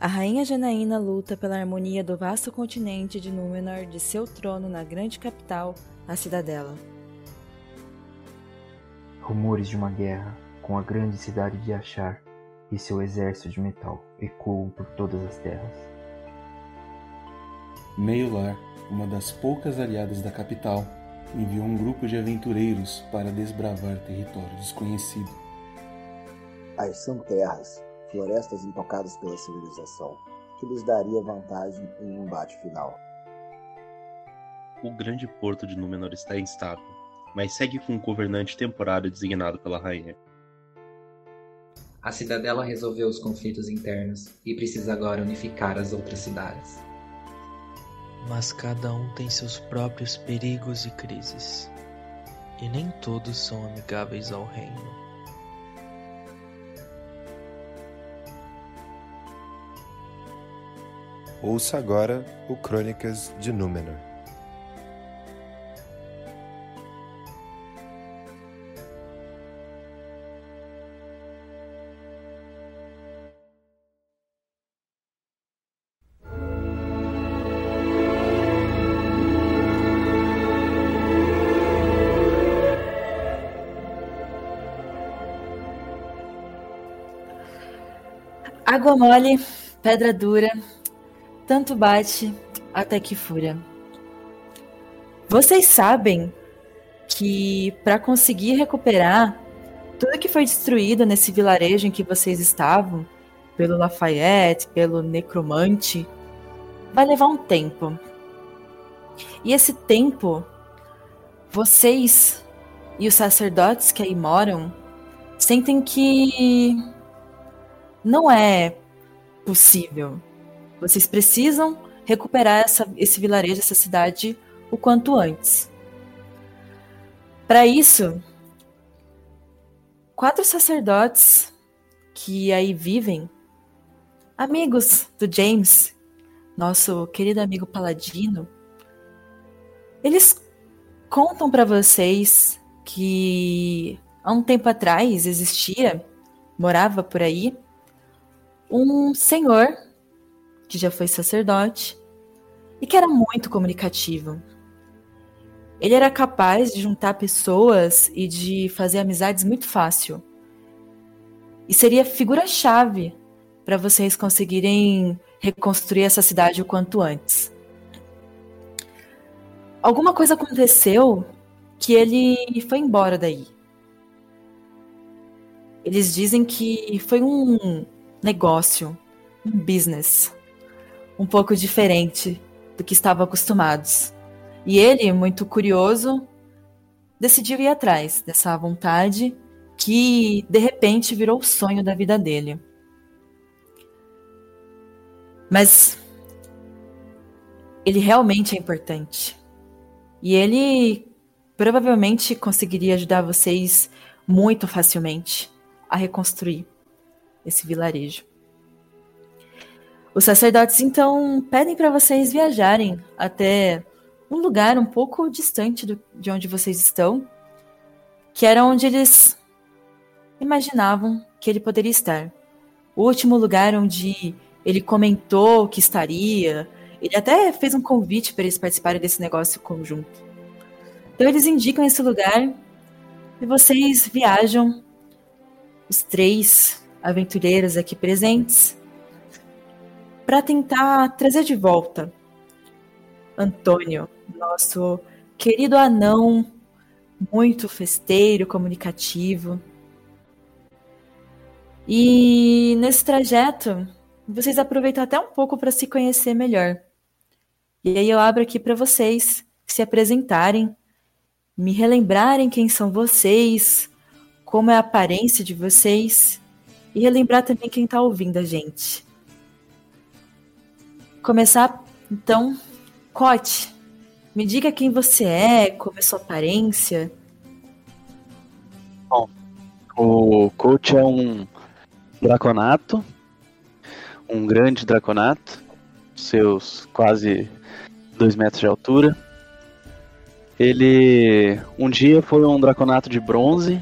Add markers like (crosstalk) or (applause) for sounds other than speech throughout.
A rainha Janaína luta pela harmonia do vasto continente de Númenor de seu trono na grande capital, a Cidadela. Rumores de uma guerra com a grande cidade de Achar e seu exército de metal ecoam por todas as terras. Meiolar, uma das poucas aliadas da capital, enviou um grupo de aventureiros para desbravar território desconhecido. As são terras, florestas intocadas pela civilização, que lhes daria vantagem em um embate final. O grande porto de Númenor está instável, mas segue com um governante temporário designado pela rainha. A cidadela resolveu os conflitos internos e precisa agora unificar as outras cidades. Mas cada um tem seus próprios perigos e crises, e nem todos são amigáveis ao reino. Ouça agora o Crônicas de Númenor. Água mole, pedra dura, tanto bate até que fura. Vocês sabem que para conseguir recuperar tudo que foi destruído nesse vilarejo em que vocês estavam, pelo Lafayette, pelo Necromante, vai levar um tempo. E esse tempo, vocês e os sacerdotes que aí moram sentem que não é possível. Vocês precisam recuperar essa, esse vilarejo, essa cidade, o quanto antes. Para isso, quatro sacerdotes que aí vivem, amigos do James, nosso querido amigo paladino, eles contam para vocês que há um tempo atrás existia, morava por aí, um senhor que já foi sacerdote e que era muito comunicativo. Ele era capaz de juntar pessoas e de fazer amizades muito fácil. E seria figura-chave para vocês conseguirem reconstruir essa cidade o quanto antes. Alguma coisa aconteceu que ele foi embora daí. Eles dizem que foi um negócio, um business um pouco diferente do que estavam acostumados. E ele, muito curioso, decidiu ir atrás dessa vontade que de repente virou o sonho da vida dele. Mas ele realmente é importante. E ele provavelmente conseguiria ajudar vocês muito facilmente a reconstruir esse vilarejo. Os sacerdotes então pedem para vocês viajarem até um lugar um pouco distante do, de onde vocês estão, que era onde eles imaginavam que ele poderia estar. O último lugar onde ele comentou que estaria. Ele até fez um convite para eles participarem desse negócio conjunto. Então eles indicam esse lugar e vocês viajam, os três aventureiros aqui presentes, para tentar trazer de volta Antônio, nosso querido anão, muito festeiro, comunicativo. E nesse trajeto, vocês aproveitam até um pouco para se conhecer melhor. E aí eu abro aqui para vocês se apresentarem, me relembrarem quem são vocês, como é a aparência de vocês e relembrar também quem está ouvindo a gente. Começar, então, Cote, me diga quem você é, como é sua aparência. Bom, o Coach é um draconato, um grande draconato, seus quase dois metros de altura. Ele um dia foi um draconato de bronze,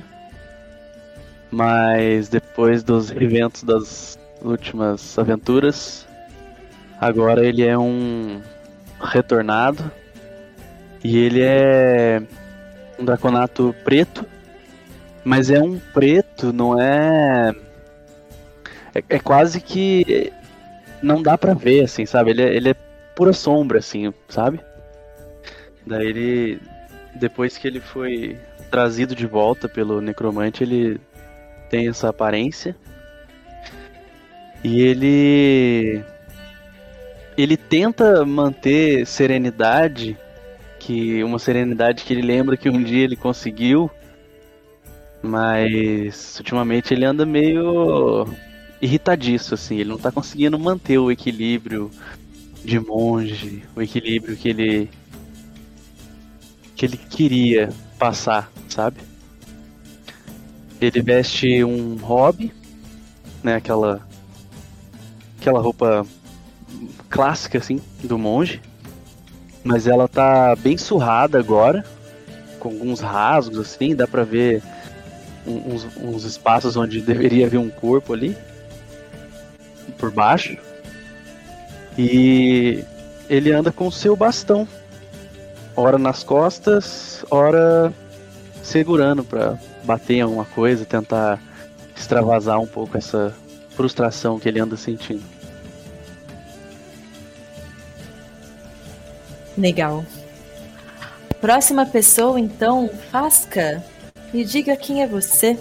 mas depois dos eventos das últimas aventuras, Agora ele é um retornado. E ele é um draconato preto. Mas é um preto, não é. É, é quase que. Não dá pra ver, assim, sabe? Ele é, ele é pura sombra, assim, sabe? Daí ele. Depois que ele foi trazido de volta pelo necromante, ele tem essa aparência. E ele ele tenta manter serenidade, que uma serenidade que ele lembra que um dia ele conseguiu, mas ultimamente ele anda meio irritadiço assim, ele não tá conseguindo manter o equilíbrio de monge, o equilíbrio que ele que ele queria passar, sabe? Ele veste um hobby, né, aquela aquela roupa clássica assim do monge, mas ela tá bem surrada agora, com alguns rasgos assim, dá para ver uns, uns espaços onde deveria haver um corpo ali por baixo. E ele anda com o seu bastão, ora nas costas, ora segurando para bater em alguma coisa, tentar extravasar um pouco essa frustração que ele anda sentindo. Legal. Próxima pessoa, então, Fasca. Me diga quem é você.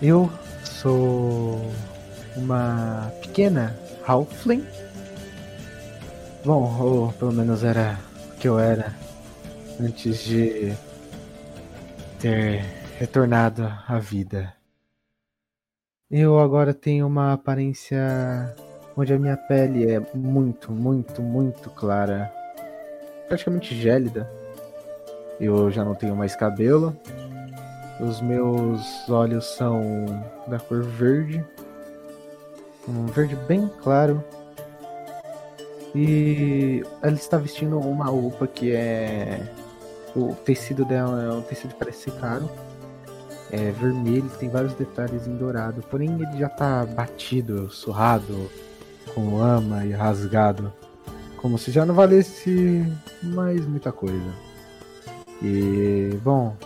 Eu sou uma pequena Halfling. Bom, ou pelo menos era o que eu era antes de ter retornado à vida. Eu agora tenho uma aparência onde a minha pele é muito, muito, muito clara, praticamente gélida. Eu já não tenho mais cabelo. Os meus olhos são da cor verde, um verde bem claro. E ela está vestindo uma roupa que é o tecido dela é um tecido que parece caro é vermelho, tem vários detalhes em dourado, porém ele já tá batido, surrado, com lama e rasgado, como se já não valesse mais muita coisa. E bom,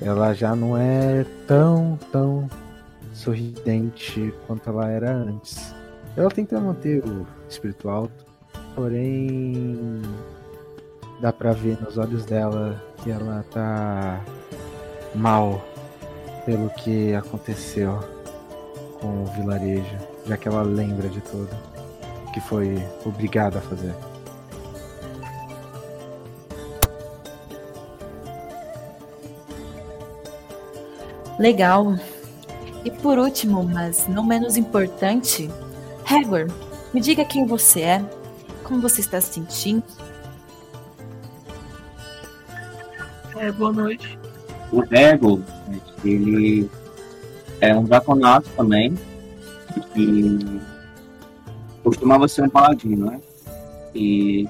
ela já não é tão, tão sorridente quanto ela era antes. Ela tenta manter o espírito alto, porém dá pra ver nos olhos dela que ela tá mal pelo que aconteceu com o vilarejo, já que ela lembra de tudo que foi obrigada a fazer. Legal. E por último, mas não menos importante, Hagor, me diga quem você é, como você está se sentindo. É, boa noite. O Hagor ele é um draconato também. E costumava ser um paladino, né? E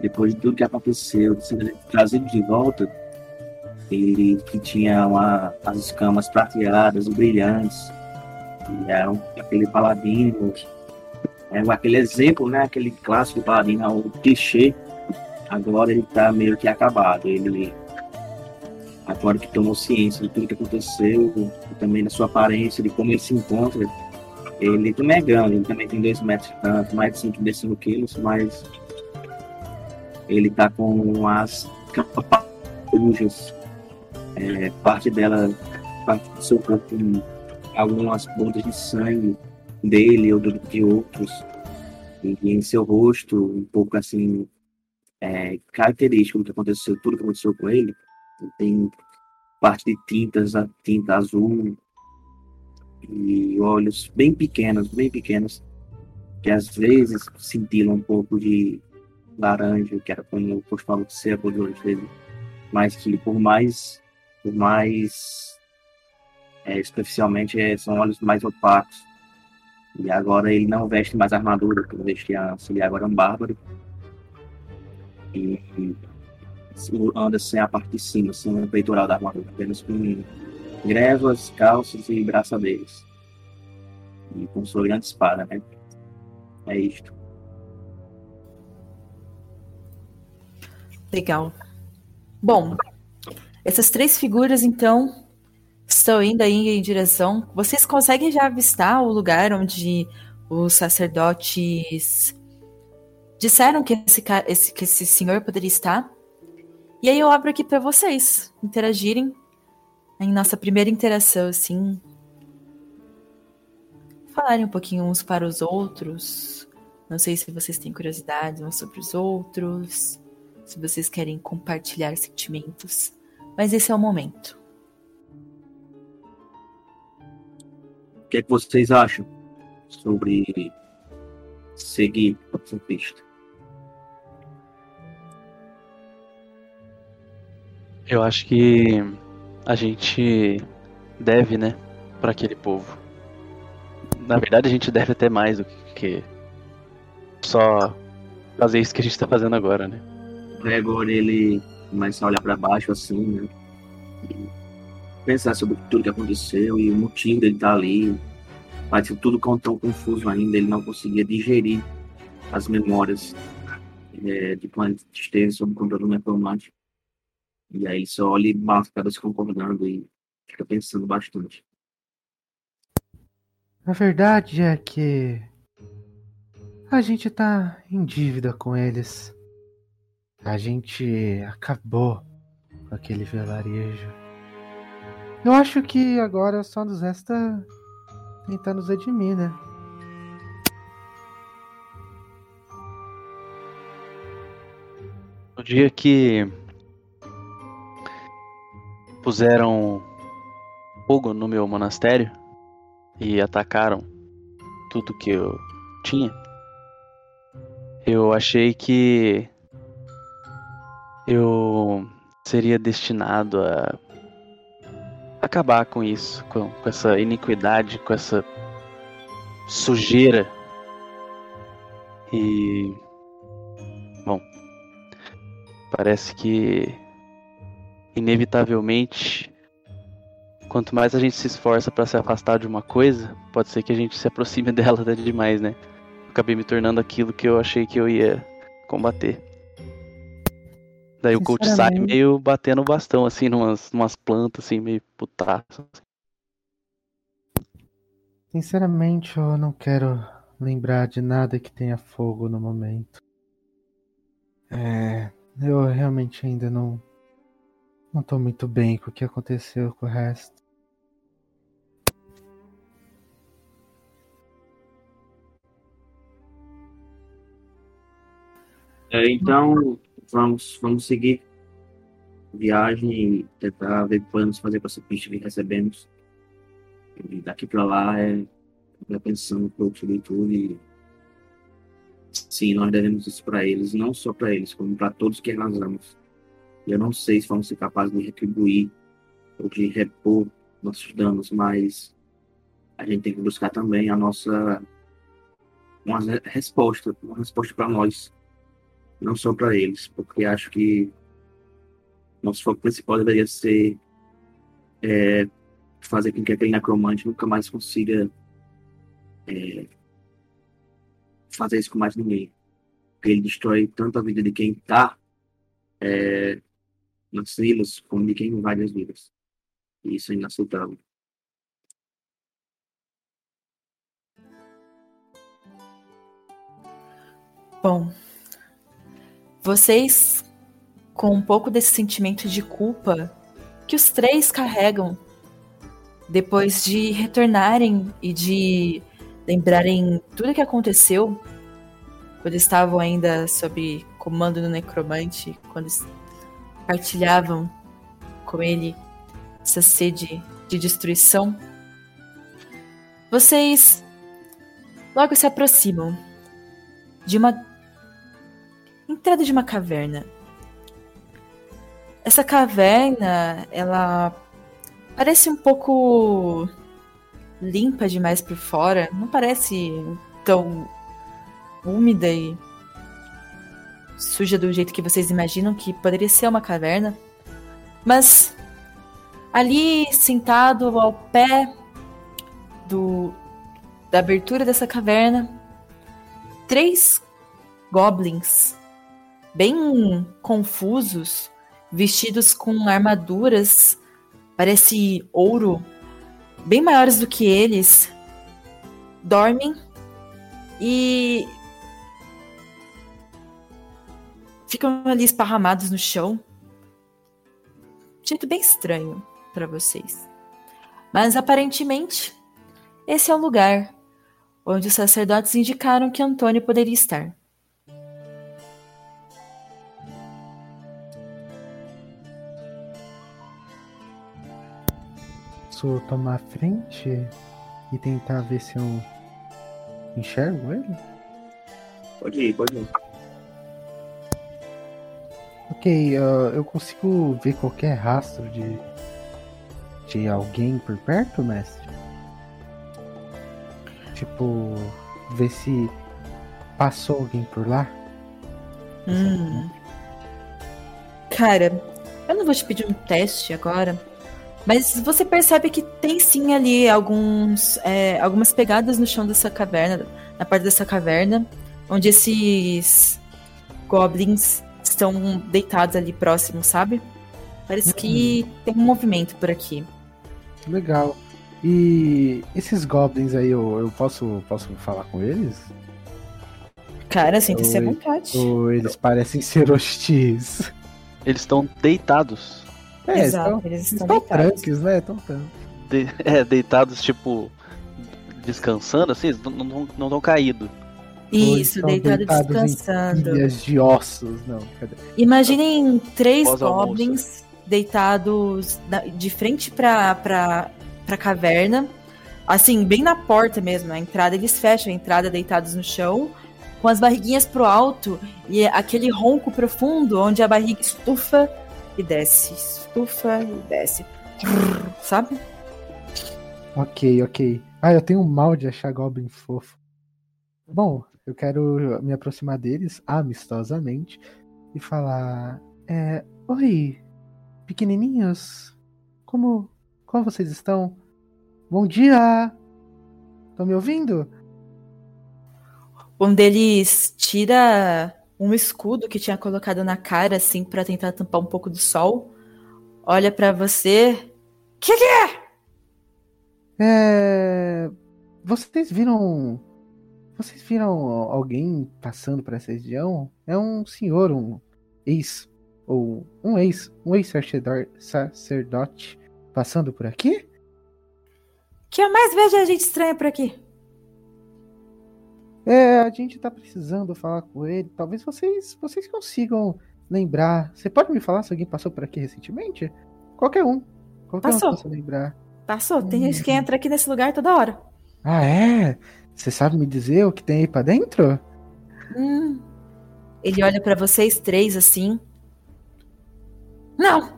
depois de tudo que aconteceu, de ser trazido de volta, ele que tinha uma, as escamas prateadas, brilhantes, e era um, aquele paladino, é aquele exemplo, né? Aquele clássico paladino, o clichê. Agora ele tá meio que acabado. Ele agora que tomou ciência de tudo que aconteceu, e também da sua aparência, de como ele se encontra, ele também é grande, ele também tem 2 metros tanto, mais de 5 quilos, mas ele tá com as capas é, parte dela, parte do seu corpo, algumas pontas de sangue dele ou de outros, e em seu rosto, um pouco assim, é, característico do que aconteceu, tudo que aconteceu com ele, tem parte de tintas, a tinta azul e olhos bem pequenos, bem pequenos, que às vezes cintilam um pouco de laranja, que era como falou de ser a cor de olhos dele, mas que por mais, por mais é, superficialmente é, são olhos mais opacos. E agora ele não veste mais armadura, que vestia antes, ele agora é um bárbaro. E, anda sem a parte de cima, sem o peitoral da armadura, apenas com grevas, calças e braçadeiras. E com sua grande espada, né? É isto. Legal. Bom, essas três figuras, então, estão indo aí em direção. Vocês conseguem já avistar o lugar onde os sacerdotes disseram que esse, que esse senhor poderia estar? E aí eu abro aqui para vocês interagirem em nossa primeira interação, assim. Falarem um pouquinho uns para os outros. Não sei se vocês têm curiosidade uns sobre os outros, se vocês querem compartilhar sentimentos, mas esse é o momento. O que, é que vocês acham sobre seguir essa pista? Eu acho que a gente deve, né, para aquele povo. Na verdade, a gente deve até mais do que só fazer isso que a gente tá fazendo agora, né? Gregor, ele começa a olhar para baixo assim, né? Pensar sobre tudo que aconteceu e o motivo dele estar tá ali. Que tudo tão confuso ainda, ele não conseguia digerir as memórias é, de quando esteve sob o controle necromante. E aí só olha e bate a cabeça concordando e fica pensando bastante. A verdade é que a gente tá em dívida com eles. A gente acabou com aquele velarejo. Eu acho que agora só nos resta tentar nos redimir, né? No dia que puseram fogo no meu monastério e atacaram tudo que eu tinha, eu achei que eu seria destinado a acabar com isso, com, com essa iniquidade, com essa sujeira. E. Bom. Parece que inevitavelmente, quanto mais a gente se esforça para se afastar de uma coisa, pode ser que a gente se aproxime (laughs) dela até demais, né? Acabei me tornando aquilo que eu achei que eu ia combater. Daí o coach sai meio batendo o bastão, assim, numas, numas plantas, assim, meio putaço. Assim. Sinceramente, eu não quero lembrar de nada que tenha fogo no momento. É. Eu realmente ainda não não tô muito bem com o que aconteceu com o resto. É, então, vamos, vamos seguir viagem e tentar ver planos fazer com essa pista que recebemos. E daqui para lá é, é pensando um pouco sobre tudo e sim, nós devemos isso para eles, não só para eles, como para todos que arrasamos. Eu não sei se vamos ser capazes de retribuir ou de repor nossos danos, mas a gente tem que buscar também a nossa uma resposta, uma resposta para nós, não só para eles, porque acho que nosso foco principal deveria ser é, fazer com que aquele necromante nunca mais consiga é, fazer isso com mais ninguém. Porque ele destrói tanto a vida de quem está é, nas vilas comuniquem várias vilas. E isso é inaceitável. Bom, vocês, com um pouco desse sentimento de culpa que os três carregam, depois de retornarem e de lembrarem tudo que aconteceu quando estavam ainda sob comando do necromante, quando partilhavam com ele essa sede de destruição, vocês logo se aproximam de uma entrada de uma caverna. Essa caverna, ela parece um pouco limpa demais por fora, não parece tão úmida e suja do jeito que vocês imaginam que poderia ser uma caverna. Mas Ali, sentado ao pé do, da abertura dessa caverna, três goblins bem confusos, vestidos com armaduras, parece ouro, bem maiores do que eles, dormem e ficam ali esparramados no chão. Jeito bem estranho para vocês. Mas aparentemente, esse é o lugar onde os sacerdotes indicaram que Antônio poderia estar. Posso tomar a frente e tentar ver se eu enxergo ele? Pode ir, pode ir. Ok, uh, eu consigo ver qualquer rastro de, de alguém por perto, mestre? Tipo, ver se passou alguém por lá? Hum. Cara, eu não vou te pedir um teste agora, mas você percebe que tem sim ali alguns, é, algumas pegadas no chão dessa caverna, na parte dessa caverna, onde esses goblins estão deitados ali próximos, sabe? Parece que tem um movimento por aqui. Legal. E esses goblins aí, eu, eu posso, posso falar com eles? Cara, sinta-se à vontade. Ou eles parecem ser hostis? Eles estão deitados. É, Exato, estão, eles estão estão tranques, né? Estão. De- é, deitados, tipo, descansando, assim, não estão caídos. Isso, deitado deitados em descansando. Ilhas de ossos, não. Cadê? Imaginem três goblins deitados na- de frente pra, pra, pra caverna. Assim, bem na porta mesmo. A entrada, eles fecham a entrada deitados no chão, com as barriguinhas pro alto e aquele ronco profundo onde a barriga estufa e desce. Estufa e desce. Sabe? Ok, ok. Ah, eu tenho um mal de achar Goblin fofo. Bom, eu quero me aproximar deles amistosamente e falar: é, Oi, pequenininhos, como, como vocês estão? Bom dia! Estão me ouvindo? Um deles tira um escudo que tinha colocado na cara, assim, pra tentar tampar um pouco do sol. Olha pra você. Que que é? É, vocês viram. Vocês viram alguém passando por essa região? É um senhor, um ex. Ou um ex. Um ex-sacerdote passando por aqui? Que eu mais vejo a gente estranha por aqui. É, a gente tá precisando falar com ele. Talvez vocês, vocês consigam lembrar. Você pode me falar se alguém passou por aqui recentemente? Qualquer um. Qualquer Passou. um possa lembrar. Passou, tem gente que entra aqui nesse lugar toda hora. Ah, é? Você sabe me dizer o que tem aí pra dentro? Hum. Ele olha pra vocês três assim. Não!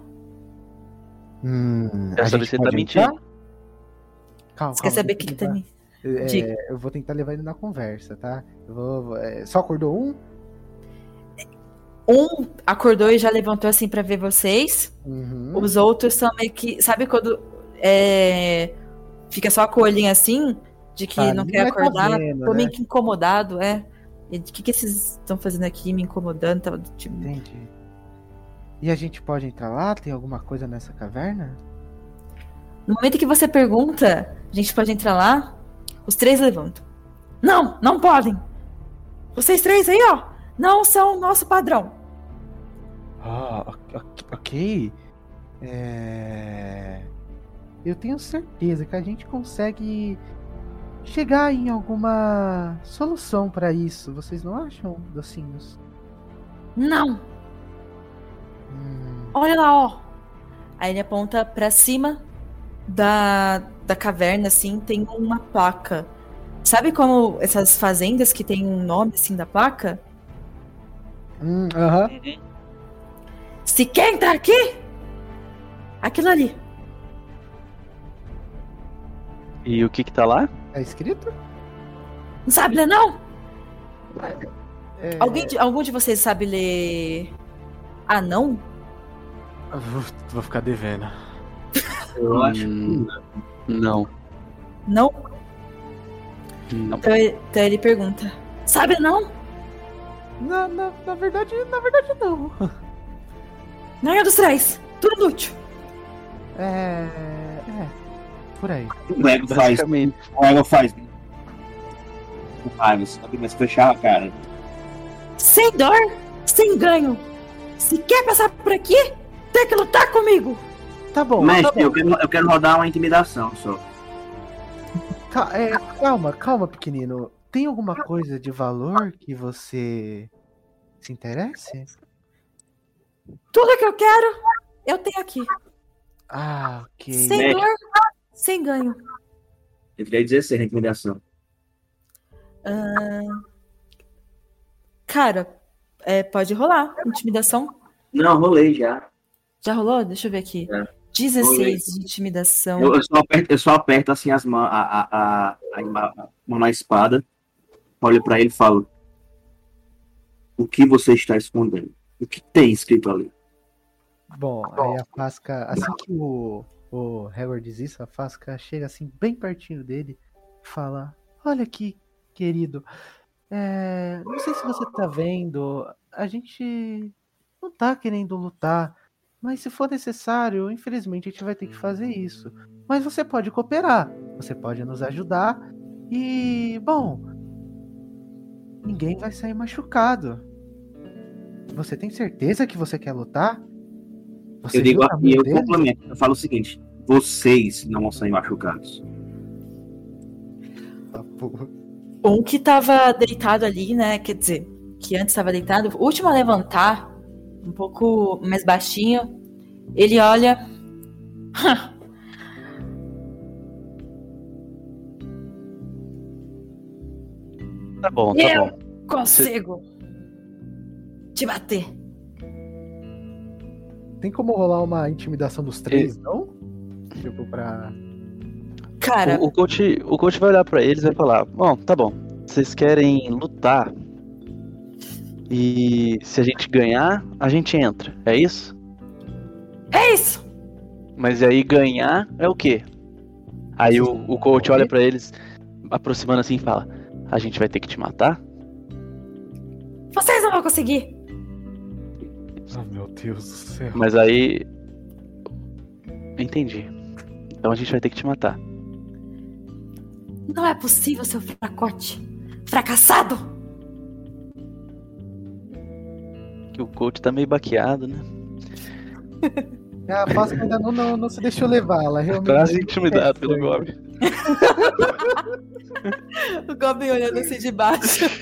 Hum, a ele tá mentindo. entrar? Calma, Você quer calma, saber o que, tá tentar- me. É, Diga. eu vou tentar levar ele na conversa, tá? Eu vou, é, só acordou um? Um acordou e já levantou assim pra ver vocês. Uhum. Os outros são meio que. Sabe quando é, fica só com o olhinho assim? De que Ah, não quer tá acordar? vendo, Tô meio né? que incomodado, é. E O que, que esses estão fazendo aqui me incomodando? Tava, tipo, Entendi. E a gente pode entrar lá? Tem alguma coisa nessa caverna? No momento que você pergunta, a gente pode entrar lá? Os três levantam. Não, não podem. Vocês três aí, ó, não são o nosso padrão. Ah, ok. É... Eu tenho certeza que a gente consegue chegar em alguma solução pra isso. Vocês não acham, docinhos? Não. Olha lá, ó. Aí ele aponta pra cima da, da caverna, assim, tem uma placa. Sabe como essas fazendas que tem um nome assim da placa? Hum, aham. Se quer entrar aqui, aquilo ali. E o que que tá lá? Tá escrito? Não sabe ler, não? É, Alguém de- algum de vocês sabe ler. Ah, não? Eu Vou, vou ficar devendo. Eu acho Hum, Não. Não? Não. Então ele, então ele pergunta: Sabe não? Na, na, na verdade, na verdade não. Narnia dos Trás, tudo inútil. É. É. Por aí. O ego faz. O ego faz. Com raiva, só que mas fechar a cara. Sem dor, sem ganho. Se quer passar por aqui, tem que lutar comigo. Tá bom. Mestre, tá bom. eu quero, eu quero rodar uma intimidação só. É, calma, calma, pequenino. Tem alguma coisa de valor que você se interesse? Tudo que eu quero, eu tenho aqui. Ah, ok. Sem dor, sem ganho. Eu tirei 16 na intimidação. Ah, cara, é, pode rolar. Intimidação. Não, rolei já. Já rolou? Deixa eu ver aqui. É. 16 de intimidação. Eu, eu só aperto, eu só aperto assim as mãos, a, a, a, mão na espada, olho pra ele e falo: O que você está escondendo? O que tem escrito ali? Bom, aí a Fasca, assim que o, o Howard diz isso, a Fasca chega assim bem pertinho dele fala: Olha aqui, querido, é, não sei se você tá vendo, a gente não tá querendo lutar, mas se for necessário, infelizmente a gente vai ter que fazer isso. Mas você pode cooperar, você pode nos ajudar e, bom, ninguém vai sair machucado. Você tem certeza que você quer lutar? Você eu digo e tamanho eu complemento, eu falo o seguinte: vocês não vão sair machucados. Um que tava deitado ali, né? Quer dizer, que antes estava deitado, o último a levantar, um pouco mais baixinho, ele olha. (laughs) Tá bom, tá eu bom. consigo te bater. Tem como rolar uma intimidação dos três, não? Tipo, pra. Cara, O, o, coach, o coach vai olhar pra eles e vai falar: Bom, tá bom. Vocês querem lutar. E se a gente ganhar, a gente entra. É isso? é isso! Mas aí ganhar é o quê? Aí o, o coach olha pra eles, aproximando assim e fala: A gente vai ter que te matar? Vocês não vão conseguir! Oh, meu Deus do céu. Mas aí. Entendi. Então a gente vai ter que te matar. Não é possível, seu fracote! Fracassado! Que o coach tá meio baqueado, né? (laughs) A Fasca ainda não, não, não se deixou levar, ela realmente. Quase intimidado pelo Goblin. (laughs) O Goblin olhando assim de baixo. (laughs)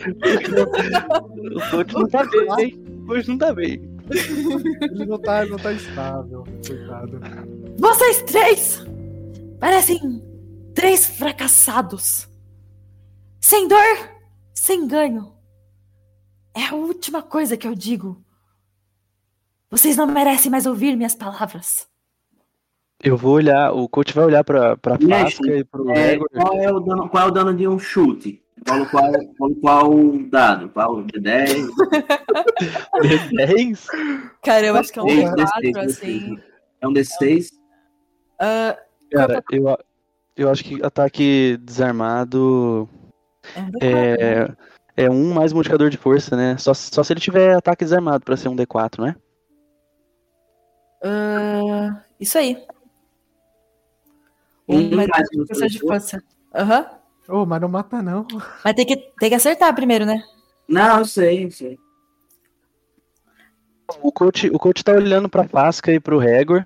O coach não tá bem, hein? O coach não tá bem. Ele não tá, não tá estável, coitado. Vocês três parecem três fracassados. Sem dor, sem ganho. É a última coisa que eu digo. Vocês não merecem mais ouvir minhas palavras. Eu vou olhar, o coach vai olhar pra, pra Fasca e pro É, qual, é o dano, qual é o dano de um chute? Qual, qual, qual, qual o dado? Qual o D10? 10? Cara, eu acho que é um D6, quatro, D6, assim. É um D6? Ah, Cara, eu, eu acho que ataque desarmado é um D4, né? é, é um mais modificador de força, né? Só, só se ele tiver ataque desarmado pra ser um D4, né? Ah, isso aí. Um Um mais professor de força. Aham. Ô, mas não mata, não. Mas tem que, tem que acertar primeiro, né? Não, eu sei, eu sei. O coach, o coach tá olhando pra Fasca e pro Regor,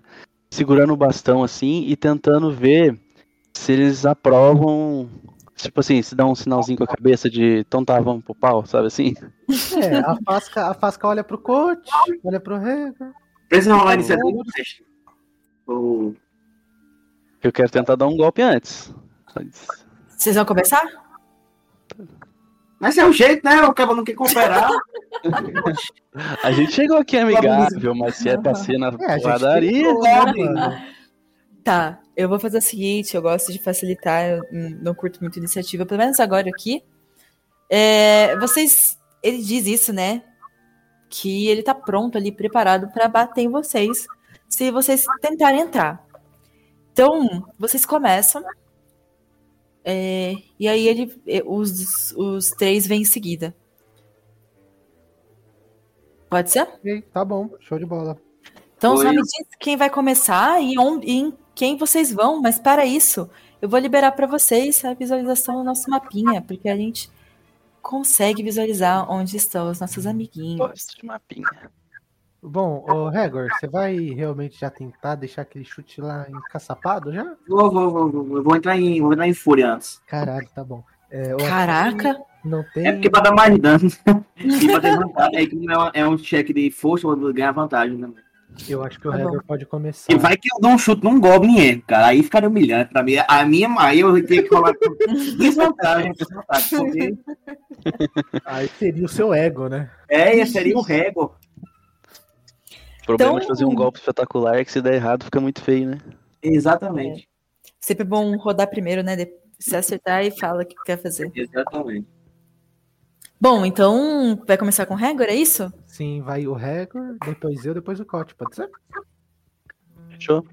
segurando o bastão assim e tentando ver se eles aprovam. Tipo assim, se dá um sinalzinho com a cabeça de então tá, vamos pro pau, sabe assim? É, a Fasca, a Fasca olha pro coach, olha pro. Precisa rolar iniciativa, vocês? Ou- Eu quero tentar dar um golpe antes. Só isso. Vocês vão começar? Mas é o jeito, né? O cara não quer cooperar. A gente chegou aqui amigável, mas se é pra ser na É, porradaria. né? Tá, eu vou fazer o seguinte, eu gosto de facilitar, eu não curto muito iniciativa, pelo menos agora aqui. É, vocês, ele diz isso, né? Que ele tá pronto ali, preparado pra bater em vocês, se vocês tentarem entrar. Então, vocês começam. É, e aí ele, é, os, os três vêm em seguida. Pode ser? Tá bom, show de bola. Então só Oi. me diz quem vai começar e, onde, e em quem vocês vão, mas para isso, eu vou liberar para vocês a visualização do nosso mapinha, porque a gente consegue visualizar onde estão os nossos amiguinhos. de mapinha. Bom, ô Regor, você vai realmente já tentar deixar aquele chute lá encaçapado já? Vou, vou, vou, vou, eu vou entrar em, vou entrar em fúria antes. Caralho, tá bom. É, o Caraca! Não tem. É porque pra dar mais dano. (laughs) e pra ter vantagem. É, é um cheque de força, eu vou ganhar vantagem também. Eu acho que o Tá. Regor pode começar. E vai que eu dou um chute num Goblin, é, cara. Aí ficaria humilhante pra mim. A minha, aí eu tenho que com desvantagem. desvantagem porque- Aí seria o seu ego, né? É, seria um rego. O problema Então- de fazer um golpe espetacular é que se der errado fica muito feio, né? Exatamente. Sempre é bom rodar primeiro, né? Se acertar e fala o que quer fazer. Exatamente. Bom, então vai começar com o Regor, é isso? Sim, vai o Regor, depois eu, depois o Cote, pode ser? Fechou?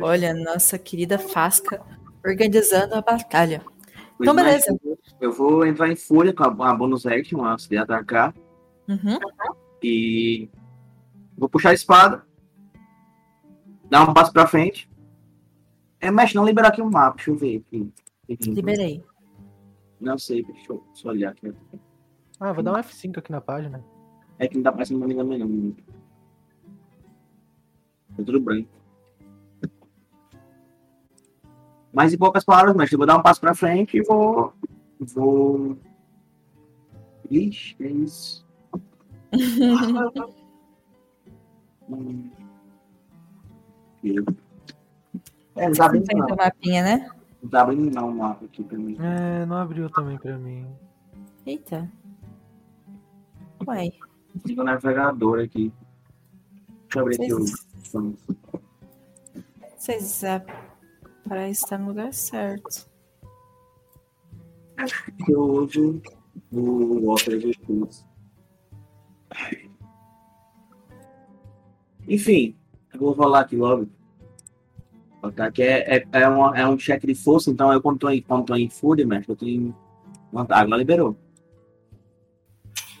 Olha, nossa querida Fasca organizando a batalha. Então, Pois, mas beleza. Eu vou entrar em fúria com a, a bonus action de atacar. Uhum. E vou puxar a espada. Dar um passo pra frente. É, mexe, não liberar aqui o mapa. Deixa eu ver aqui. Liberei. Não sei, deixa eu só olhar aqui. Ah, vou dar um F5 aqui na página. É que não tá parecendo uma também não. Tá tudo branco. Mas em poucas palavras, mestre, eu vou dar um passo pra frente e vou. Vou. Ixi, é isso. (laughs) Hum. É, não tá abrindo não. mapinha, né? Não tá abrindo não o mapa aqui pra mim. É, não abriu também pra mim. Eita. Uai. Liga o navegador aqui. Deixa eu abrir aqui o. Vocês é, parece estar no lugar certo. que eu uso o Opera GX. Enfim, eu vou rolar aqui logo. Aqui é, é, é, uma- é um cheque de força, então eu quando tô em, quando tô em fúria, mestre, eu tenho vantagem. Agora liberou.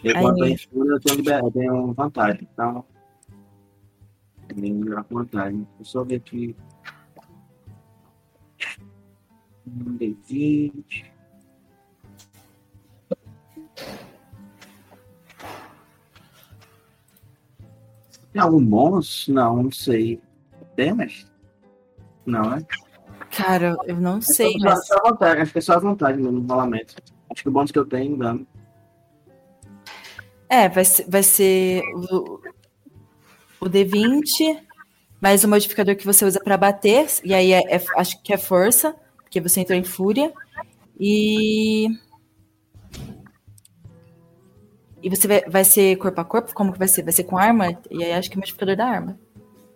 Eu quando tô em fúria, eu tenho, liber- eu tenho vantagem. Então, eu tenho vantagem. Deixa eu só ver aqui. Um D20. Bônus? Não, não sei. Tem, mestre? Não, né? Cara, eu não sei, só, mas. só a vantagem, acho que é só a vantagem no rolamento. Acho que o bônus que eu tenho dando. É, vai ser, vai ser o, o D20, mais o modificador que você usa pra bater, e aí é- é- acho que é força, porque você entrou em fúria. E. E você vai, vai ser corpo a corpo? Como que vai ser? Vai ser com arma? E aí acho que é o modificador da arma.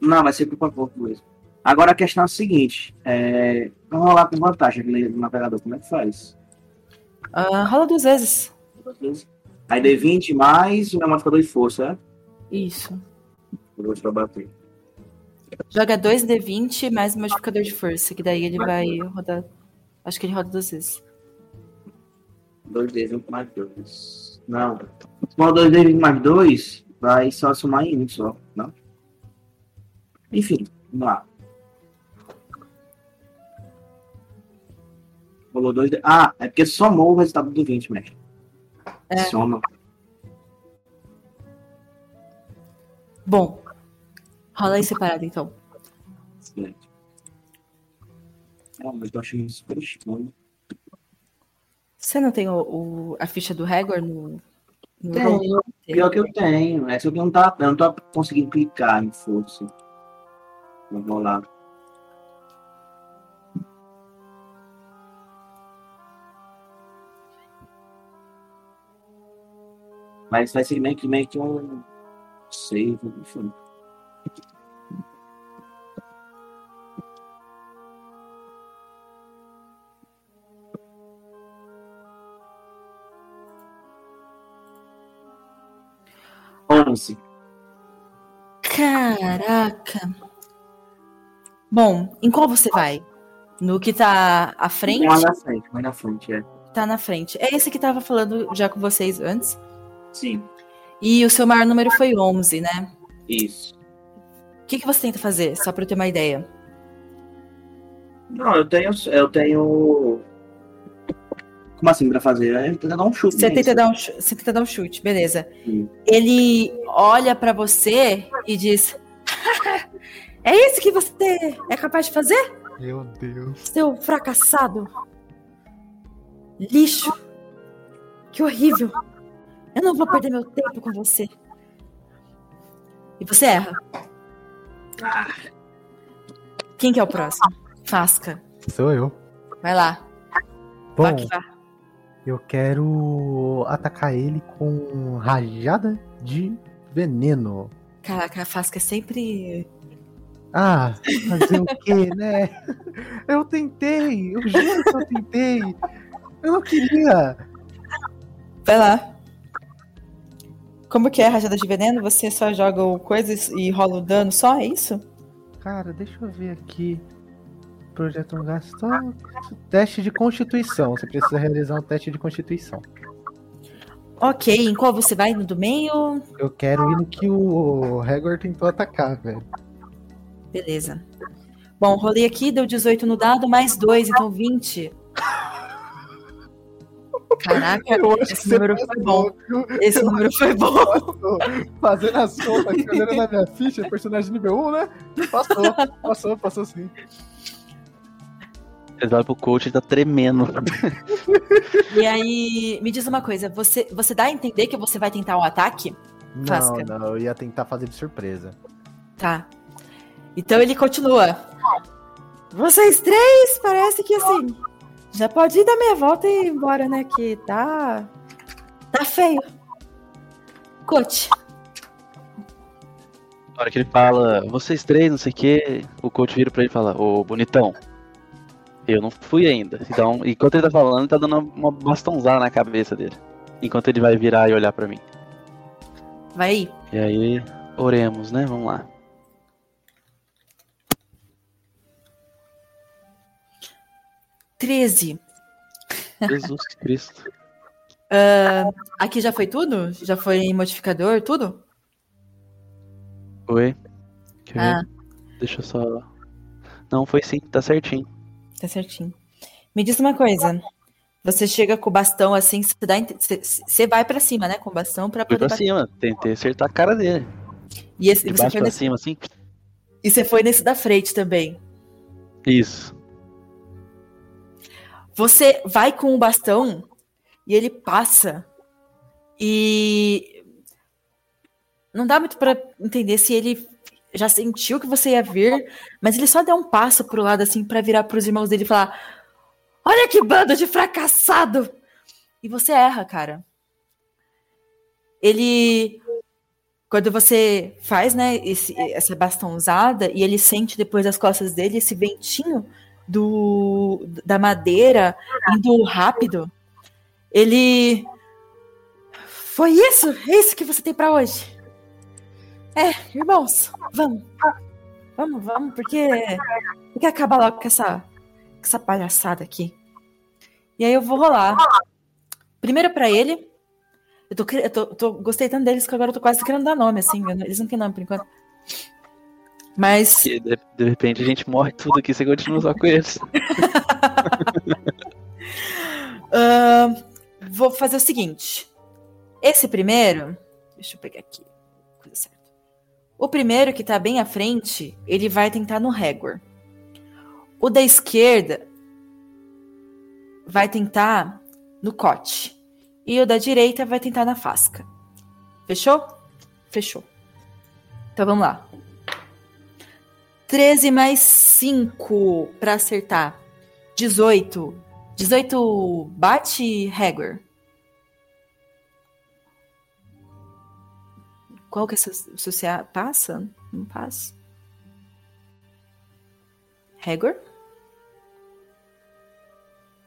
Não, vai ser por favor mesmo. Agora a questão é a seguinte: é... vamos rolar com vantagem aqui no navegador, como é que faz? Ah, rola duas vezes. Duas vezes. Aí D20 mais o meu modificador de força, é? Isso. Vou pra bater. Joga dois D20 mais o modificador de força, que daí ele vai rodar. Acho que ele roda duas vezes. 2D20 mais 2. Não. Se for 2D20 mais 2, vai só somar em um só, não? Enfim, vamos lá. Rolou 2D. Ah, é porque somou o resultado do 20, mestre. É. Soma. Bom, rola aí separado então. Excelente. Ah, mas eu achei isso super estranho. Você não tem o, o- a ficha do Regor no. no Tenho. Pior que eu tenho. É só que eu não, tá, eu não tô conseguindo clicar em força. Vamos lá. Mas vai ser meio que, meio que um save, enfim. Onze. Caraca! Bom, em qual você vai? No que tá à frente? Mais na frente, mais na frente, é. Tá na frente. É esse que tava falando já com vocês antes. Sim. E o seu maior número foi 11, né? Isso. O que, que você tenta fazer? Só pra eu ter uma ideia. Não, eu tenho. Eu tenho. Como assim pra fazer? É tentar dar um chute. Você né? tenta, dar um, você tenta dar um chute, beleza. Sim. Ele olha pra você e diz: (laughs) É isso que você é capaz de fazer? Meu Deus. Seu fracassado. Lixo. Que horrível. Eu não vou perder meu tempo com você. E você erra. Quem que é o próximo? Fasca. Sou eu. Vai lá. Bom, Vá que vá. Eu quero atacar ele com rajada de veneno. Caraca, a Fasca é sempre. Ah, fazer o quê, né? Eu tentei, eu juro que eu tentei. Eu não queria. Vai lá. Como que é a rajada de veneno? Você só joga coisas e rola o dano só? É isso? Cara, deixa eu ver aqui. Projeto um gasto. Teste de constituição. Você precisa realizar um teste de constituição. Ok, em qual você vai? No do meio? Eu quero ir no que o Hagor tentou atacar, velho. Beleza. Bom, rolei aqui, deu 18 no dado, mais 2, então 20. Caraca, esse número foi bom. Esse número foi bom. Fazendo as contas, aqui, olhando na minha ficha, personagem nível 1, né? Passou, passou, passou sim. Ele vai pro coach e tá tremendo. (laughs) E aí, me diz uma coisa, você, você dá a entender que você vai tentar um ataque? Não, Fasca. não, eu ia tentar fazer de surpresa. Tá. Então ele continua. Vocês três, parece que assim. Já pode ir dar meia volta e ir embora, né? Que tá. Tá feio. Coach. Na hora que ele fala, vocês três, não sei o que, o coach vira pra ele e fala, ô bonitão, eu não fui ainda. Então, enquanto ele tá falando, ele tá dando uma bastãozada na cabeça dele. Enquanto ele vai virar e olhar pra mim. Vai aí. E aí, oremos, né? Vamos lá. Treze. Jesus (laughs) Cristo. Ah, aqui já foi tudo? Já foi modificador, tudo? Oi? Ah, Deixa eu só. Não, foi sim, tá certinho. Tá certinho. Me diz uma coisa. Você chega com o bastão assim, você, dá, você, vai pra cima, né? Com o bastão pra Fui poder pra bater. cima, tentei acertar a cara dele. E, esse, De você baixo pra nesse, cima, assim. e você foi nesse da frente também. Isso. Você vai com o bastão e ele passa. E não dá muito pra entender se ele já sentiu que você ia vir, mas ele só deu um passo pro lado assim pra virar pros irmãos dele e falar: "Olha que bando de fracassado!" E você erra, cara. Ele quando você faz, né, esse, essa bastãozada e ele sente depois das costas dele esse ventinho do da madeira indo rápido, ele foi isso, é isso que você tem pra hoje. É, irmãos, vamos, vamos, vamos, porque tem que acabar logo com essa, com essa palhaçada aqui. E aí eu vou rolar. Primeiro pra ele. Eu tô, eu tô, eu tô- gostei tanto deles que agora eu tô quase querendo dar nome, assim. Eles não têm nome por enquanto. Mas de, de repente a gente morre tudo aqui, você continua só com eles. (laughs) Ahn, vou fazer o seguinte. Esse primeiro. Deixa eu pegar aqui. O primeiro, que tá bem à frente, ele vai tentar no Hagor. O da esquerda vai tentar no Cote. E o da direita vai tentar na Fasca. Fechou? Fechou. Então vamos lá. 13 mais 5 pra acertar. 18. 18 bate Hagor. Qual que é seu CA? Passa? Não passa? Hagor?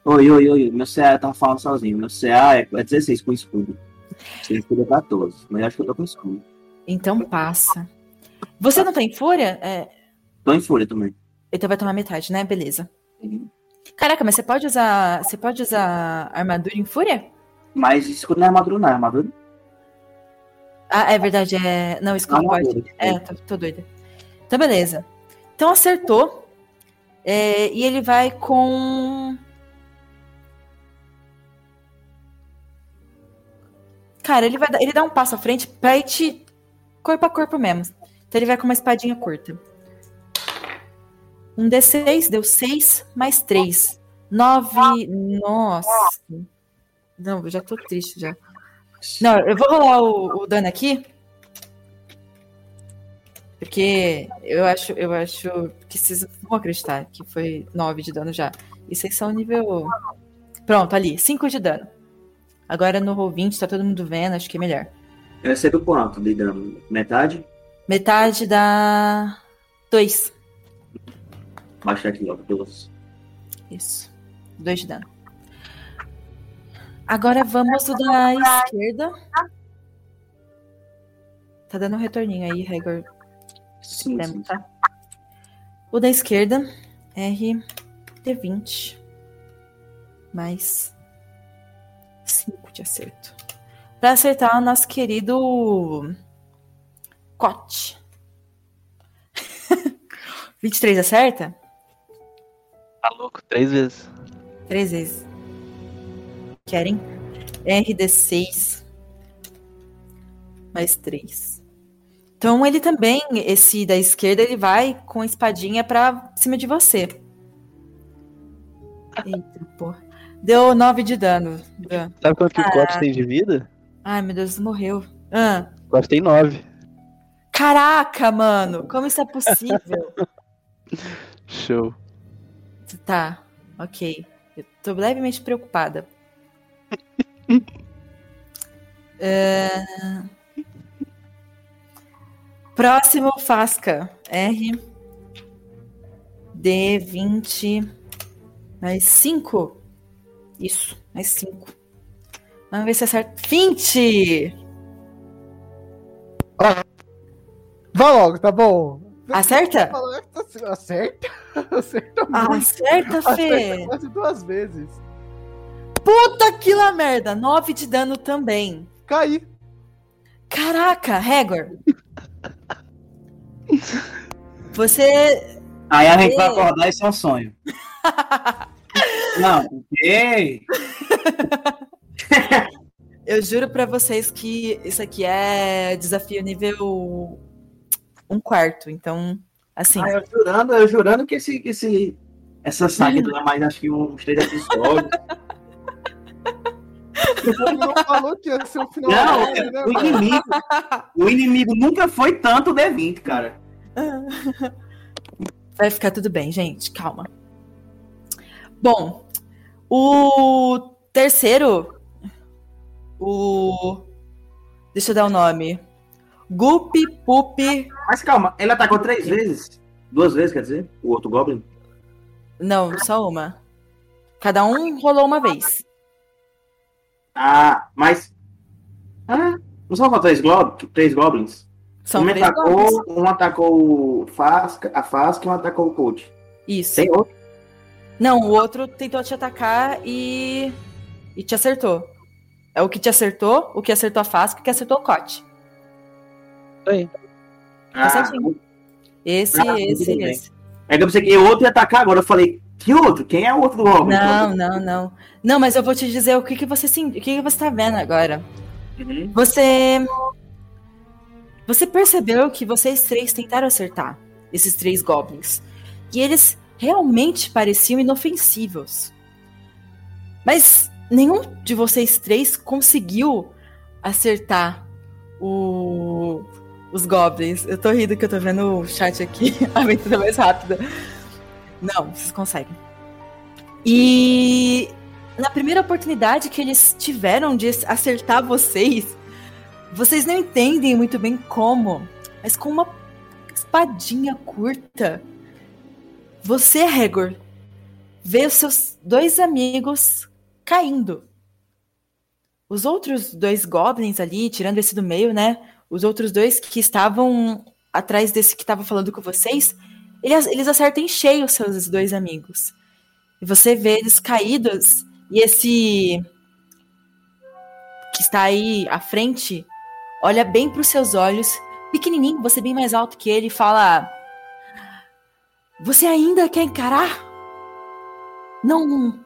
Oi, oi, oi. Meu CA tava falando sozinho. Meu CA é é 16 com escudo. Sem escudo é 14. Mas eu acho que eu tô com escudo. Então passa. Você não tem fúria? É, Tô em fúria também. Então vai tomar metade, né? Beleza. Caraca, mas você pode usar. Você pode usar armadura em fúria? Mas escudo não é armadura, não é armadura? Ah, é verdade, é. Não, não pode. É, tô, tô doida. Então, beleza. Então acertou. É, e ele vai com. Cara, ele vai ele dá um passo à frente pra ir te corpo a corpo mesmo. Então ele vai com uma espadinha curta. Um D6 deu 6 mais 3. 9. Nossa. Não, eu já tô triste já. Não, eu vou rolar o, o dano aqui. Porque eu acho, eu acho que vocês vão acreditar que foi 9 de dano já. E vocês são nível. Pronto, ali, 5 de dano. Agora no roll 20, tá todo mundo vendo, acho que é melhor. Eu recebo quanto de dano? Metade? Metade dá 2. Baixa aqui logo, 2. Isso. 2 de dano. Agora vamos o da esquerda. Tá dando um retorninho aí, Regor. Sim, sim. Tá? O da esquerda, R D20. Mais 5 de acerto. Pra acertar o nosso querido Cote. (laughs) 23 acerta? Tá louco, três vezes. Três vezes. Querem? RD6 mais 3. Então ele também, esse da esquerda, ele vai com a espadinha pra cima de você. Eita, porra. Deu 9 de dano. Sabe quanto que o Cote tem de vida? Ai, meu Deus, morreu. Ah. O tem 9. Caraca, mano, como isso é possível? (laughs) Show. Tá, ok. Eu tô levemente preocupada. É, Próximo Fasca. R. D20. Mais 5. Isso, mais 5. Vamos ver se acerta. 20! Ah, vá logo, tá bom. Acerta? Acerta? Acerta (laughs) muito. Acerta, Fê. Acerta quase duas vezes. Puta que lá merda. 9 de dano também. Caí. Caraca, Regor. Você. Aí a gente vai acordar e isso é um sonho. (laughs) Não, porque. (laughs) Eu juro pra vocês que isso aqui é desafio nível um quarto. Então, assim. Ah, eu jurando, eu jurando que esse, que esse, essa saga dura mais acho que uns três episódios. (laughs) Não falou que ia ser o final. Não, né, o mano? inimigo, o inimigo nunca foi tanto D20, cara. (laughs) Vai ficar tudo bem, gente. Calma. Bom, o terceiro. O. Deixa eu dar o nome. Gupi Pupi. Mas calma, ele atacou três vezes? Duas vezes, quer dizer? O outro Goblin? Não, só uma. Cada um rolou uma vez. Ah, mas. Ah, não são só três, glo três Goblins? São um, três atacou, goblins. um atacou o Fasca, a Fasca e um atacou o Coach. Isso. Tem outro? Não, o outro tentou te atacar e. e te acertou. É o que te acertou, o que acertou a Fasca e o que acertou o Cote. Aí. Tá certinho. Esse, Ah, esse, bem. esse. Aí eu pensei que o outro ia atacar agora. Eu falei, que outro? Quem é o outro Goblin? Não, não, não. Não, mas eu vou te dizer o que, que você o que, que você tá vendo agora. Uhum. Você. Você percebeu que vocês três tentaram acertar esses três goblins. E eles realmente pareciam inofensivos. Mas nenhum de vocês três conseguiu acertar o- os goblins. Eu tô rindo que eu tô vendo o chat aqui, (laughs) a aventura mais rápida. Não, vocês conseguem. E na primeira oportunidade que eles tiveram de acertar vocês, vocês não entendem muito bem como, mas com uma espadinha curta, você, Regor, vê os seus dois amigos caindo. Os outros dois goblins ali, tirando esse do meio, né? Os outros dois que estavam atrás desse que estava falando com vocês, eles, acertam em cheio os seus dois amigos. E você vê eles caídos e esse que está aí à frente olha bem para os seus olhos, pequenininho, você bem mais alto que ele, e fala: Você ainda quer encarar? Não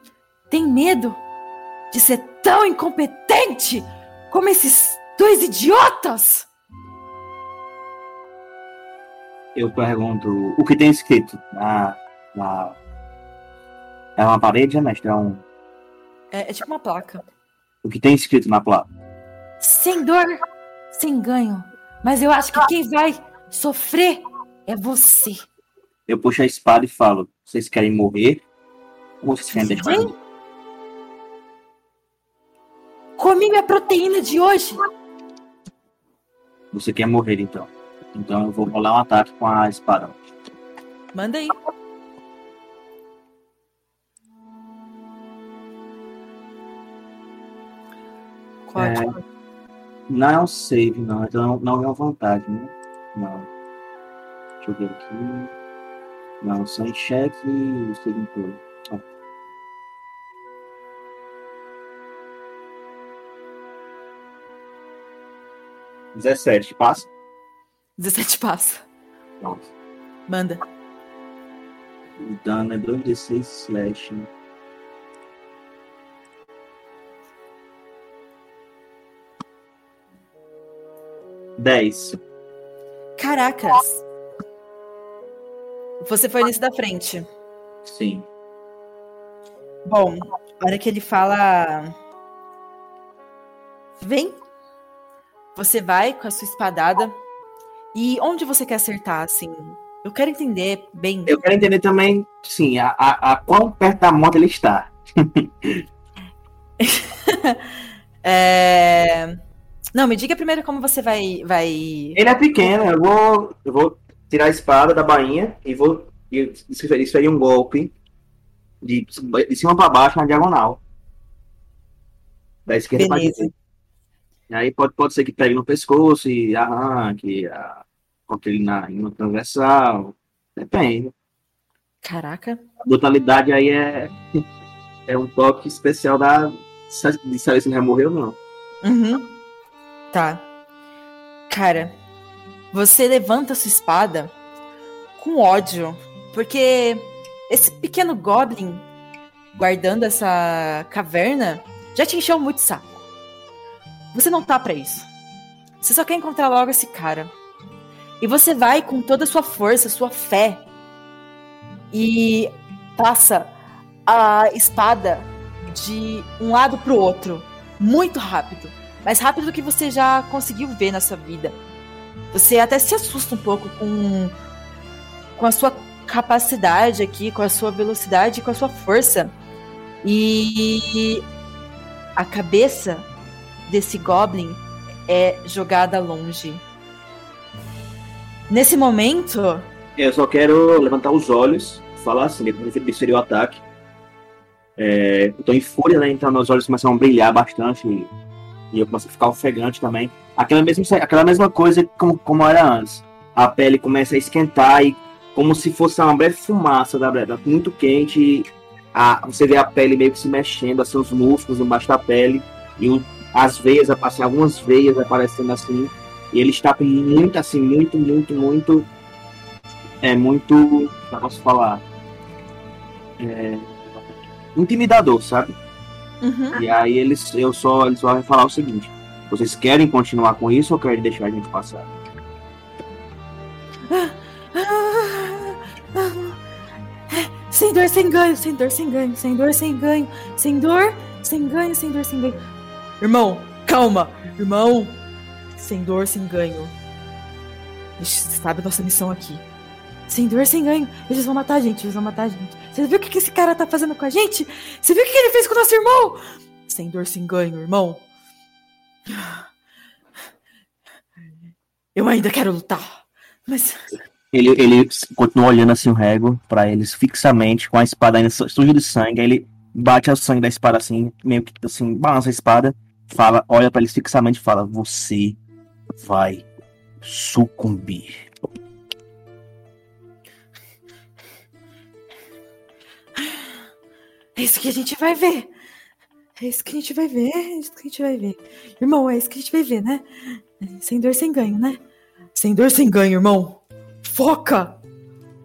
tem medo de ser tão incompetente como esses dois idiotas? Eu pergunto, o que tem escrito na. na... É uma parede, né, mestre? É, um... É, é tipo uma placa. O que tem escrito na placa? Sem dor, sem ganho. Mas eu acho que quem vai sofrer é você. Eu puxo a espada e falo: vocês querem morrer? Ou vocês querem deixar? Vem. Comi minha proteína de hoje. Você quer morrer então? Então eu vou rolar um ataque com a espada. Manda aí. É, não é um save, não. Então não é uma vantagem, né? Não. Deixa eu ver aqui. Não, só em cheque e em todo. Ó. Dezessete, passa? 17 passa. Pronto. Manda. O dano é 2d6 slash. Dez. Caracas. Você foi nesse da frente. Sim. Bom, a hora que ele fala. Vem. Você vai com a sua espadada. E onde você quer acertar, assim? Eu quero entender bem. Eu quero entender também, sim, a, a, a quão perto da moto ele está. (laughs) É... Não, me diga primeiro como você vai. vai... Ele é pequeno, eu vou, eu vou tirar a espada da bainha e vou e desferir um golpe de, de cima para baixo na diagonal. Da esquerda para direita. E aí pode, pode ser que pegue no pescoço e arranque, a, coloque ele na, uma transversal. Depende. Caraca. A brutalidade aí é, é um toque especial da, de saber se ele já morreu ou não. Uhum. Tá. Cara, você levanta sua espada com ódio, porque esse pequeno goblin guardando essa caverna já te encheu muito saco. Você não tá pra isso. Você só quer encontrar logo esse cara. E você vai com toda a sua força, sua fé e passa a espada de um lado pro outro, muito rápido, mais rápido do que você já conseguiu ver na sua vida. Você até se assusta um pouco com com a sua capacidade aqui, com a sua velocidade, com a sua força. E a cabeça desse goblin é jogada longe. Nesse momento, Eu só quero levantar os olhos, falar assim, depois de desferir o ataque. É, eu tô em fúria, né? Então meus olhos começam a brilhar bastante e, e eu começo a ficar ofegante também. Aquela mesma, aquela mesma coisa como, como era antes. A pele começa a esquentar e como se fosse uma breve fumaça da breve, muito quente. A, você vê a pele meio que se mexendo, assim, os músculos embaixo da pele e o, as veias, assim, algumas veias aparecendo assim. E ele está com muito, assim, muito, muito, muito. É muito. Como eu posso falar? É, intimidador, sabe? Uhum. E aí eles, eu só, eles só vão falar o seguinte: vocês querem continuar com isso ou querem deixar a gente passar? Sem dor, sem ganho, sem dor, sem ganho, sem dor, sem ganho, sem dor, sem ganho, sem dor, sem ganho. Irmão, calma, irmão. Sem dor, sem ganho. Você sabe a nossa missão aqui. Sem dor, sem ganho. Eles vão matar a gente, eles vão matar a gente. Você viu o que esse cara tá fazendo com a gente? Você viu o que ele fez com o nosso irmão? Sem dor, sem ganho, irmão. Eu ainda quero lutar. Mas Ele, ele continua olhando assim o rego pra eles fixamente, com a espada ainda su- suja de sangue. Aí ele bate o sangue da espada assim, meio que assim, balança a espada, fala, olha para eles fixamente e fala: Você vai sucumbir. É isso que a gente vai ver. É isso que a gente vai ver. É isso que a gente vai ver. Irmão, é isso que a gente vai ver, né? É, sem dor, sem ganho, né? Sem dor, sem ganho, irmão. Foca!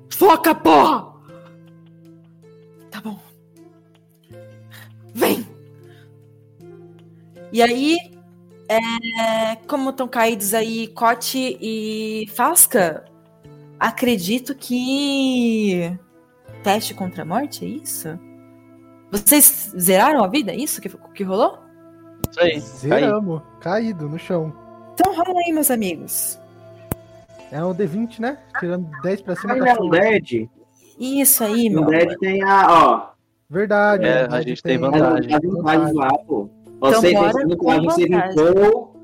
Foca, porra! E aí, é, como estão caídos aí Cote e Fasca, acredito que teste contra a morte, é isso? Vocês zeraram a vida? É isso que, que rolou? Isso aí. Zeramos. Caído no chão. Então rola aí, meus amigos. É um D20, né? Tirando 10 pra cima. Tá é um LED? Isso aí, meu. No LED tem a, ó. Verdade. É, né? a gente tem As vantagem. as vantagens lá, pô. Então Você bora tem com você vantagem. evitou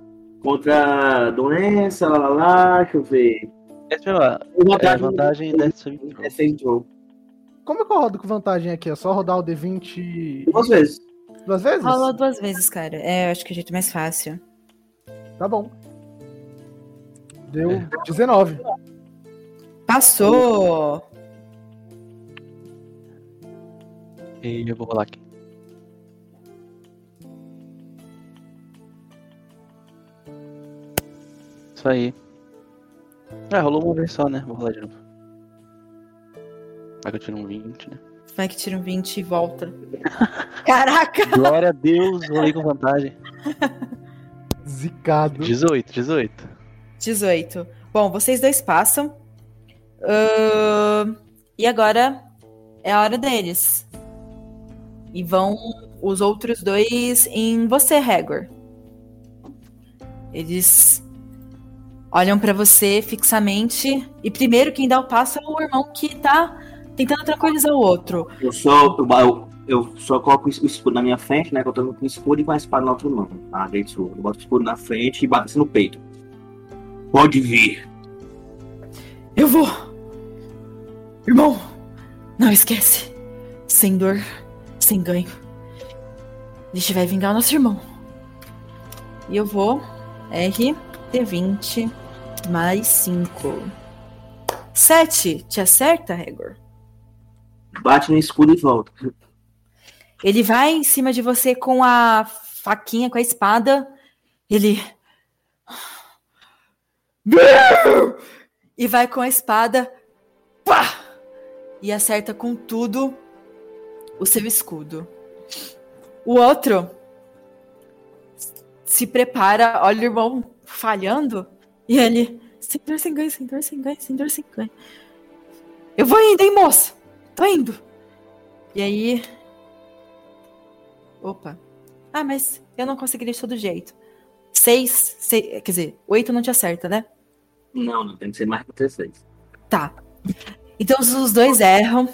contra doença, lá, lá, lá, deixa eu ver. Essa é a Tem é, vantagem dessa É de jogo. Como é que eu rodo com vantagem aqui? É só rodar o D20 Duas vezes. duas vezes? Rola duas vezes, cara. É, eu acho que é o jeito mais fácil. Tá bom. Deu 19. Passou! E eu vou rolar aqui. Isso aí. É, rolou uma vez só, né? Vou rolar de novo. Vai que eu tiro um 20, né? Vai que tira um 20 e volta. (laughs) Caraca! Glória a Deus, rolei com vantagem. (laughs) Zicado. 18, 18. 18. Bom, vocês dois passam. Ahn, e agora é a hora deles. E vão os outros dois em você, Hagor. Eles olham pra você fixamente. E primeiro quem dá o passo é o irmão que tá tentando tranquilizar o outro. Eu só, eu, eu, só coloco o escudo na minha frente, né? Que eu tô com o escudo e com a espada na outra mão. Ah, Getsu. Eu boto o escudo na frente e bato assim no peito. Pode vir. Eu vou! Irmão, não esquece. Sem dor, sem ganho. A gente vai vingar o nosso irmão. E eu vou. R, D20, mais 5. 7. Te acerta, Regor? Bate no escudo e volta. Ele vai em cima de você com a faquinha, com a espada. Ele. E vai com a espada. Pá! E acerta com tudo o seu escudo. O outro se prepara, olha o irmão falhando. E ele. Sem dor, sem ganho, sem dor, sem ganho, sem dor, sem ganho. Eu vou indo, hein, moça? Tô indo. E aí. Opa. Ah, mas eu não conseguiria de todo jeito. Seis, seis. Quer dizer, oito não te acerta, né? Não, não tem que ser mais que 16. Tá. Então os dois erram.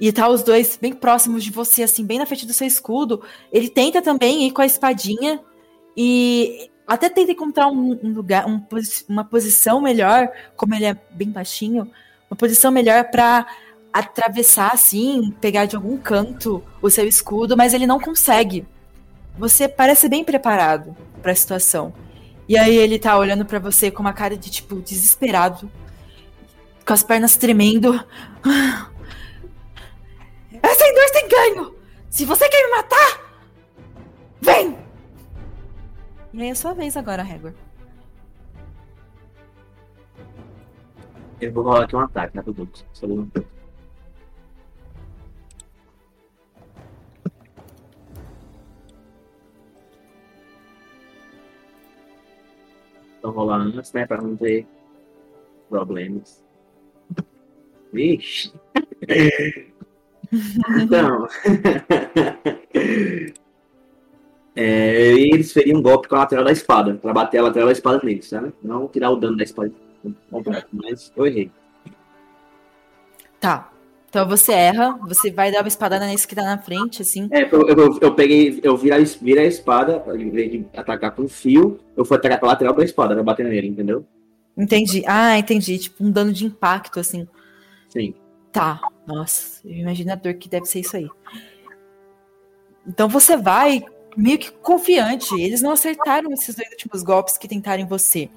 E tá os dois bem próximos de você, assim, bem na frente do seu escudo. Ele tenta também ir com a espadinha. E até tenta encontrar um, um lugar, um uma posição melhor, como ele é bem baixinho, uma posição melhor pra atravessar, assim, pegar de algum canto o seu escudo, mas ele não consegue. Você parece bem preparado pra situação. E aí ele tá olhando pra você com uma cara de tipo desesperado, com as pernas tremendo. Sem dor, sem ganho! Se você quer me matar, vem! É a sua vez agora, Hagor. Eu vou rolar aqui um ataque, né, pro Dux. Só um- Vou rolar antes, né, pra não ter problemas. Vixe. (laughs) Então. (laughs) é, eles feriam um golpe com a lateral da espada, pra bater a lateral da espada neles, sabe? Não tirar o dano da espada mas eu errei. Tá. Então você erra, você vai dar uma espadada nesse que tá na frente, assim. É, eu, eu, eu peguei, eu vira a espada, em vez de atacar com fio, eu fui atacar com a lateral da espada, pra bater nele, entendeu? Entendi. Ah, entendi. Tipo, um dano de impacto, assim. Sim. Tá. Nossa, eu imagino a dor que deve ser isso aí. Então você vai meio que confiante. Eles não acertaram esses dois últimos golpes que tentaram em você.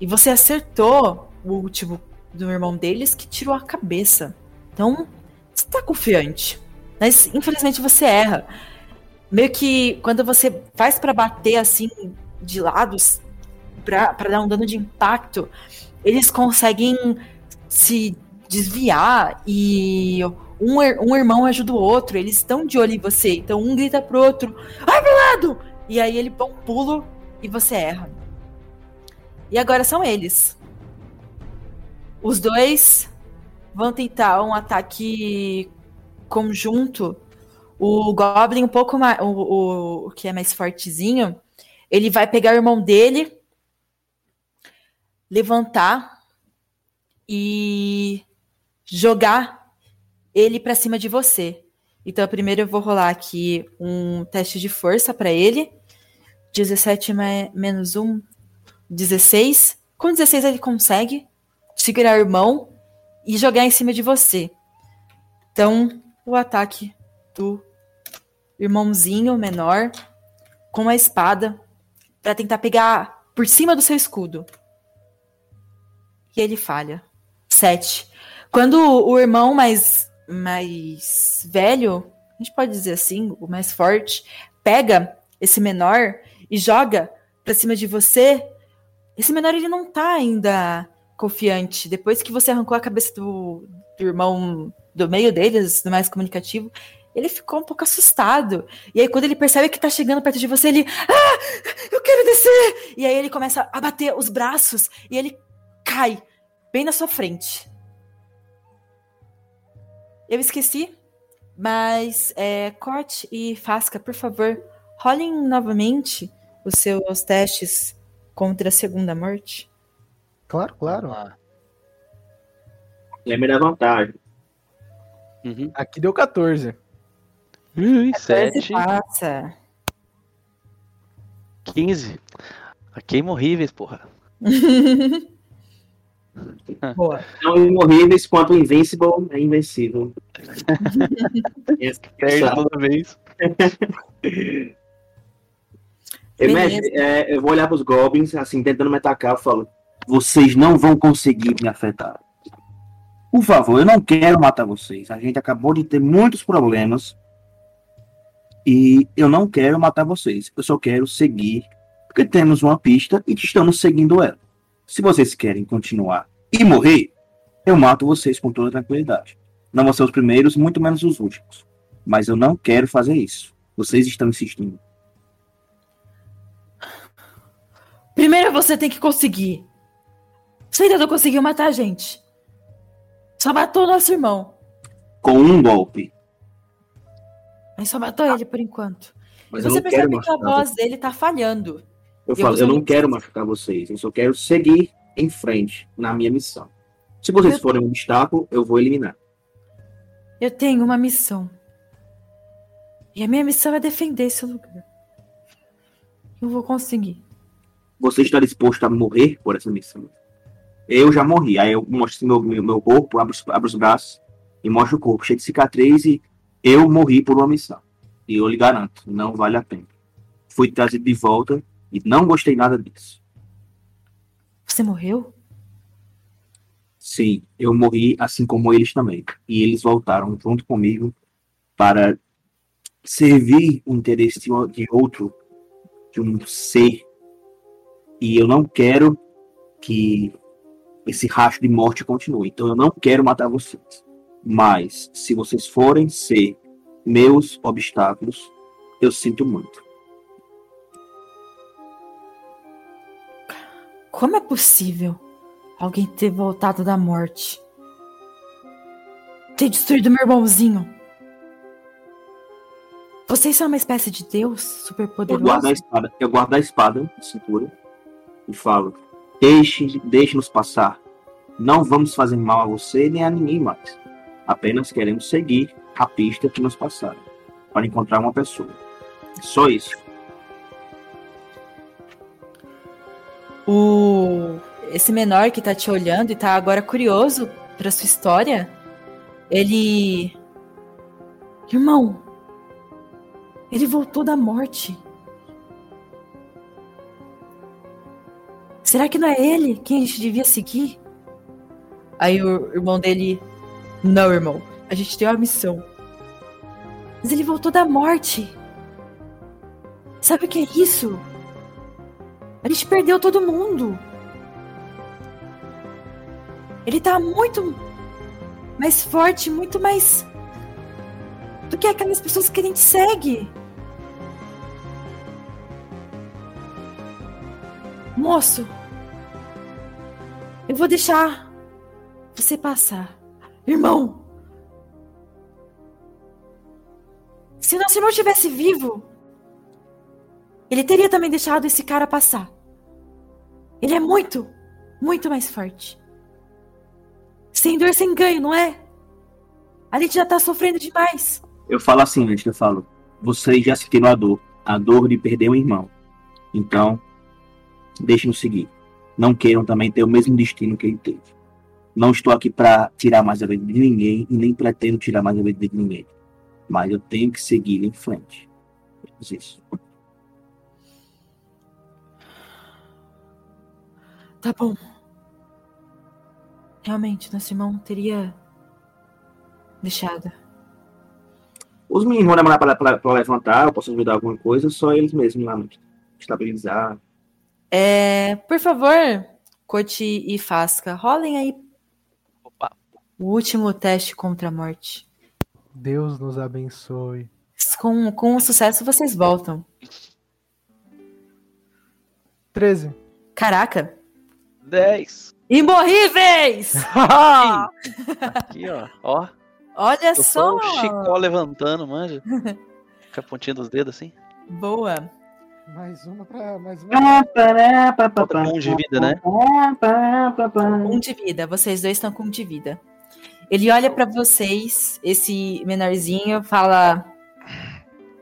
E você acertou o último do irmão deles que tirou a cabeça. Então, você tá confiante. Mas infelizmente você erra. Meio que quando você faz para bater assim de lados, para dar um dano de impacto, eles conseguem se desviar e um, um irmão ajuda o outro, eles estão de olho em você. Então um grita pro outro, vai pro lado! E aí ele dá um pulo e você erra. E agora são eles. Os dois vão tentar um ataque conjunto. O Goblin, um pouco mais. O, o, o que é mais fortezinho, ele vai pegar o irmão dele, levantar e jogar ele para cima de você. Então, primeiro eu vou rolar aqui um teste de força para ele. 17 menos 1, 16. Com 16 ele consegue segurar o irmão e jogar em cima de você. Então, o ataque do irmãozinho menor com a espada para tentar pegar por cima do seu escudo. E ele falha. 7. Quando o irmão mais mais velho, a gente pode dizer assim, o mais forte, pega esse menor e joga para cima de você, esse menor ele não tá ainda confiante. Depois que você arrancou a cabeça do, do irmão do meio deles, do mais comunicativo, ele ficou um pouco assustado. E aí, quando ele percebe que tá chegando perto de você, ele. Ah! Eu quero descer! E aí ele começa a bater os braços e ele cai bem na sua frente. Eu esqueci, mas é, Corte e Fasca, por favor, rolem novamente os seus testes contra a segunda morte. Claro, claro. Lembre da vantagem. Uhum. Aqui deu 14. Ui, 7. Passa. 15. Queima horríveis, porra. (laughs) Boa. Tão imorríveis quanto Invincible é invencível. (laughs) Perde toda vez. (laughs) Eu, mestre, é, eu vou olhar pros Goblins, assim, tentando me atacar, eu falo: Vocês não vão conseguir me afetar. Por favor, eu não quero matar vocês. A gente acabou de ter muitos problemas. E eu não quero matar vocês. Eu só quero seguir. Porque temos uma pista e estamos seguindo ela. Se vocês querem continuar e morrer, eu mato vocês com toda tranquilidade. Não vão ser os primeiros, muito menos os últimos. Mas eu não quero fazer isso. Vocês estão insistindo. Primeiro você tem que conseguir. Você ainda não conseguiu matar a gente. Só matou nosso irmão. Com um golpe. Mas só matou ele por enquanto. Mas você percebe que a voz dele tá falhando. Eu falo, eu não quero machucar vocês, eu só quero seguir em frente na minha missão. Se vocês Eu- forem um obstáculo, eu vou eliminar. Eu tenho uma missão. E a minha missão é defender esse lugar. Eu vou conseguir. Você está disposto a morrer por essa missão? Eu já morri. Aí eu mostro meu, meu, meu corpo, abro, os- abro os braços e mostro o corpo cheio de cicatriz e eu morri por uma missão. E eu lhe garanto, não vale a pena. Fui trazido de volta e não gostei nada disso. Você morreu? Sim, eu morri assim como eles também. E eles voltaram junto comigo para servir o interesse de outro, de um ser. E eu não quero que esse rastro de morte continue. Então eu não quero matar vocês. Mas se vocês forem ser meus obstáculos, eu sinto muito. Como é possível alguém ter voltado da morte? Ter destruído meu irmãozinho? Vocês são uma espécie de deus super Eu poderoso? guardo a espada, eu guardo a espada na cintura e falo: deixe, deixe-nos passar. Não vamos fazer mal a você nem a ninguém mais. Apenas queremos seguir a pista que nos passaram para encontrar uma pessoa. Só isso. O esse menor que tá te olhando e tá agora curioso pra sua história, ele Irmão, ele voltou da morte. Será que não é ele quem a gente devia seguir? Aí o irmão dele, não, irmão, a gente tem uma missão. Mas ele voltou da morte. Sabe o que é isso? A gente perdeu todo mundo. Ele tá muito mais forte, muito mais do que aquelas pessoas que a gente segue. Moço, eu vou deixar você passar. Irmão, se nosso irmão estivesse vivo, ele teria também deixado esse cara passar. Ele é muito, muito mais forte. Sem dor, sem ganho, não é? A gente já tá sofrendo demais. Eu falo assim, gente, eu falo, vocês já sentiram a dor, a dor de perder um irmão. Então, deixem-nos seguir. Não queiram também ter o mesmo destino que ele teve. Não estou aqui para tirar mais a vida de ninguém e nem pretendo tirar mais a vida de ninguém. Mas eu tenho que seguir em frente. É isso. Tá bom. Realmente, nosso irmão teria deixado. Os meninos vão demorar para levantar, eu posso ajudar alguma coisa, só eles mesmos lá, estabilizar. É, por favor, Cote e Fasca, rolem aí Opa. o último teste contra a morte. Deus nos abençoe. Com, com o sucesso, vocês voltam. 13. Caraca! 10. Imorríveis! (laughs) Aqui, ó. Ó. Olha Eu só! o Chicó levantando, manja. (laughs) Com a pontinha dos dedos assim. Boa. Mais uma pra. Mais uma. Outra com um de vida, né? Um de vida. Vocês dois estão com um de vida. Ele olha pra vocês, esse menorzinho, fala: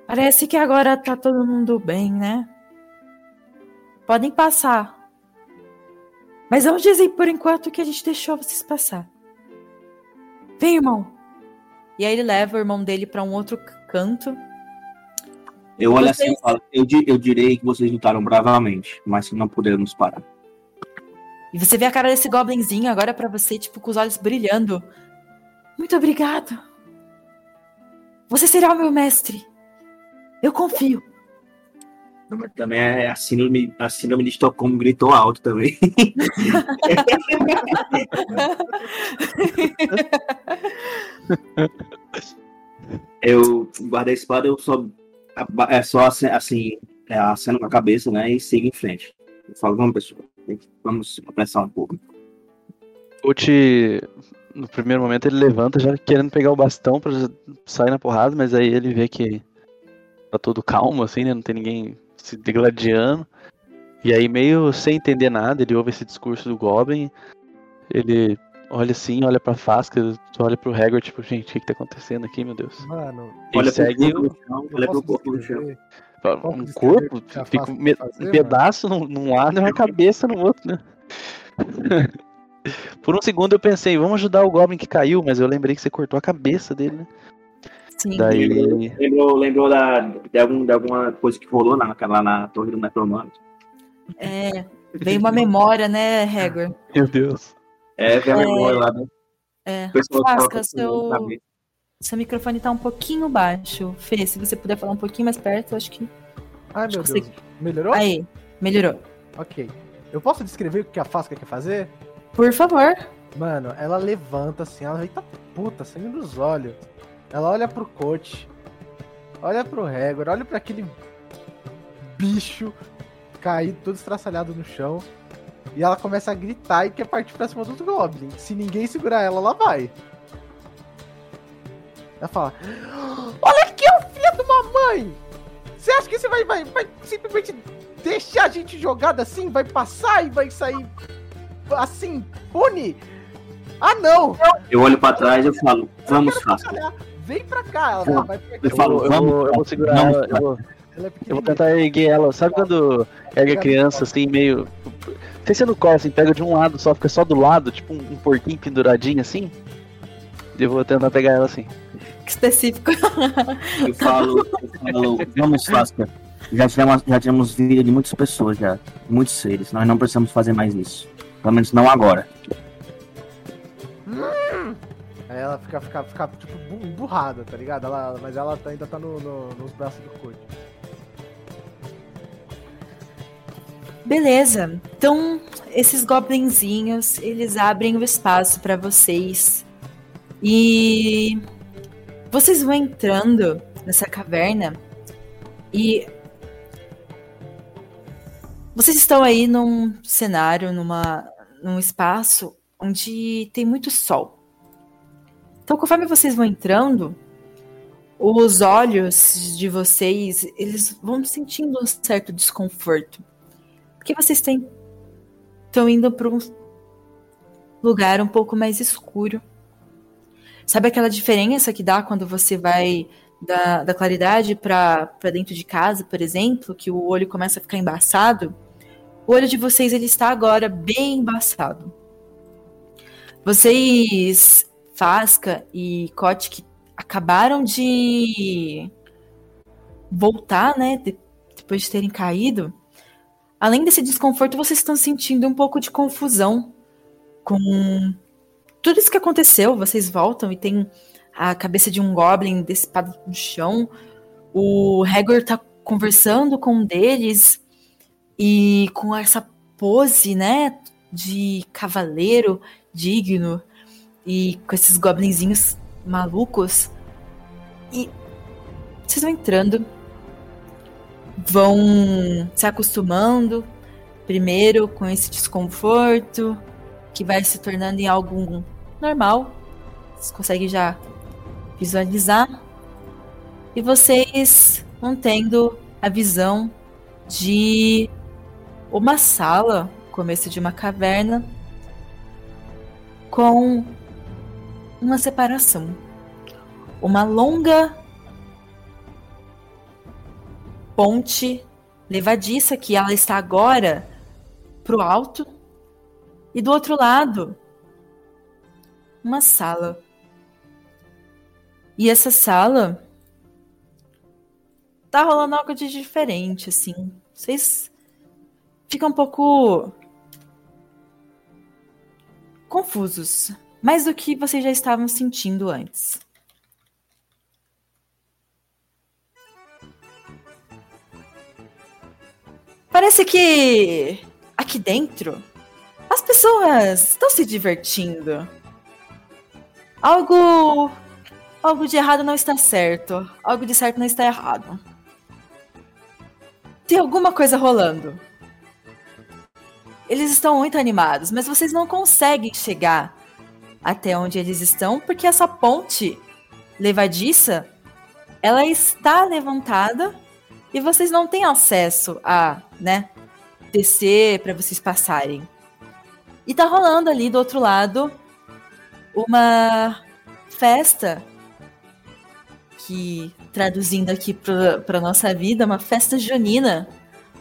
Parece que agora tá todo mundo bem, né? Podem passar. Mas vamos dizer por enquanto que a gente deixou vocês passar. Vem, irmão. E aí ele leva o irmão dele pra um outro canto. Eu olho Vocês- assim e falo, eu, eu direi que vocês lutaram bravamente, mas não puderam nos parar. E você vê a cara desse goblinzinho agora pra você, tipo, com os olhos brilhando. Muito obrigado. Você será o meu mestre. Eu confio. Também é a síndrome, a síndrome de Estocolmo gritou alto também. (laughs) eu guardei a espada, eu só é só assim, é, aceno com a cabeça, né, e sigo em frente. Eu falo, vamos pessoal, vamos apressar um pouco. Coach, no primeiro momento ele levanta já querendo pegar o bastão pra sair na porrada, mas aí ele vê que tá todo calmo assim, né? Não tem ninguém se degladiando. E aí meio sem entender nada, ele ouve esse discurso do Goblin, ele olha assim, olha pra Fasca, olha pro Hagrid, tipo, gente, o que, que tá acontecendo aqui, meu Deus? Mano, E Olha pro segue corpo olha pro corpo no chão. um corpo, fica um, fazer, um mano? pedaço num, num lado e uma cabeça no outro, né? (laughs) Por um segundo eu pensei, vamos ajudar o Goblin que caiu, mas eu lembrei que você cortou a cabeça dele, né? Sim. Daí. Lembrou, lembrou da, de, algum, de alguma coisa que rolou lá, lá na torre do necromante. É, veio uma memória, né, Hagrid? (laughs) Meu Deus. É, vem a memória lá, né? É. Fasca, seu, seu microfone tá um pouquinho baixo. Fê, se você puder falar um pouquinho mais perto, eu acho que. Ai, meu Acho Deus. que Melhorou? Aí, melhorou. Ok. Eu posso descrever o que a Fasca quer fazer? Por favor. Mano, ela levanta assim, ela eita puta, sangue nos olhos. Ela olha pro coach, olha pro Hagrid, olha pra aquele bicho caído, todo estraçalhado no chão. E ela começa a gritar e quer partir pra cima dos Goblin. Se ninguém segurar ela, ela vai. Ela fala: Olha aqui, é o filho de uma mãe! Você acha que você vai, vai, vai simplesmente deixar a gente jogada assim? Vai passar e vai sair assim, pune? Ah, não! Eu olho pra trás e eu falo, vamos, Fasca. Vem pra cá, ela vai pra cá. Eu falo, eu, vamos, vou, eu vou segurar vamos, ela, eu vou, Ela é eu vou tentar erguer ela. Sabe quando ergue a criança assim, meio. Não sei se é no colo, assim, pega de um lado só, fica só do lado, tipo um, um porquinho penduradinho assim. Eu vou tentar pegar ela assim. Que específico. Eu falo, eu falo vamos, Fasca. Já tivemos, já tivemos vida de muitas pessoas, já. Muitos seres. Nós não precisamos fazer mais isso. Pelo menos não agora. Aí ela fica, fica, fica tipo, bu- emburrada, tá ligado? Ela, mas ela ainda tá no, no- nos braços do Code. Beleza. Então, esses goblinzinhos, eles abrem o espaço para vocês. E vocês vão entrando nessa caverna e vocês estão aí num cenário, numa num espaço onde tem muito sol. Então, conforme vocês vão entrando, os olhos de vocês, eles vão sentindo um certo desconforto. Porque vocês estão indo para um lugar um pouco mais escuro. Sabe aquela diferença que dá quando você vai da, da claridade para dentro de casa, por exemplo, que o olho começa a ficar embaçado? O olho de vocês ele está agora bem embaçado. Vocês, Fasca e Kotick, acabaram de voltar, né? de- depois de terem caído. Além desse desconforto, vocês estão sentindo um pouco de confusão com tudo isso que aconteceu. Vocês voltam e tem a cabeça de um goblin despado no chão. O Hagor tá conversando com um deles e com essa pose, né, de cavaleiro digno e com esses goblinzinhos malucos. E vocês vão entrando vão se acostumando primeiro com esse desconforto que vai se tornando em algo normal. Vocês conseguem já visualizar. E vocês vão tendo a visão de uma sala, começo de uma caverna, com uma separação. Uma longa ponte levadiça que ela está agora pro alto e do outro lado uma sala. E essa sala tá rolando algo de diferente assim. Vocês ficam um pouco confusos, mais do que vocês já estavam sentindo antes. Parece que aqui dentro as pessoas estão se divertindo. Algo algo de errado não está certo, algo de certo não está errado. Tem alguma coisa rolando. Eles estão muito animados, mas vocês não conseguem chegar até onde eles estão porque essa ponte levadiça ela está levantada e vocês não têm acesso a, né, descer para vocês passarem. E tá rolando ali do outro lado uma festa que traduzindo aqui para nossa vida, uma festa junina,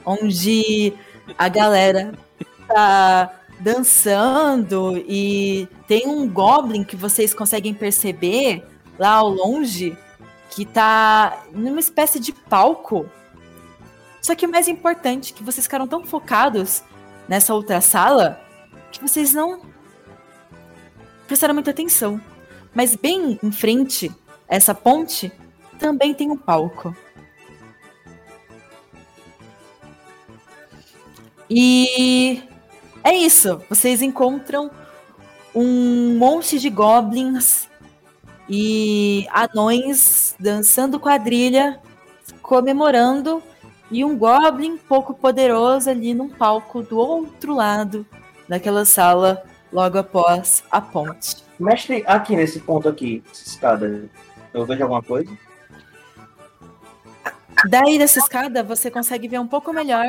onde a galera tá dançando e tem um goblin que vocês conseguem perceber lá ao longe que tá numa espécie de palco. Só que o mais importante, que vocês ficaram tão focados nessa outra sala que vocês não prestaram muita atenção. Mas bem em frente a essa ponte também tem um palco. E é isso. Vocês encontram um monte de goblins e anões dançando quadrilha, comemorando, e um goblin pouco poderoso ali num palco do outro lado daquela sala, logo após a ponte. Mestre, aqui nesse ponto aqui, escada, eu vejo alguma coisa? Daí dessa escada você consegue ver um pouco melhor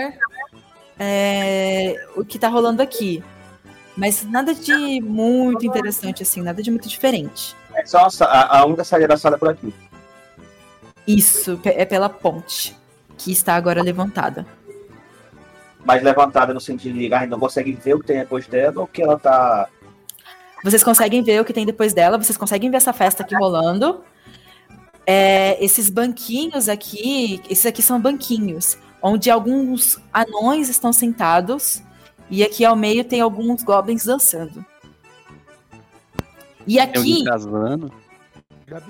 é, o que tá rolando aqui. Mas nada de muito interessante, assim, nada de muito diferente. É só a, a, única saída da sala é por aqui. Isso, é pela ponte, que está agora levantada. Mas levantada no sentido de a gente não consegue ver o que tem depois dela ou que ela tá. Vocês conseguem ver o que tem depois dela, vocês conseguem ver essa festa aqui rolando. É, esses banquinhos aqui, esses aqui são banquinhos, onde alguns anões estão sentados, e aqui ao meio tem alguns goblins dançando. E aqui. casando.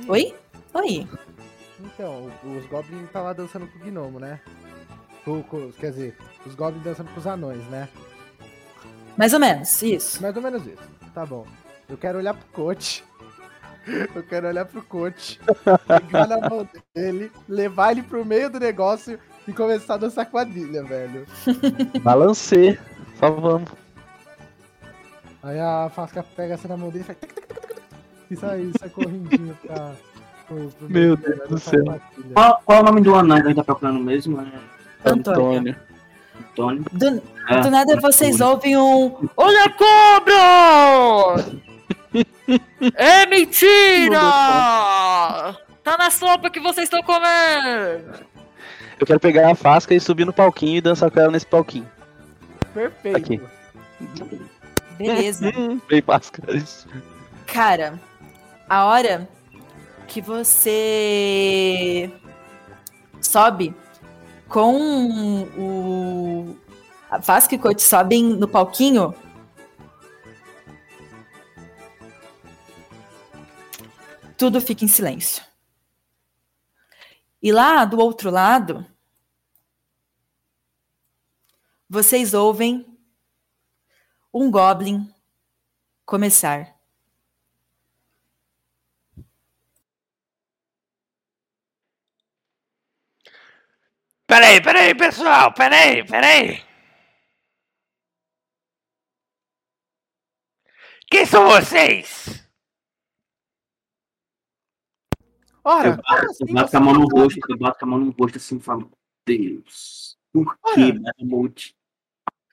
Oi? Oi. Então, os goblins tá lá dançando com o gnomo, né? Com- com- quer dizer, os goblins dançando com os anões, né? Mais ou menos, isso. Mais ou menos isso. Tá bom. Eu quero olhar pro coach. (laughs) Eu quero olhar pro coach, pegar na mão dele, levar ele pro meio do negócio e começar a dançar quadrilha, velho. Balancê. Só vamos. Aí a Fasca pega assim na mão dele e faz. E sai, sai correndinho pra. Pro, pro Meu Deus do céu. Qual, qual é o nome do anão que a gente tá procurando mesmo? É Antônio. Antônio. Do, Ah, do nada vocês Antônio. ouvem um. Olha a cobra! (laughs) É mentira! Tá na sopa que vocês estão comendo! Eu quero pegar a fasca e subir no palquinho e dançar com ela nesse palquinho. Perfeito. Aqui. Beleza. (laughs) Bem fasca. Cara, a hora que você sobe com o. A Vasco e Coach sobem no palquinho. Tudo fica em silêncio. E lá do outro lado, vocês ouvem um goblin começar. Peraí, peraí, pessoal, peraí, peraí. Quem são vocês? Ora, Eu bato, eu bato com a mão no rosto, eu bato com a mão no rosto assim e falo, Deus, por que Battlemote?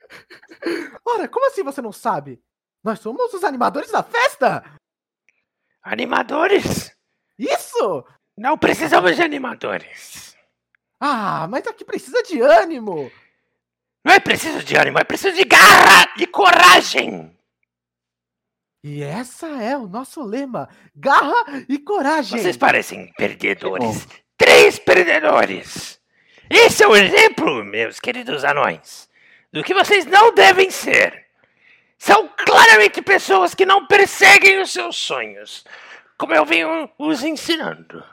(laughs) ora, como assim você não sabe? Nós somos os animadores da festa! Animadores? Isso! Não precisamos de animadores. Ah, mas aqui precisa de ânimo! Não é preciso de ânimo, é preciso de garra e coragem. E essa é o nosso lema: garra e coragem! Vocês parecem perdedores. Três perdedores. Esse é o exemplo, meus queridos anões, do que vocês não devem ser. São claramente pessoas que não perseguem os seus sonhos, como eu venho os ensinando.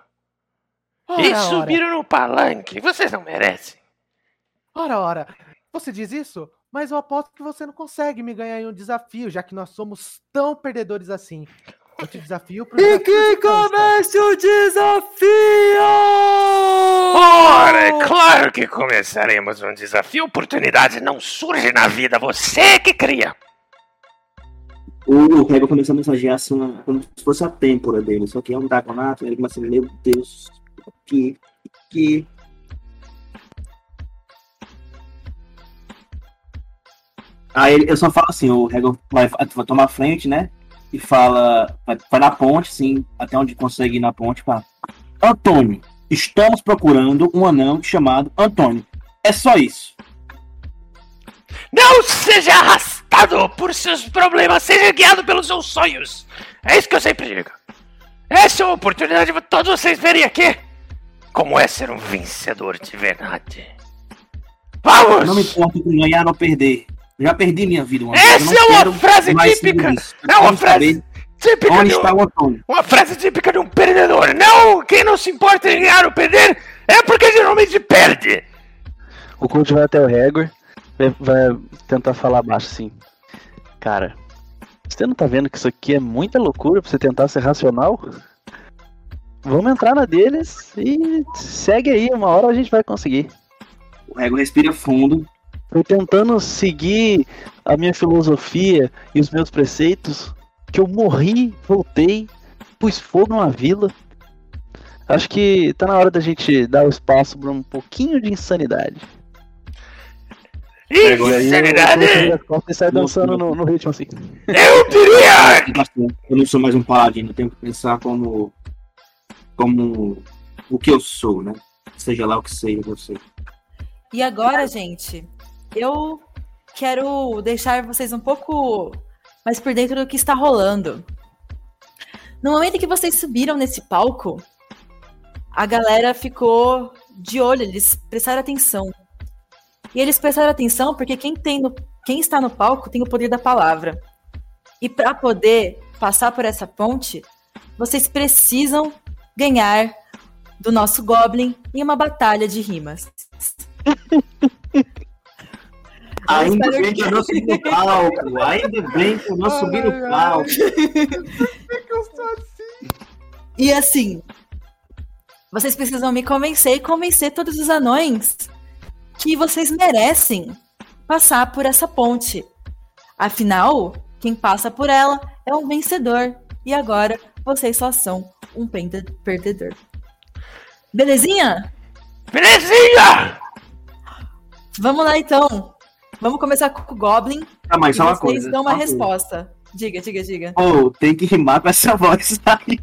Ora, e ora. subiram no palanque. Vocês não merecem. Ora, ora, você diz isso, mas eu aposto que você não consegue me ganhar em um desafio, já que nós somos tão perdedores assim. Eu te desafio pro E desafio que comece o desafio! Ora, é claro que começaremos um desafio. Oportunidade não surge na vida, você que cria. O Rego começa a mensagear assim, como se fosse a têmpora dele, só que é um draconato, ele começa, meu Deus, que, que... Aí ele- eu só falo assim, o Rego vai, vai tomar frente, né? E fala, vai, vai na ponte, assim, até onde consegue ir na ponte, fala, Antônio, estamos procurando um anão chamado Antônio. É só isso. Não seja arrastado por seus problemas, seja guiado pelos seus sonhos. É isso que eu sempre digo. Essa é uma oportunidade para todos vocês verem aqui como é ser um vencedor de verdade. Vamos! Não me importa ganhar ou perder. Já perdi minha vida uma vez. eu Essa é uma frase típica. É uma frase saber típica Onde de um- está o Antônio? Uma frase típica de um perdedor. Não, quem não se importa em ganhar ou perder é porque geralmente perde. O coach vai até o Hagrid, vai, vai tentar falar baixo assim. Cara, você não tá vendo que isso aqui é muita loucura pra você tentar ser racional? Vamos entrar na deles e segue aí, uma hora a gente vai conseguir. O Rego respira fundo. Foi tentando seguir a minha filosofia e os meus preceitos que eu morri, voltei, pus fogo numa vila. Acho que tá na hora da gente dar o espaço pra um pouquinho de insanidade. Insanidade? eu- eu- eu- E sai dançando no, no ritmo assim. Eu diria! Eu não sou mais um paladino, tenho que pensar como. como o que eu sou, né? Seja lá o que seja você. E agora, gente, eu quero deixar vocês um pouco mais por dentro do que está rolando. No momento que vocês subiram nesse palco, a galera ficou de olho, eles prestaram atenção. E eles prestaram atenção porque quem, tem no, quem está no palco tem o poder da palavra. E para poder passar por essa ponte, vocês precisam ganhar do nosso Goblin em uma batalha de rimas. (laughs) Ainda bem que eu não subi no (laughs) palco. Ainda bem que eu não subi no palco. E assim, vocês precisam me convencer e convencer todos os anões que vocês merecem passar por essa ponte. Afinal, quem passa por ela é um vencedor. E agora vocês só são um perdedor. Belezinha? Belezinha! Vamos lá então. Vamos começar com o Goblin. Ah, mas só uma vocês coisa, dão uma só uma coisa. resposta. Diga, diga, diga. Pô, tem que rimar com essa (laughs) voz aí.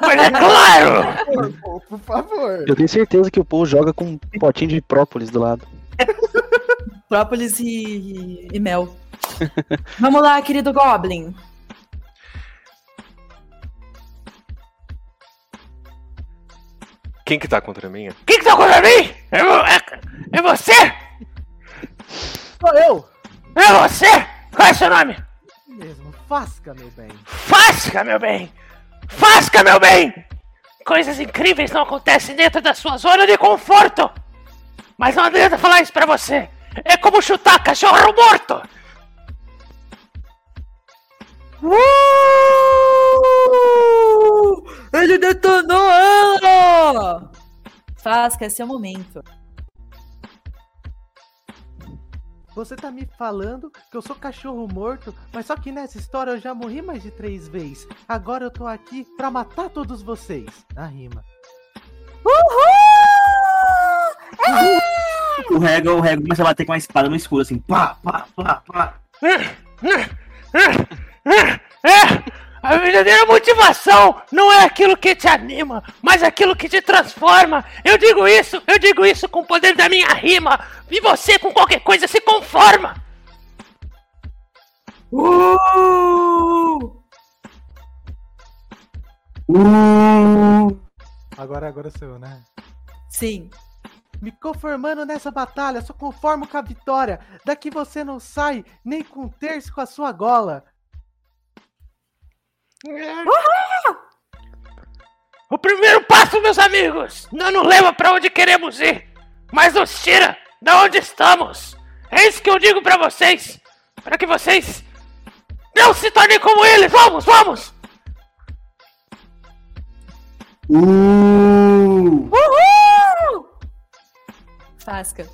Mas é claro! Por favor. Eu tenho certeza que o Paul joga com um potinho de própolis do lado. (laughs) Própolis e, e mel. Vamos lá, querido Goblin. Quem que tá contra mim? Quem que tá contra mim? É, é- é você? Sou eu! É você? Qual é seu nome? Mesmo, Fasca, meu bem. Fasca, meu bem! Fasca, meu bem! Coisas incríveis não acontecem dentro da sua zona de conforto! Mas não adianta falar isso pra você! É como chutar cachorro morto! Uh! Ele detonou ela! Fasca, esse é o momento. Você tá me falando que eu sou cachorro morto, mas só que nessa história eu já morri mais de três vezes. Agora eu tô aqui pra matar todos vocês. Na rima. O Rego, o Rego começa a bater com a espada no escuro, assim, pá, pá, pá, pá. É! A verdadeira motivação não é aquilo que te anima, mas aquilo que te transforma. Eu digo isso, eu digo isso com o poder da minha rima. E você com qualquer coisa se conforma. Agora, agora sou eu, né? Sim. Me conformando nessa batalha, só conformo com a vitória. Daqui você não sai nem com um terço com a sua gola. O primeiro passo, meus amigos, não nos leva pra onde queremos ir, mas nos tira da onde estamos. É isso que eu digo pra vocês, para que vocês não se tornem como eles. Vamos, vamos! Uh! Uhul! Fasca.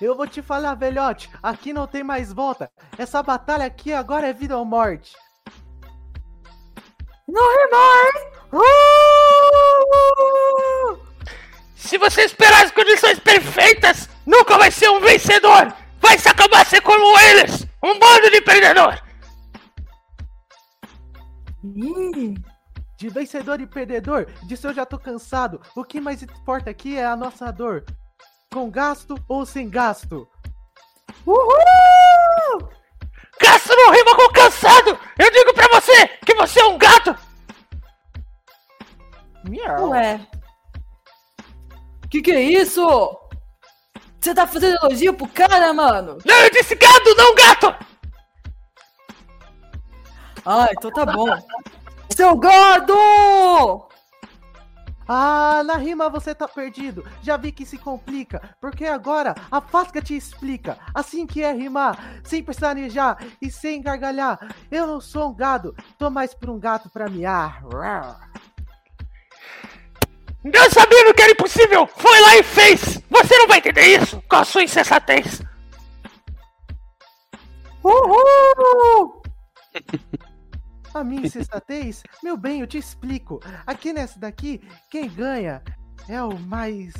Eu vou te falar, velhote, aqui não tem mais volta. Essa batalha aqui agora é vida ou morte. Não rimar! Se você esperar as condições perfeitas, nunca vai ser um vencedor. Vai se acabar ser como eles, um bando de perdedor. De vencedor e perdedor, disso eu já tô cansado. O que mais importa aqui é a nossa dor. Com gasto ou sem gasto? Uhul! Gasto não rima com cansado. Eu digo pra você que você é um gato. Ué. Que que é isso? Você tá fazendo elogio pro cara, mano? Não, eu disse gado, não gato. Ah, então tá bom. Seu gado! Ah, na rima você tá perdido. Já vi que se complica, porque agora a Fasca te explica. Assim que é rimar, sem pestanejar e sem gargalhar. Eu não sou um gado, tô mais pra um gato pra miar. Deus sabendo que era impossível, foi lá e fez. Você não vai entender isso com a sua insensatez. Uhul! (laughs) A minha insensatez? (laughs) Meu bem, eu te explico. Aqui nessa daqui, quem ganha é o mais.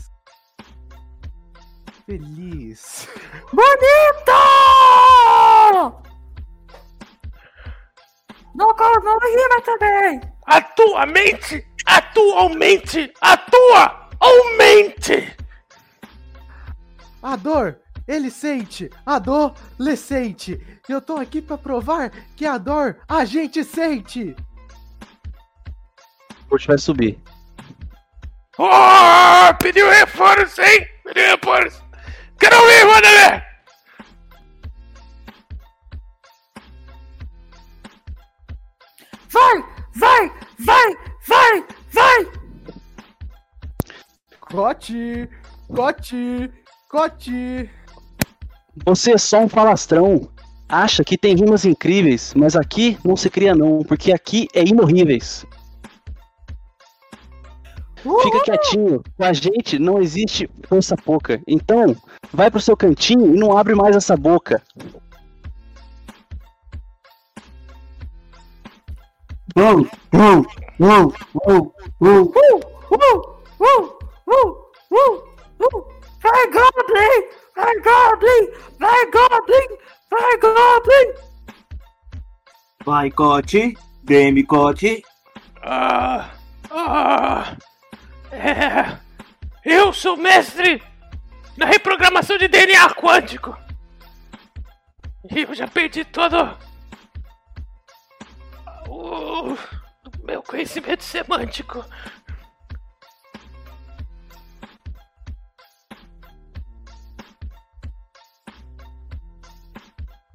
feliz. Bonito! Não, não rima também! A tua mente, atualmente, atua, aumente. A ele sente. A dor, lhe sente. Eu tô aqui pra provar que a dor a gente sente. O vai subir. Oh, pediu reforço, hein? Pediu reforço. Quero ouvir, Wanderlei. vai, vai, vai, vai, vai. Cote, cote, cote. Você é só um falastrão. Acha que tem rimas incríveis, mas aqui não se cria não, porque aqui é imorríveis. Fica quietinho, com a gente não existe força pouca. Então, vai pro seu cantinho e não abre mais essa boca. Uou, uou, uou, uou, uou. Uh, uh, uh, uh, uh. Vai, Goblin! Vai, Goblin! Vai, Goblin! Vai, Goblin! Vai, Cote. Game, Cote. Ah, ah, é, eu sou mestre na reprogramação de DNA quântico. E eu já perdi todo o meu conhecimento semântico.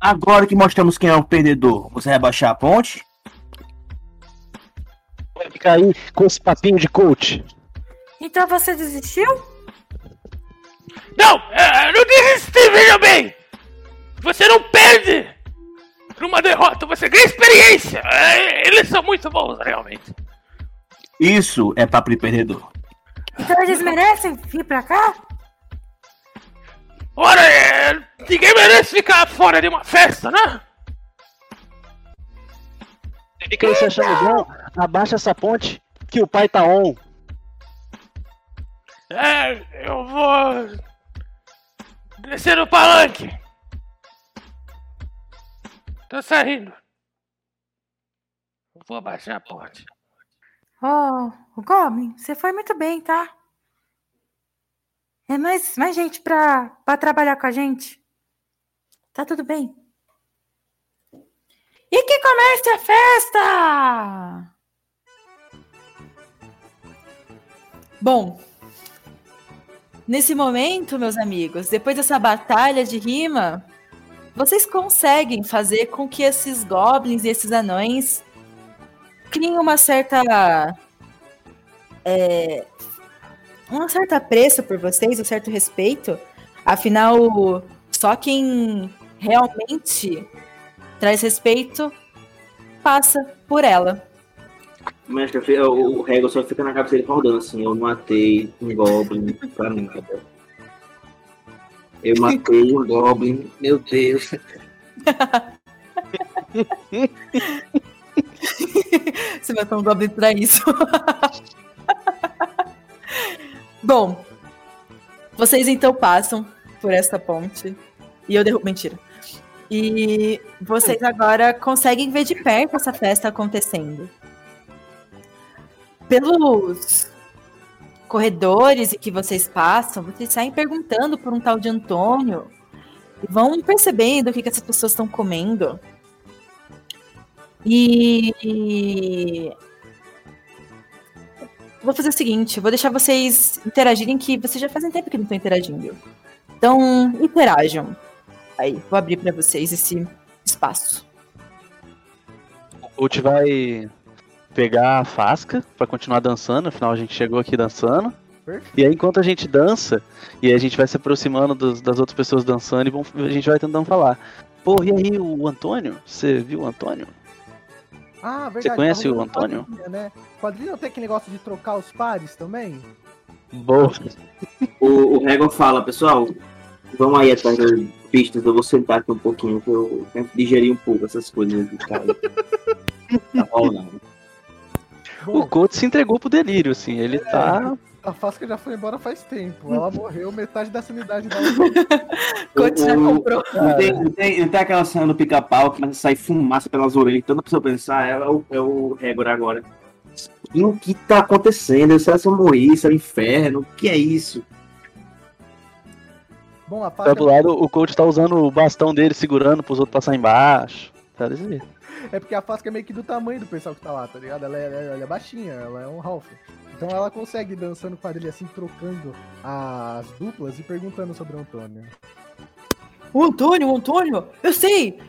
Agora que mostramos quem é o perdedor, você vai baixar a ponte? Vai ficar aí com esse papinho de coach. Então você desistiu? Não, é, não desisti, veja bem! Você não perde numa derrota, você ganha experiência! É, eles são muito bons, realmente. Isso é papo de perdedor. Então eles merecem vir pra cá? Ora, é, ninguém merece ficar fora de uma festa, né? Fica aí se achando bom, abaixa essa ponte que o pai tá on. É, eu vou descer no palanque. Tô saindo. Vou abaixar a ponte. Oh, o Goblin, você foi muito bem, tá? É mais, mais gente pra trabalhar com a gente. Tá tudo bem. E que comece a festa! Bom, nesse momento, meus amigos, depois dessa batalha de rima, vocês conseguem fazer com que esses goblins e esses anões criem uma certa. É, um certo apreço por vocês, um certo respeito. Afinal, só quem realmente traz respeito passa por ela. Mas o o Rego só fica na cabeça dele rodando assim, eu matei um Goblin pra nada. Eu matei um Goblin, meu Deus. (laughs) Você ter um Goblin pra isso. (laughs) Bom, vocês então passam por essa ponte. E eu derrubo. Mentira. E vocês agora conseguem ver de perto essa festa acontecendo. Pelos corredores e que vocês passam, vocês saem perguntando por um tal de Antônio. E vão percebendo o que, que essas pessoas estão comendo. E vou fazer o seguinte, vou deixar vocês interagirem, que vocês já fazem tempo que não estão interagindo. Então, interajam. Aí, vou abrir para vocês esse espaço. O coach vai pegar a fasca pra continuar dançando, afinal a gente chegou aqui dançando. E aí, enquanto a gente dança, e a gente vai se aproximando dos- das outras pessoas dançando, e vão- a gente vai tentando falar. Pô, e aí, o Antônio? Você viu o Antônio? Ah, verdade. conhece tá o Antônio? Quadrilha, né? Quadrilha não tem aquele negócio de trocar os pares também? Boa. O, o Rego fala, pessoal, vamos aí atrás das pistas, eu vou sentar aqui um pouquinho, que eu tenho que digerir um pouco essas coisas de casa. (laughs) tá rolando. O coach se entregou pro delírio, assim, ele tá. A Fasca já foi embora faz tempo. Ela (laughs) morreu, metade da sanidade dela. (laughs) Coach já comprou. Não tem, não, tem, não tem aquela cena do pica-pau que começa a sair fumaça pelas orelhas, tanta pessoa pensar, é, o, é o Régor agora. E o que tá acontecendo? Será que eu morri? Isso é o inferno? O que é isso? Bom, a Tá Fasca do lado, o coach tá usando o bastão dele, segurando pros outros passar embaixo. Tá desse jeito. é porque a Fasca é meio que do tamanho do pessoal que tá lá, tá ligado? Ela é, ela é baixinha, ela é um Ralph. Então ela consegue dançando quadrilha assim, trocando as duplas e perguntando sobre o Antônio. O Antônio, o Antônio, eu sei!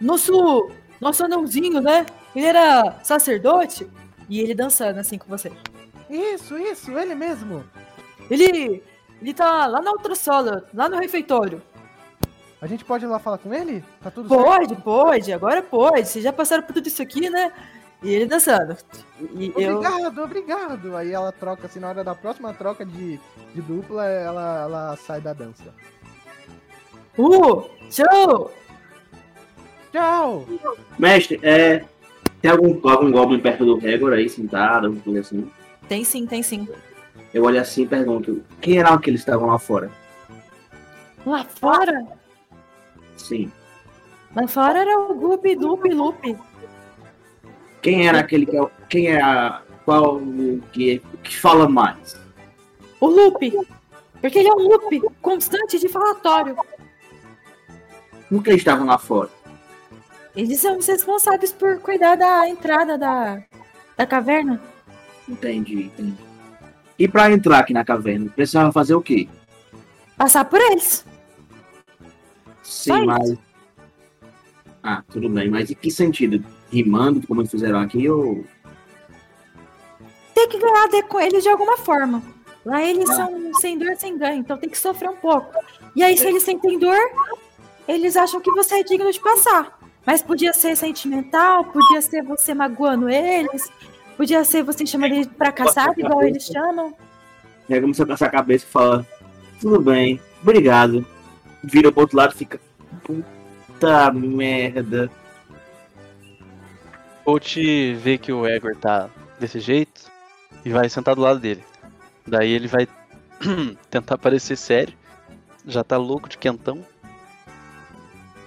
Nosso. Nosso anãozinho, né? Ele era sacerdote e ele dançando assim com você. Isso, isso, ele mesmo. Ele. Ele tá lá na outra sala, lá no refeitório. A gente pode ir lá falar com ele? Tá tudo certo? Pode, pode, agora pode. Vocês já passaram por tudo isso aqui, né? E ele dançando. E eu. Obrigado, obrigado. Aí ela troca, assim, na hora da próxima troca de, de dupla, ela, ela sai da dança. Uh! Show! Tchau! Mestre, é. Tem algum, algum Goblin perto do Regor aí, sentado, alguma coisa assim? Tem sim, tem sim. Eu olho assim e pergunto: quem eram aqueles que estavam lá fora? Lá fora? Sim. Lá fora era o Gup, Dup, Lupe. Quem era aquele que é. Quem é a. Qual o que, que fala mais? O Lupe. Porque ele é um loop constante de falatório. Por que eles estavam lá fora? Eles são os responsáveis por cuidar da entrada da, da caverna. Entendi, entendi. E pra entrar aqui na caverna, precisava fazer o quê? Passar por eles. Sim, Só mas. Ah, tudo bem, mas em que sentido? Rimando, como eles fizeram aqui, ou. Tem que ganhar com eles de alguma forma. Lá eles são sem dor, sem ganho, então tem que sofrer um pouco. E aí, se eles sentem dor, eles acham que você é digno de passar. Mas podia ser sentimental, podia ser você magoando eles, podia ser você chamando eles de fracassado, igual eles chamam. Pega começa a coçar a cabeça e fala: Tudo bem, obrigado. Vira pro outro lado e fica. Puta merda. Coach vê que o Egor tá desse jeito e vai sentar do lado dele. Daí ele vai (clears throat) tentar parecer sério. Já tá louco de quentão.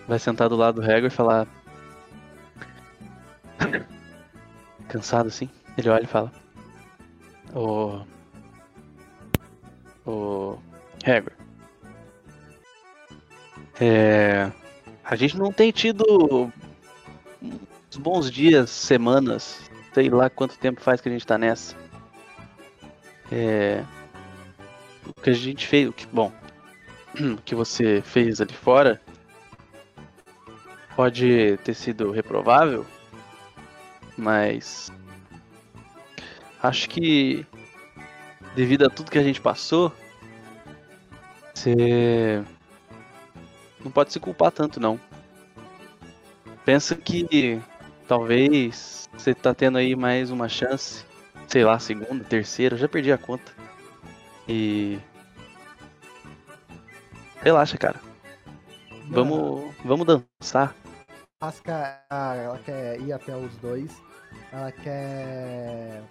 Vai sentar do lado do Egor e falar. (clears throat) Cansado assim. Ele olha e fala: Ô. Ô. Egor. É. A gente não tem tido bons dias, semanas, sei lá quanto tempo faz que a gente tá nessa. É. O que a gente fez, o que, bom, (clears throat) o que você fez ali fora pode ter sido reprovável, mas acho que devido a tudo que a gente passou, você não pode se culpar tanto não. Pensa que talvez você tá tendo aí mais uma chance, sei lá, segunda, terceira, já perdi a conta. E relaxa, cara. Vamos, vamos dançar. Asca, ah, ela quer ir até os dois. Ela quer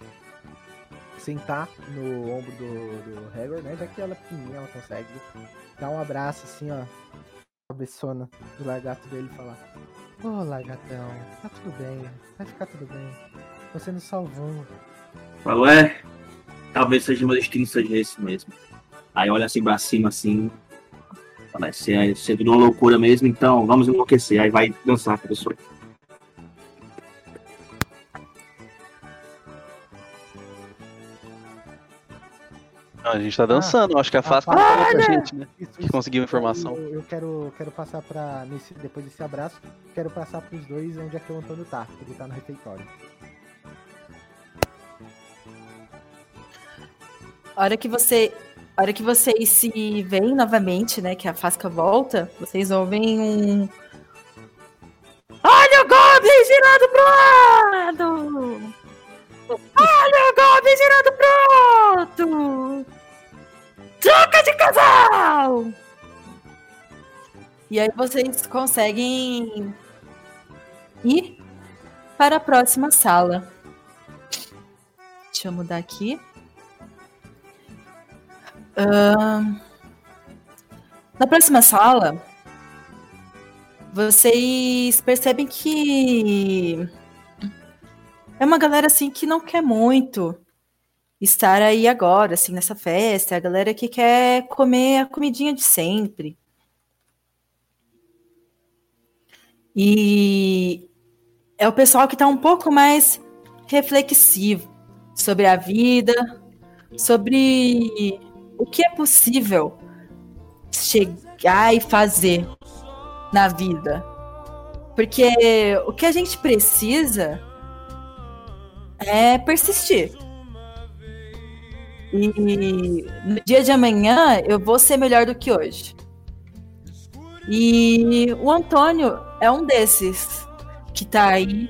sentar no ombro do, do Hagor, né? Já que ela é pequenininha, ela consegue dar um abraço assim, ó. Cabeçona do lagarto dele falar: Ô lagartão, tá tudo bem, vai ficar tudo bem. Você nos salvou. Falou, é. Talvez seja destino seja esse mesmo. Aí olha assim pra cima assim. Fala, você, você virou uma loucura mesmo, então vamos enlouquecer. Aí vai dançar com a pessoa. Não, a gente tá dançando, acho que a Fasca Ah, não falou pra gente, né? Que conseguiu informação. Eu, eu quero, quero passar pra. Nesse, depois desse abraço, quero passar pros dois onde é que o Antônio tá. Ele tá no refeitório. A hora que você. A hora que vocês se veem novamente, né? Que a Fasca volta, vocês ouvem um. Olha o Goblin girando pro lado! (laughs) Olha o Goblin girando pro outro! Troca de casal! E aí vocês conseguem ir para a próxima sala. Deixa eu mudar aqui. Ahn, na próxima sala, vocês percebem que é uma galera assim que não quer muito estar aí agora, assim, nessa festa. É a galera que quer comer a comidinha de sempre. E é o pessoal que está um pouco mais reflexivo sobre a vida, sobre o que é possível chegar e fazer na vida. Porque o que a gente precisa é persistir. E no dia de amanhã eu vou ser melhor do que hoje. E o Antônio é um desses que tá aí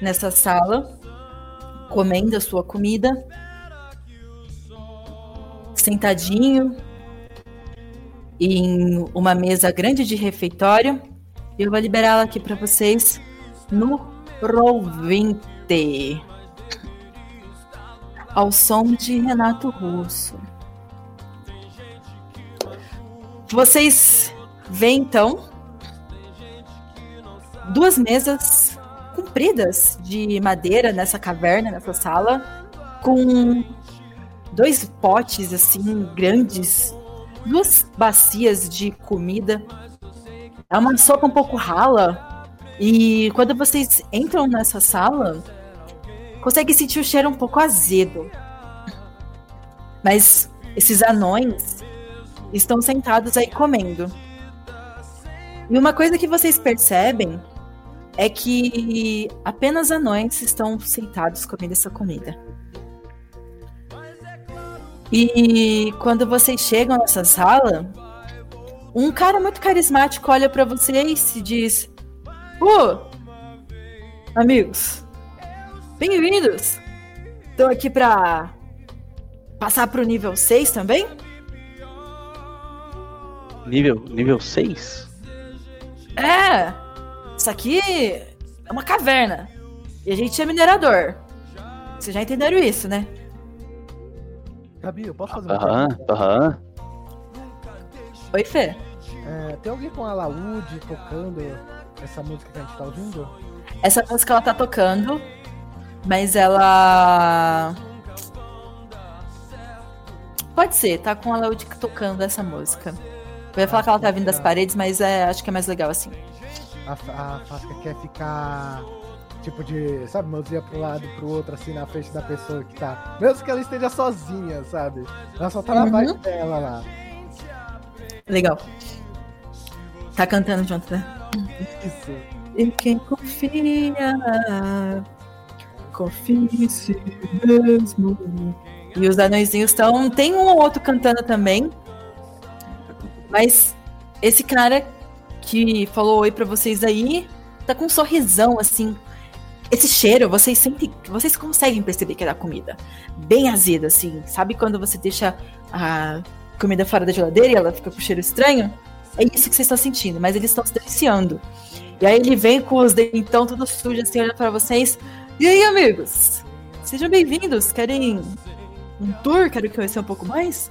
nessa sala, comendo a sua comida, sentadinho em uma mesa grande de refeitório. Eu vou liberá-la aqui para vocês no Roll20. Ao som de Renato Russo. Vocês veem então duas mesas compridas de madeira nessa caverna, nessa sala, com dois potes assim grandes, duas bacias de comida. É uma sopa um pouco rala. E quando vocês entram nessa sala, consegue sentir o cheiro um pouco azedo. Mas esses anões estão sentados aí comendo. E uma coisa que vocês percebem é que apenas anões estão sentados comendo essa comida. E quando vocês chegam nessa sala, um cara muito carismático olha para vocês e diz: oh, amigos, bem-vindos. Estou aqui para passar pro nível 6 também? Nível, nível 6? É! Isso aqui é uma caverna. E a gente é minerador. Vocês já entenderam isso, né? Gabi, eu posso fazer uma Aham, pergunta? aham. Oi, Fê. É, tem alguém com alaúde tocando essa música que a gente tá ouvindo? Essa música ela tá tocando, mas ela. Pode ser, tá com a Laud tocando essa música. Eu ia falar que ela tá vindo das paredes, mas é, acho que é mais legal assim. A, a Fasca quer ficar tipo de, sabe, mãozinha pro lado pro outro, assim, na frente da pessoa que tá. Mesmo que ela esteja sozinha, sabe? Ela só tá na Uhum. vibe dela lá. Legal. Tá cantando junto, né? Isso. E quem confia, confia em si mesmo. E os anõezinhos estão. Tem um ou outro cantando também. Mas esse cara que falou oi pra vocês aí tá com um sorrisão assim. Esse cheiro, vocês sentem. Vocês conseguem perceber que é da comida. Bem azeda, assim. Sabe quando você deixa a comida fora da geladeira e ela fica com cheiro estranho? É isso que vocês estão sentindo, mas eles estão se deliciando. E aí ele vem com os dentão tudo sujo, assim, olhando pra vocês. E aí, amigos? Sejam bem-vindos. Querem um tour? Querem conhecer um pouco mais?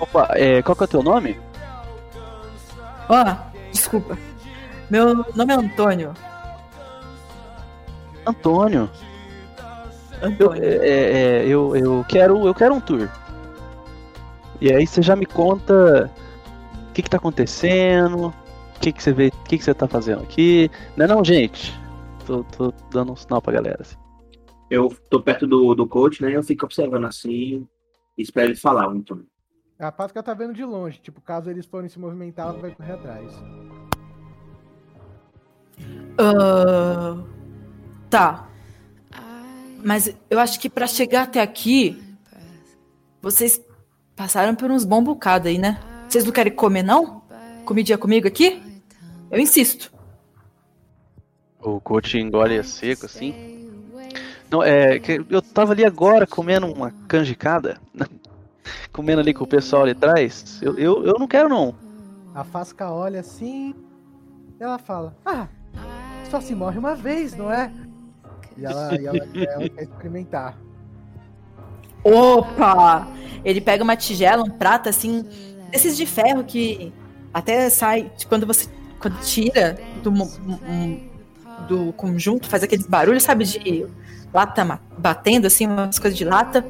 Opa, é, qual que é o teu nome? Ó, desculpa. Meu nome é Antônio. Antônio. Eu, é, é, eu, eu, quero, eu quero um tour. E aí você já me conta o que, que tá acontecendo, o que, que você vê, o que, que você tá fazendo aqui. Não é não, gente? Tô, tô dando um sinal pra galera. Assim. Eu tô perto do, do coach, né? Eu fico observando assim e espero ele falar, então. A Fasca tá vendo de longe, tipo, caso eles forem se movimentar, ela vai correr atrás. Ah, tá. Mas eu acho que pra chegar até aqui, vocês passaram por uns bons bocados aí, né? Vocês não querem comer, não? Comidinha comigo aqui? Eu insisto. O coach engole seco, assim. Não, é. que Eu tava ali agora comendo uma canjicada. (laughs) comendo ali com o pessoal ali atrás. Eu, eu, eu não quero, não. A Fasca olha assim e ela fala: Ah, só se morre uma vez, não é? E ela, e ela, (laughs) ela quer experimentar. Opa! Ele pega uma tigela, um prato assim, desses de ferro que até sai quando você quando tira do, um- do conjunto, faz aqueles barulhos, sabe, de lata batendo assim, umas coisas de lata.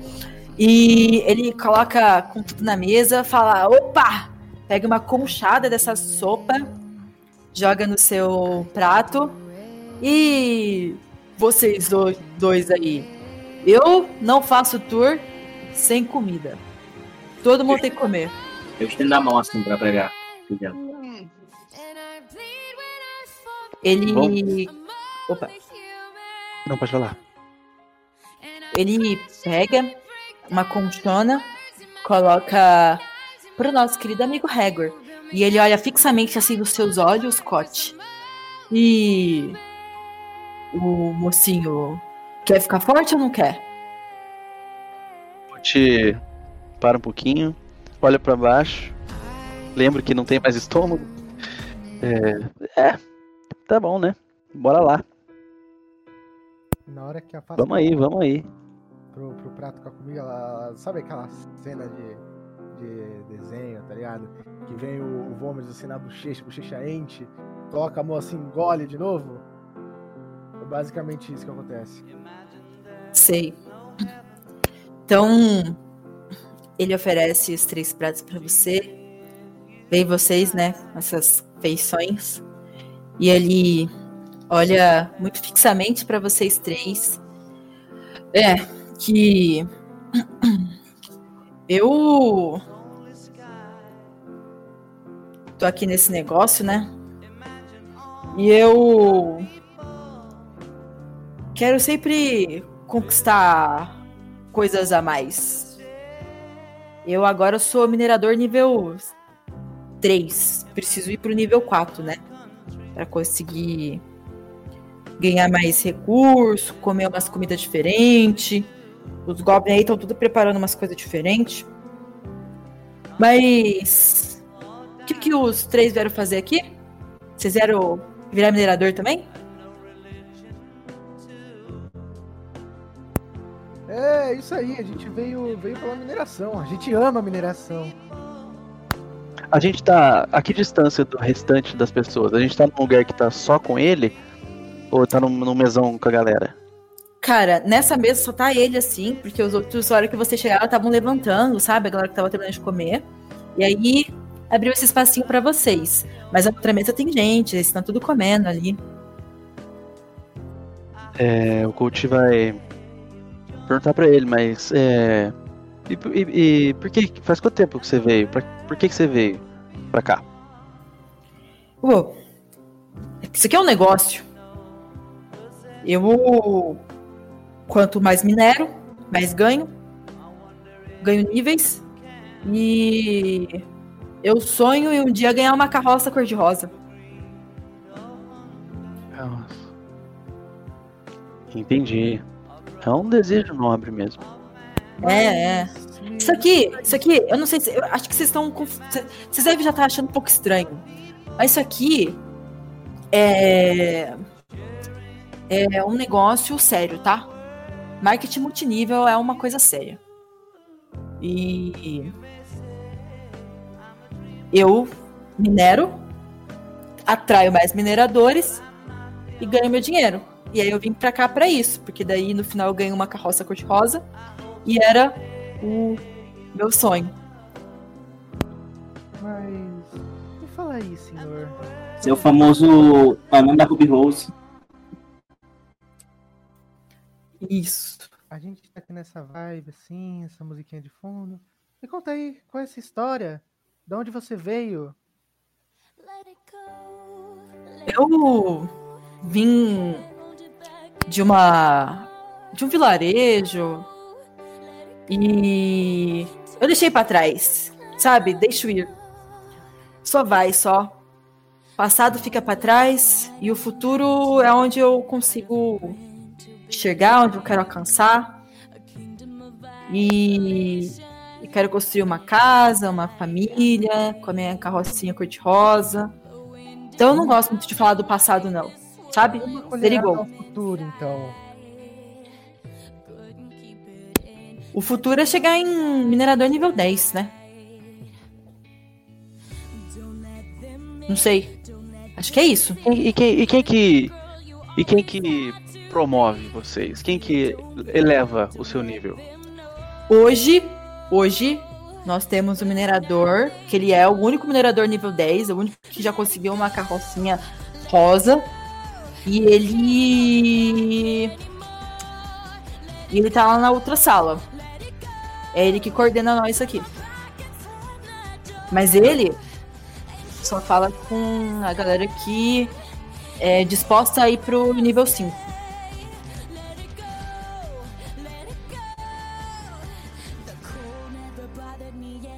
E ele coloca com tudo na mesa, fala: opa! Pega uma conchada dessa sopa, joga no seu prato. E vocês do- dois aí, eu não faço tour sem comida. Todo mundo tem que comer. Eu estendo a mão assim pra pegar. Ele. Opa. Não, pode falar. ele pega uma conchona, coloca pro nosso querido amigo Hagor. E ele olha fixamente assim nos seus olhos, Scott. E o mocinho quer ficar forte ou não quer? Te para um pouquinho, olha pra baixo, lembra que não tem mais estômago. É, é, tá bom, né? Bora lá. Na hora que a Fasca Vamos aí, vamos aí. Pro, pro prato com a comida, ela, sabe aquela cena de, de desenho, tá ligado? Que vem o, o vômito assim na bochecha, bochecha enche, coloca a mão assim, engole de novo. É basicamente isso que acontece. Sei. Então, ele oferece os três pratos pra você. Vem vocês, né? Essas feições. E ele olha muito fixamente pra vocês três. É, que (clears throat) eu tô aqui nesse negócio, né? E eu quero sempre conquistar coisas a mais. Eu agora sou minerador nível 3. Preciso ir pro nível 4, né? Pra conseguir ganhar mais recurso, comer umas comidas diferentes. Os goblins aí estão tudo preparando umas coisas diferentes. Mas. O que, que os três vieram fazer aqui? Vocês vieram virar minerador também? É, isso aí, a gente veio, veio pela mineração. A gente ama mineração. A gente tá. A que distância do restante das pessoas? A gente tá num lugar que tá só com ele? Ou tá num, num mesão com a galera? Cara, nessa mesa só tá ele assim, porque os outros, na hora que você chegaram, estavam levantando, sabe? A galera que tava terminando de comer. E aí abriu esse espacinho pra vocês. Mas a outra mesa tem gente, eles estão tudo comendo ali. É, o coach vai perguntar pra ele, mas é. E, e- e por que. Faz quanto tempo que você veio? Pra, por que, que você veio pra cá? Pô, isso aqui é um negócio. Eu, quanto mais minero, mais ganho. Ganho níveis. E eu sonho em um dia ganhar uma carroça cor-de-rosa. Entendi. É um desejo nobre mesmo. É, é. Isso aqui, isso aqui, eu não sei se. Eu acho que vocês estão. Vocês devem já estar achando um pouco estranho. Mas isso aqui é. É um negócio sério, tá? Marketing multinível é uma coisa séria. E. Eu minero, atraio mais mineradores e ganho meu dinheiro. E aí eu vim pra cá pra isso, porque daí no final eu ganho uma carroça cor-de-rosa e era o meu sonho. Mas. Me fala aí, senhor. Seu famoso anão da Ruby Rose. Isso. A gente tá aqui nessa vibe, assim, essa musiquinha de fundo. Me conta aí, qual é essa história? De onde você veio? Eu vim de uma de um vilarejo e eu deixei pra trás, sabe? Deixo ir. Só vai, só. Passado fica pra trás e o futuro é onde eu consigo chegar, onde eu quero alcançar. E, e quero construir uma casa, uma família, com a minha carrocinha cor-de-rosa. Então eu não gosto muito de falar do passado, não. Sabe? Go. ao futuro, então. O futuro é chegar em minerador nível 10, né? Não sei. Acho que é isso. E, e quem, e quem que. E quem que promove vocês? Quem que eleva o seu nível? Hoje, hoje, nós temos o minerador, que ele é o único minerador nível 10, o único que já conseguiu uma carrocinha rosa. E ele. E ele tá lá na outra sala. É ele que coordena nós aqui. Mas ele só fala com a galera que é disposta a ir pro nível 5.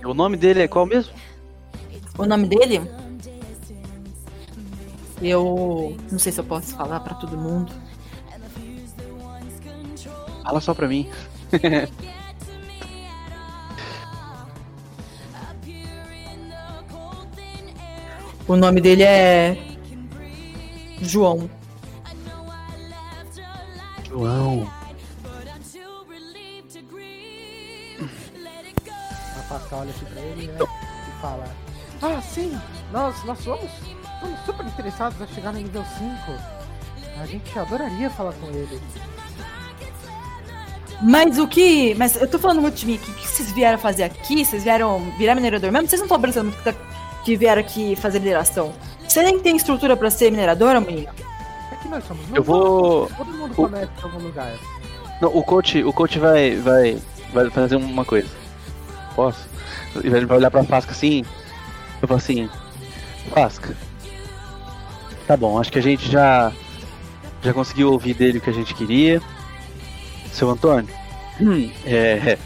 O nome dele é qual mesmo? O nome dele? Eu não sei se eu posso falar para todo mundo. Fala só pra mim. (laughs) O nome dele é João. João. A Pascal olha assim pra ele, né? E fala: Ah, sim, nós, nós somos, somos super interessados a chegar no nível 5. A gente adoraria falar com ele. Mas o que. Mas eu tô falando muito de mim. O que, que vocês vieram fazer aqui? Vocês vieram virar minerador mesmo? Vocês não estão pensando muito que, vieram aqui fazer mineração. Você nem tem estrutura pra ser mineradora, menina? É que nós somos. Eu vou- Todo mundo o- começa em algum lugar. Não, o coach, o coach vai, vai, vai fazer uma coisa. Posso? Ele vai olhar pra Fasca assim. Eu falo assim, Fasca. Tá bom, acho que a gente já já conseguiu ouvir dele o que a gente queria. Seu Antônio. hum, (clears throat) é.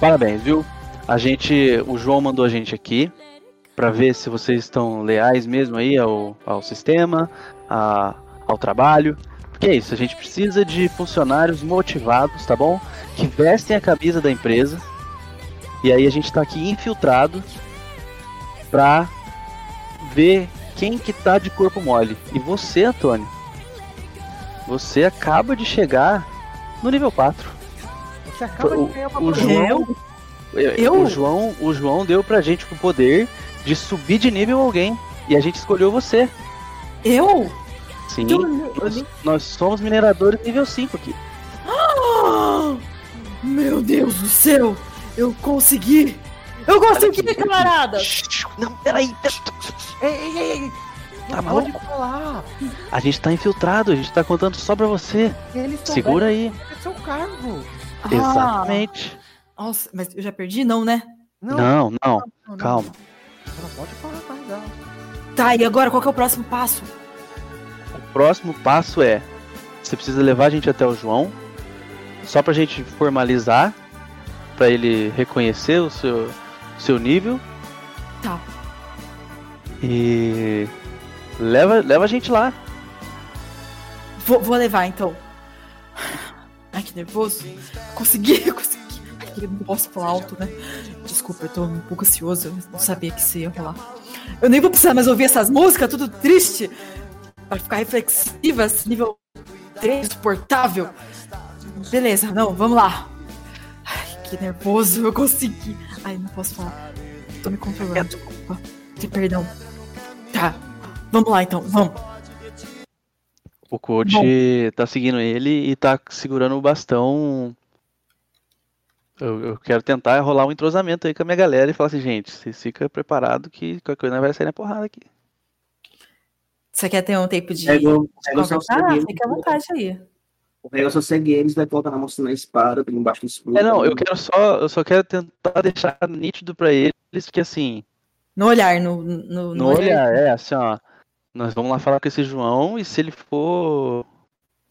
Parabéns, viu? A gente, o João mandou a gente aqui pra ver se vocês estão leais mesmo aí ao, ao sistema, a- ao trabalho. Porque é isso, a gente precisa de funcionários motivados, tá bom? Que vestem a camisa da empresa. E aí a gente tá aqui infiltrado pra ver quem que tá de corpo mole. E você, Antônio, você acaba de chegar no nível 4. Você acaba O, de ganhar uma o. João, Eu? o João, o João deu pra gente o poder de subir de nível alguém. E a gente escolheu você. Eu? Sim, Eu- nós, nós somos mineradores nível 5 aqui. Ah! Meu Deus do céu! Eu consegui! Eu consegui, camarada! Não, peraí! Ei, ei, ei! Tá pode maluco? falar! A gente tá infiltrado, a gente tá contando só pra você. Segura aí. É seu cargo! Ah, Exatamente. Nossa, mas eu já perdi, não, né? Não, não, não. calma. Você não pode falar mais dela. Tá, e agora qual que é o próximo passo? O próximo passo é: você precisa levar a gente até o João, só pra gente formalizar, pra ele reconhecer o seu, seu nível Tá. e leva, leva a gente lá. Vou, vou levar então. Ai, que nervoso. Consegui, (laughs) consegui. Eu não posso falar alto, né? Desculpa, eu tô um pouco ansioso. Eu não sabia que isso ia rolar. Eu nem vou precisar mais ouvir essas músicas, tudo triste. Pra ficar reflexivas, nível 3, insuportável. Beleza, não, vamos lá. Ai, que nervoso, eu consegui. Ai, não posso falar. Tô me controlando, desculpa. Que perdão. Tá, vamos lá então, vamos. O coach Bom. tá seguindo ele e tá segurando o bastão. Eu, eu quero tentar rolar um entrosamento aí com a minha galera e falar assim, gente, vocês ficam preparados que qualquer coisa vai sair na porrada aqui. Você quer ter um tempo de, Pega o- de pega o seu conversar? segredo. Fica à vontade aí. O rei só segue eles, vai voltar mostrando a espada, tem embaixo do escudo. É, não, eu quero só, eu só quero tentar deixar nítido pra eles que assim, No olhar, no, no, no olhar, é assim, ó, nós vamos lá falar com esse João e se ele for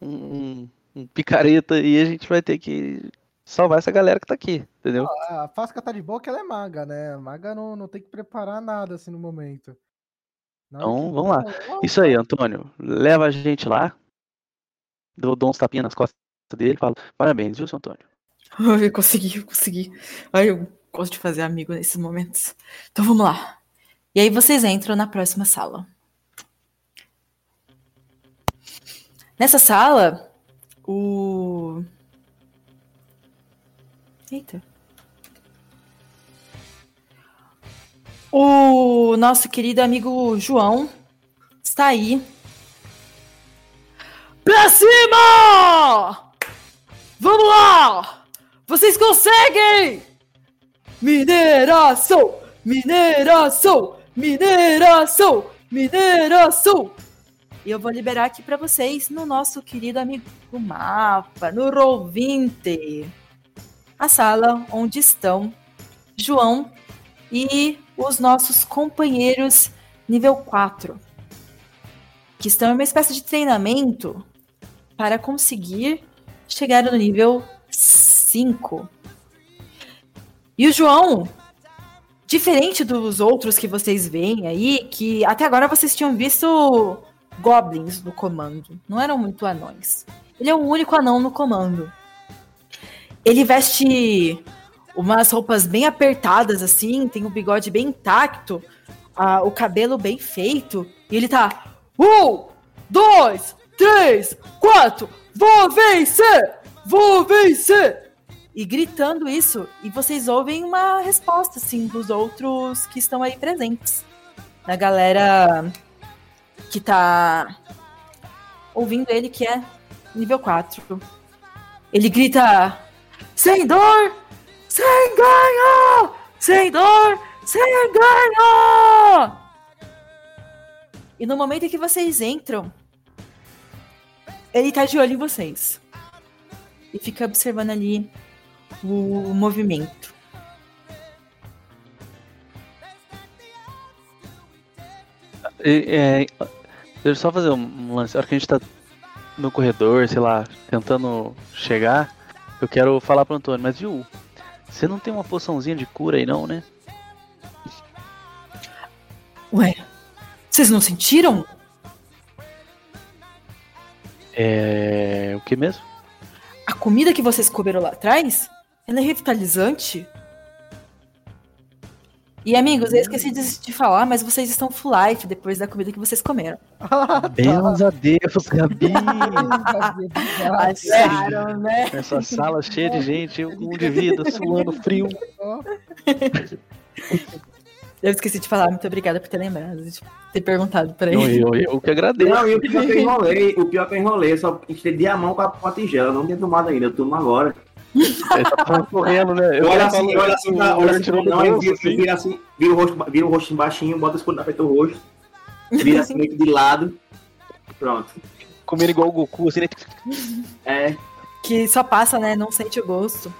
um, um- um picareta aí, a gente vai ter que salvar essa galera que tá aqui, entendeu? A Fasca tá de boa que ela é maga, né? A maga não, não tem que preparar nada assim no momento. Hora Então, que- vamos lá. Isso aí, Antônio. Leva a gente lá. Dou, dou uns tapinhas nas costas dele e falo, parabéns, viu, seu Antônio? Eu consegui, eu consegui. Ai, eu gosto de fazer amigo nesses momentos. Então vamos lá. E aí vocês entram na próxima sala. Nessa sala, o. Eita. O nosso querido amigo João está aí. Pra cima! Vamos lá! Vocês conseguem! Mineração! Mineração! Mineração! Mineração! E eu vou liberar aqui pra vocês no nosso querido amigo mapa, no Roll20. A sala onde estão João e os nossos companheiros nível 4. Que estão em uma espécie de treinamento para conseguir chegar no nível 5. E o João, diferente dos outros que vocês veem aí, que até agora vocês tinham visto goblins no comando, não eram muito anões. Ele é o único anão no comando. Ele veste umas roupas bem apertadas, assim, tem o bigode bem intacto, o cabelo bem feito, e ele tá. Um, dois, três, quatro, vou vencer! Vou vencer! E gritando isso, e vocês ouvem uma resposta, assim, dos outros que estão aí presentes. Da galera que tá ouvindo ele, que é nível 4. Ele grita: Sem dor, sem ganho! Sem dor, sem ganho! E no momento em que vocês entram, ele tá de olho em vocês. E fica observando ali o movimento. É, é, deixa eu só fazer um lance. A hora que a gente tá no corredor, sei lá, tentando chegar, eu quero falar pro Antônio, mas viu, você não tem uma poçãozinha de cura aí não, né? Ué, vocês não sentiram? É. O que mesmo? A comida que vocês comeram lá atrás, ela é revitalizante. E amigos, eu esqueci de, de falar, mas vocês estão full life depois da comida que vocês comeram. (laughs) Deus a Deus, Gabi! Acharam, né? Essa sala cheia de gente, um (laughs) de vida, suando frio. Eu esqueci de falar, muito obrigada por ter lembrado, de ter perguntado pra ele. eu, eu que agradeço. Não, e o pior que eu enrolei, o pior que eu enrolei, eu só estendi a mão com a, com a tigela, não tinha tomado ainda, eu tomo agora. Ele tá correndo, né? Eu olha assim, falando, olha assim, tá, olha assim, não, vira, assim. vira assim, vira o rosto, vira o rosto embaixinho, bota o escudo na frente do rosto, vira assim meio que de lado, pronto. Comendo igual o Goku, assim, né? É. Que só passa, né? Não sente o gosto.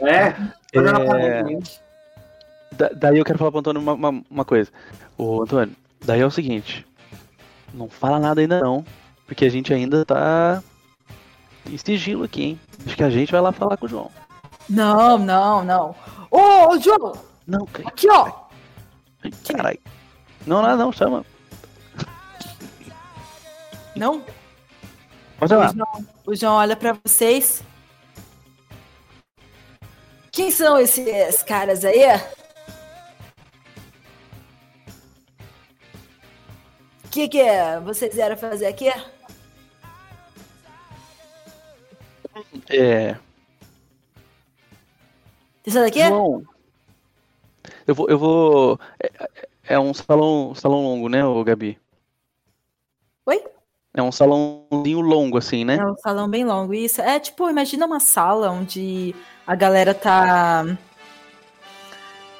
É. É, da- daí eu quero falar pro Antônio uma, uma, uma coisa. Ô, Antônio, daí é o seguinte. Não fala nada ainda não, porque a gente ainda tá em sigilo aqui, hein? Acho que a gente vai lá falar com o João. Não, não, não. Ô, ô, João! Não, Aqui, ó! Caralho. Não, não, não, chama. Não? Pode. O João, o João olha pra vocês. Quem são esses caras aí? O que, que é? vocês vieram fazer aqui? É. Isso daqui? João. Eu vou. Eu vou. É, é um salão, salão longo, né, ô Gabi? Oi? É um salãozinho longo, assim, né? É um salão bem longo. Isso. É tipo, imagina uma sala onde a galera tá.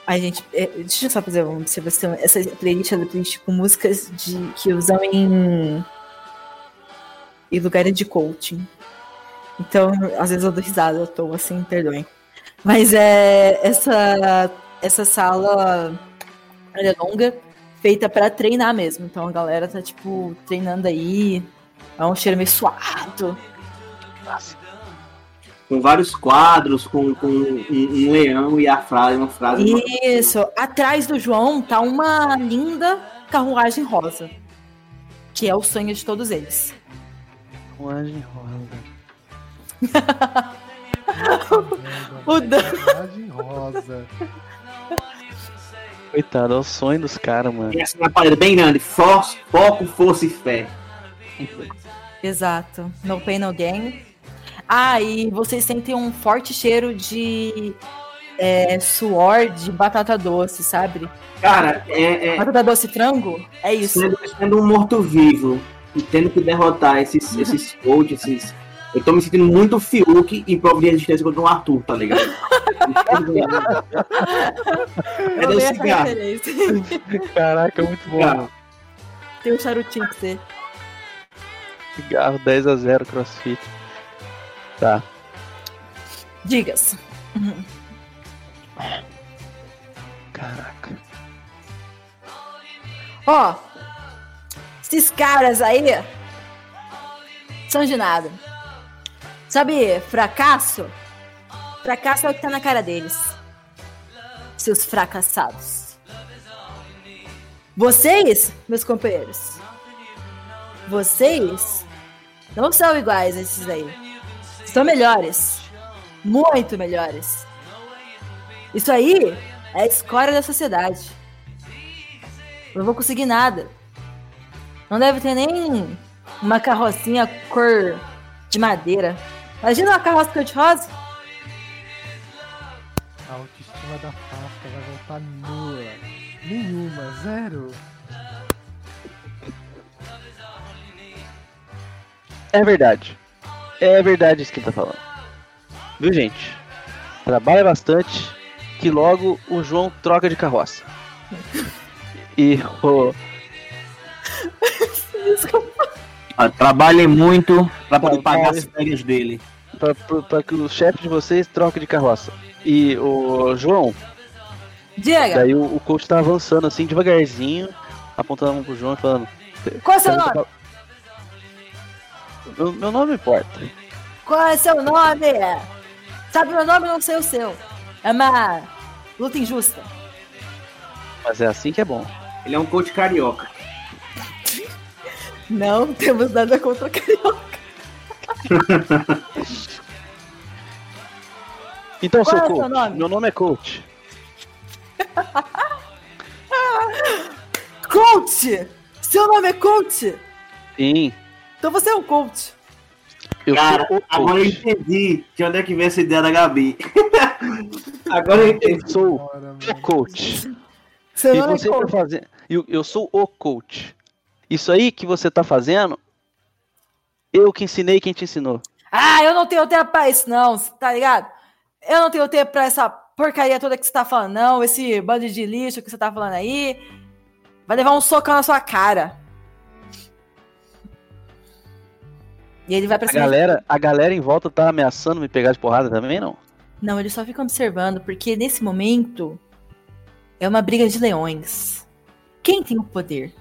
Ai, gente, é, deixa eu só fazer uma observação. Essa playlist é uma playlist com músicas de, que usam em, em lugares de coaching. Então, às vezes eu dou risada, eu tô assim, perdoem. Mas é essa, essa sala ela é longa, feita pra treinar mesmo. Então a galera tá, tipo, treinando aí. É um cheiro meio suado. Com vários quadros, com, com um, um leão e a frase, uma frase. Isso. Atrás do João tá uma linda carruagem rosa. Que é o sonho de todos eles. Carruagem rosa. O Dan... Carruagem rosa. Coitado, é o sonho dos caras, mano. E essa é uma parede bem grande, força, foco, força e fé. Exato. No pain, no gain. Ah, e vocês sentem um forte cheiro de é, suor de batata doce, sabe? Cara, é. é Batata doce e frango? É isso. sendo, sendo um morto-vivo e tendo que derrotar esses, esses coaches, esses. Eu tô me sentindo muito Fiuk em prova de resistência contra o Arthur, tá ligado? (laughs) é do cigarro. (laughs) Caraca, muito bom. Cigarro. Tem um charutinho pra você. Cigarro 10 a 0 crossfit. Tá. Digas. Caraca. Ó, esses caras aí são de nada. Sabe, fracasso? Fracasso é o que tá na cara deles. seus fracassados. Vocês, meus companheiros, vocês não são iguais a esses aí. São melhores. Muito melhores. Isso aí é a escória da sociedade. Eu não vou conseguir nada. Não deve ter nem uma carrocinha cor de madeira. Imagina uma carroça cor de rosa. A autoestima da Fasca vai voltar nula. Nenhuma, zero. É verdade. É verdade isso que ele tá falando. Viu, gente? Trabalha bastante, que logo o João troca de carroça. (laughs) E o. Ah, Trabalhe muito pra poder pagar as férias dele. Pra que o chefe de vocês troque de carroça. E o João. Diga. Daí o, o coach tá avançando assim devagarzinho, apontando a mão pro João e falando. Qual é o seu nome? Meu, meu nome não importa. Qual é seu nome? Sabe meu nome, não sei o seu. É uma luta injusta. Mas é assim que é bom. Ele é um coach carioca. Não temos nada contra carioca. (laughs) Então, Qual seu é seu coach. nome? Meu nome é coach. (laughs) Coach! Seu nome é coach? Sim. Então você é um coach. Eu Cara, agora eu entendi de onde é que vem essa ideia da Gabi. (laughs) agora eu entendi. Eu sou o coach. Seu e nome é você tá coach. fazendo. Eu, eu sou o coach. Isso aí que você tá fazendo, eu que ensinei quem te ensinou. Ah, eu não tenho tempo pra isso, não, tá ligado? Eu não tenho tempo pra essa porcaria toda que você tá falando, não. Esse bando de lixo que você tá falando aí. Vai levar um socão na sua cara. E ele vai pra A cima. de- galera, a galera em volta tá ameaçando me pegar de porrada também, não? Não, ele só fica observando, porque nesse momento é uma briga de leões. Quem tem o poder?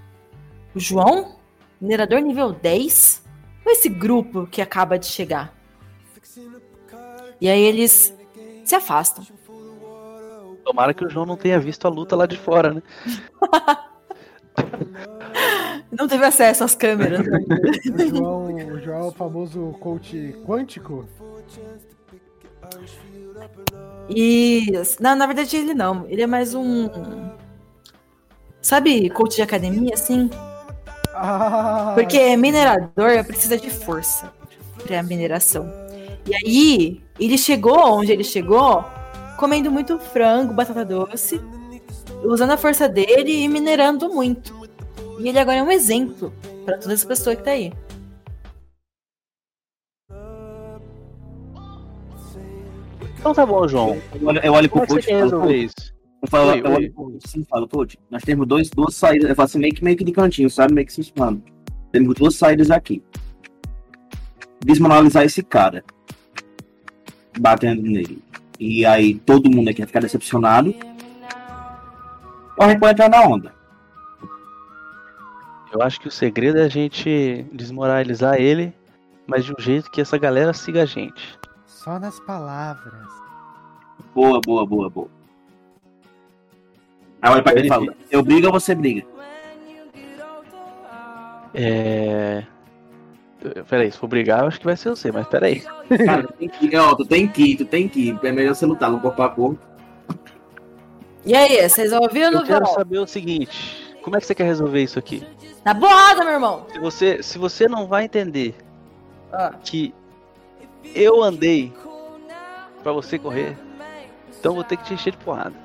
O João? Minerador nível 10? Ou esse grupo que acaba de chegar? E aí eles se afastam. Tomara que o João não tenha visto a luta lá de fora, né? (laughs) Não teve acesso às câmeras. né? (laughs) O João, o João é o famoso coach quântico. E na, na verdade ele não, ele é mais um sabe, coach de academia assim? Ah, Porque minerador precisa de força para mineração. E aí, ele chegou onde ele chegou comendo muito frango, batata doce, usando a força dele e minerando muito. E ele agora é um exemplo para todas as pessoas que tá aí. Então tá bom, João. Eu olho, eu olho pro coach e falo, resolver "Coach, isso? Eu falo, Oi, eu oi. assim, falo, coach, nós temos dois, duas saídas, eu faço assim, meio que, meio que de cantinho, sabe? Meio que se espalhando. Temos duas saídas aqui. Desmoralizar esse cara. Batendo nele. E aí todo mundo aqui vai ficar decepcionado. Ou a gente pode entrar na onda. Eu acho que o segredo é a gente desmoralizar ele, mas de um jeito que essa galera siga a gente. Só nas palavras. Boa, boa, boa, boa. Aí olha pra ele e fala, eu brigo ou você briga? É. Peraí, se for brigar, eu acho que vai ser você, mas peraí. Cara, tu tem que ir, ó, tu tem que ir, tu tem que ir. É melhor você lutar no corpo a corpo. E aí, vocês ouviram Eu no quero violão? saber o seguinte: como é que você quer resolver isso aqui? Na borrada, meu irmão! Se você, se você não vai entender Ah. que eu andei pra você correr, então vou ter que te encher de porrada.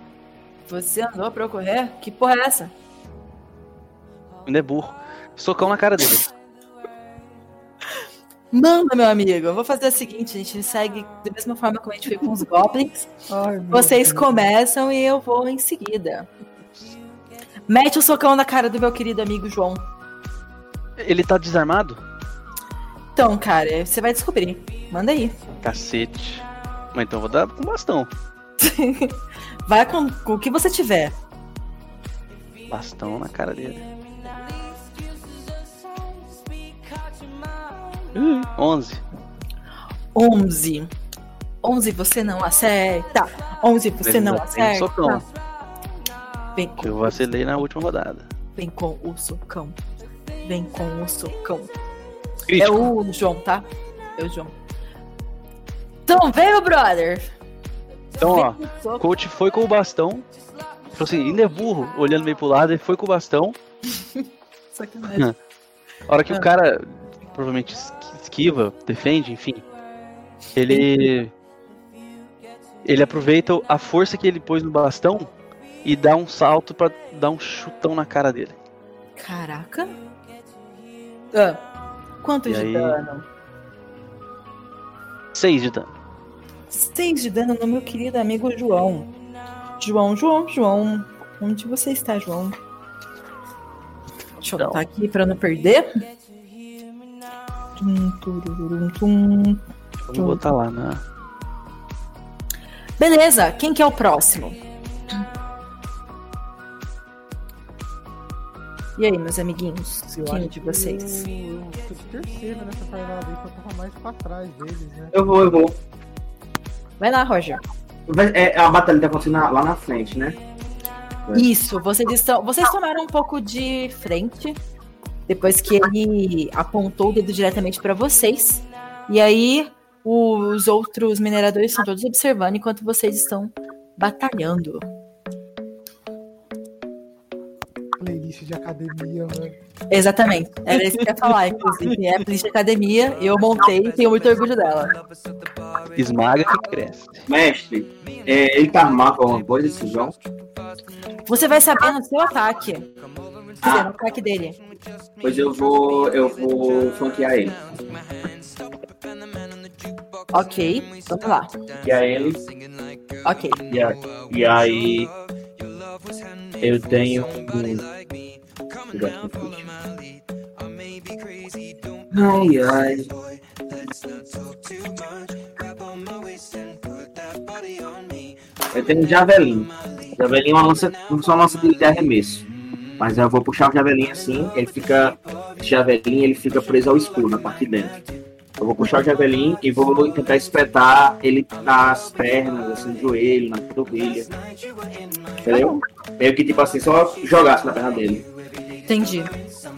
Você andou pra eu correr? Que porra é essa? Ainda é burro. Socão na cara dele. Manda, meu amigo. Eu vou fazer o seguinte: a gente segue da mesma forma como a gente foi com os goblins. Vocês começam e eu vou em seguida. Mete o socão na cara do meu querido amigo João. Ele tá desarmado? Então, cara, você vai descobrir. Manda aí. Cacete. Mas então eu vou dar com bastão. (laughs) Vai com, com o que você tiver. Bastão na cara dele. Ih, 11. 11. 11 você não acerta. 11 você Mas não acerta. socão. Vem com, Eu vacilei na última rodada. vem com o socão. Vem com o socão. Crítico. É o João, tá? É o João. Então veio, brother. Então, ó, coach foi com o bastão. Falou assim, ele é burro, olhando meio pro lado, ele foi com o bastão. (laughs) Sacanagem. (laughs) A hora que Ah. o cara provavelmente es- esquiva, defende, enfim. Ele. Ele aproveita a força que ele pôs no bastão e dá um salto pra dar um chutão na cara dele. Caraca. Ah, quanto E de aí? dano? Seis de dano. Seis de dano no meu querido amigo João. João, João, João. Onde você está, João? Deixa eu anotar aqui pra não perder. Tum, tururum, tum. Vamos botar lá na. Beleza, quem que é o próximo? E aí, meus amiguinhos? Eu quem de vocês? Eu, eu tô de terceiro nessa parada aí, que eu tava mais pra trás deles, né? Eu vou, eu vou. Vai lá, Roger. É, a batalha tá acontecendo lá na frente, né? Isso, vocês estão. Vocês tomaram um pouco de frente depois que ele apontou o dedo diretamente para vocês. E aí os outros mineradores estão todos observando enquanto vocês estão batalhando. Playlist de academia, mano. Exatamente. Era isso que eu ia falar, (laughs) inclusive. É a playlist de academia, eu montei e tenho muito orgulho dela. Esmaga que cresce. Mestre, é, ele tá armado com alguma coisa, esse João? Você vai saber no seu ataque. Quer dizer, no ataque dele. Pois eu vou. Eu vou flanquear ele. Ok, vamos lá. Flanquear ele. Ok. E, a- e aí. Eu tenho um. Ai, ai. Eu tenho um javelin. Javelin é uma lança, não só uma lança de arremesso. Mas eu vou puxar o javelin assim, ele fica. Javelin ele fica preso ao escuro na parte de dentro. Eu vou puxar o javelin e vou tentar espetar ele nas pernas, assim, no joelho, na panturrilha. Entendeu? Meio que tipo assim, só jogasse na perna dele. Entendi.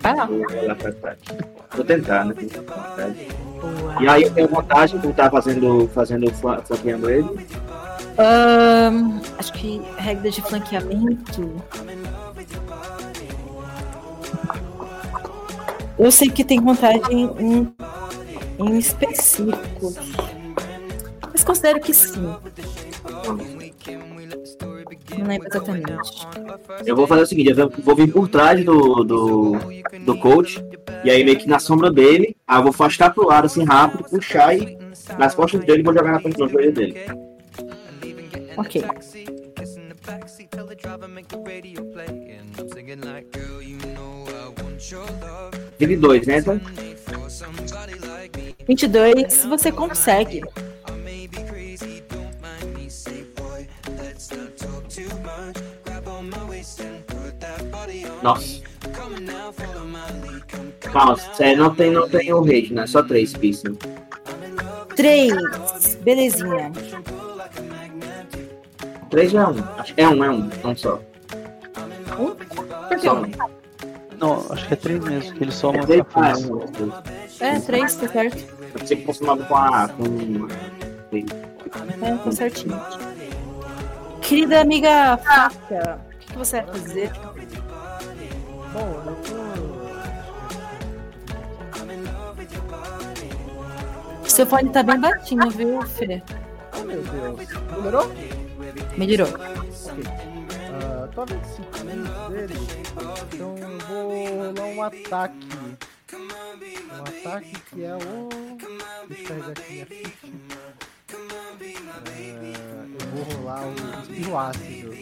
Vai lá. Vou. Vou tentar, né? E aí eu tenho vantagem por estar fazendo, fazendo flan- flanqueando ele. Ahn, acho que regra de flanqueamento. Eu sei que tem vantagem em, em específicos. Mas considero que sim. Não lembro exatamente. Eu vou fazer o seguinte, eu vou vir por trás do, do, do coach, e aí meio que na sombra dele, aí eu vou afastar pro lado assim rápido, puxar e nas costas dele vou jogar na frente do joelho dele. Ok. Teve dois, né? Então, 22, você consegue. nossa. Calma, sério, não tem, não tem o rage, né? Só três pistas. 3. Belezinha. Três já é um. Acho- É um, é um. Um só. Um? Por que Só um? um. Não, acho que é três mesmo, que ele soma É três? a é 3, tá certo. Eu pensei que fosse uma com a. Com... É, tá certinho. Querida amiga Faca, o que que você vai fazer? Bom, eu tô. Seu fone tá bem baixinho, viu, Fê? Oh meu Deus. Melhorou? Melhorou. Ok. Ah, tô esse cliente dele. Então eu vou rolar um ataque. Um ataque que é o. Deixa eu aqui minha ficha. Ah, eu vou rolar o espirro ácido.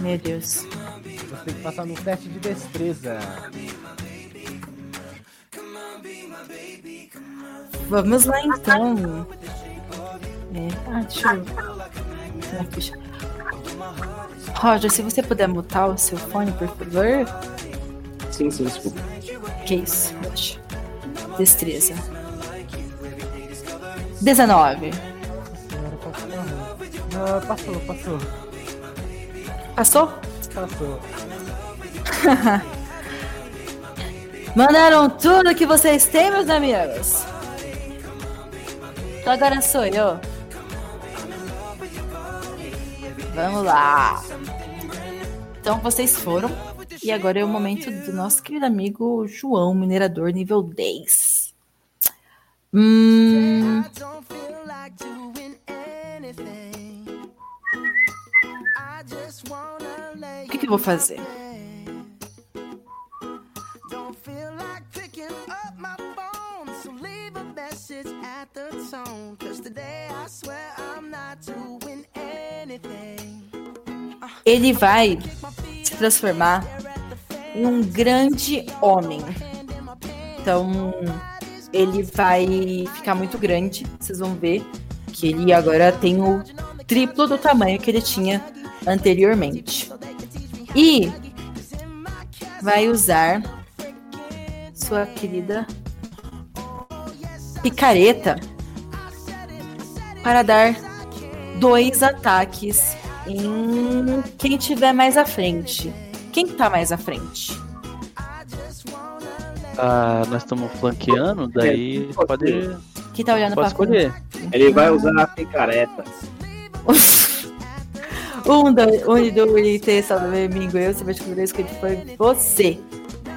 Meu Deus. Você tem que passar no teste de destreza. Vamos lá então. É, ah, deixa eu. Roger, se você puder mutar o seu fone, por favor. Sim, sim, desculpa. Que isso? Deixa. Destreza. 19. Senhora, passou. Ah, passou, passou. Passou? passou. (laughs) Mandaram tudo que vocês têm, meus amigos. Então agora sou eu. Vamos lá. Então vocês foram. E agora é o momento do nosso querido amigo João, minerador nível 10. Hum. O que, que eu vou fazer? Ele vai se transformar um grande homem. Então, ele vai ficar muito grande. Vocês vão ver que ele agora tem o triplo do tamanho que ele tinha anteriormente. E vai usar sua querida picareta para dar dois ataques em quem tiver mais à frente. Quem tá mais à frente? Ah, nós estamos flanqueando, daí pode. Quem tá olhando pode pra escolher. Ele vai usar a picareta. (laughs) Um, dois, um dois, e três, salve domingo. Eu, você vai descobrir isso que foi você.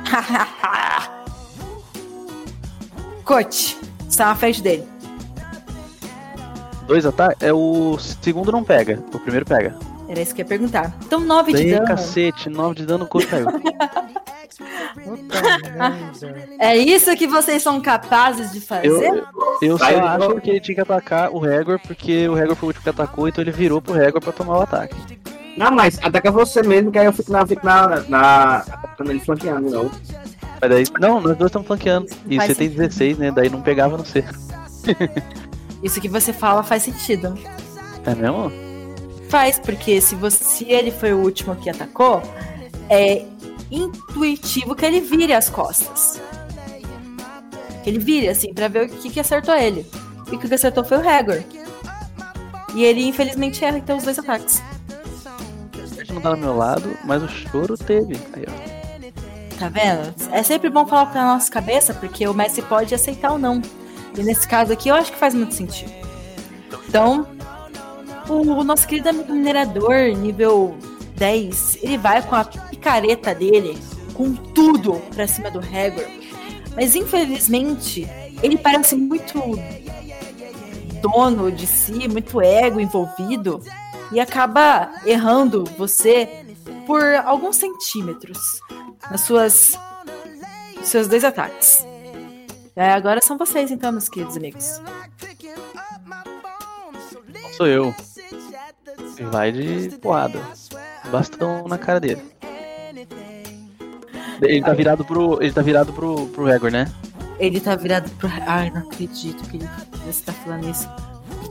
(laughs) Coach, está na frente dele. Dois ataques? É o segundo não pega, o primeiro pega. Era isso que eu ia perguntar. Então, 9 de dano. cacete, 9 de dano, coach caiu. É isso que vocês são capazes de fazer? Eu, eu só Vai, acho que ele tinha que atacar o Regor, porque o Regor foi o último que atacou, então ele virou pro Regor pra tomar o ataque. Não, mas ataca você mesmo, que aí eu fico na. Fico na, na atacando ele flanqueando, não. Mas daí, não, nós dois estamos flanqueando. E você tem 16, né? Daí não pegava no C. Isso que você fala faz sentido. É mesmo? Faz, porque se, você, se ele foi o último que atacou, é intuitivo que ele vire as costas. Que ele vire, assim, pra ver o que, que acertou ele. E o que acertou foi o Hagor. E ele, infelizmente, erra então os dois ataques. Gente não tá do meu lado, mas o choro teve. Aí, ó. Tá vendo? É sempre bom falar pra nossa cabeça, porque o Messi pode aceitar ou não. E nesse caso aqui, eu acho que faz muito sentido. Então, o, nosso querido amigo minerador, nível 10, ele vai com a picareta dele, com tudo pra cima do Hagor. Mas infelizmente, ele parece muito dono de si, muito ego envolvido, e acaba errando você por alguns centímetros nas suas seus dois ataques. É, agora são vocês então, meus queridos amigos. Sou eu. Vai de porrada. Bastão na cara dele. Ele tá virado pro. Ele tá virado pro, pro Regor, né? Ele tá virado pro. Ai, não acredito que ele- você tá falando isso.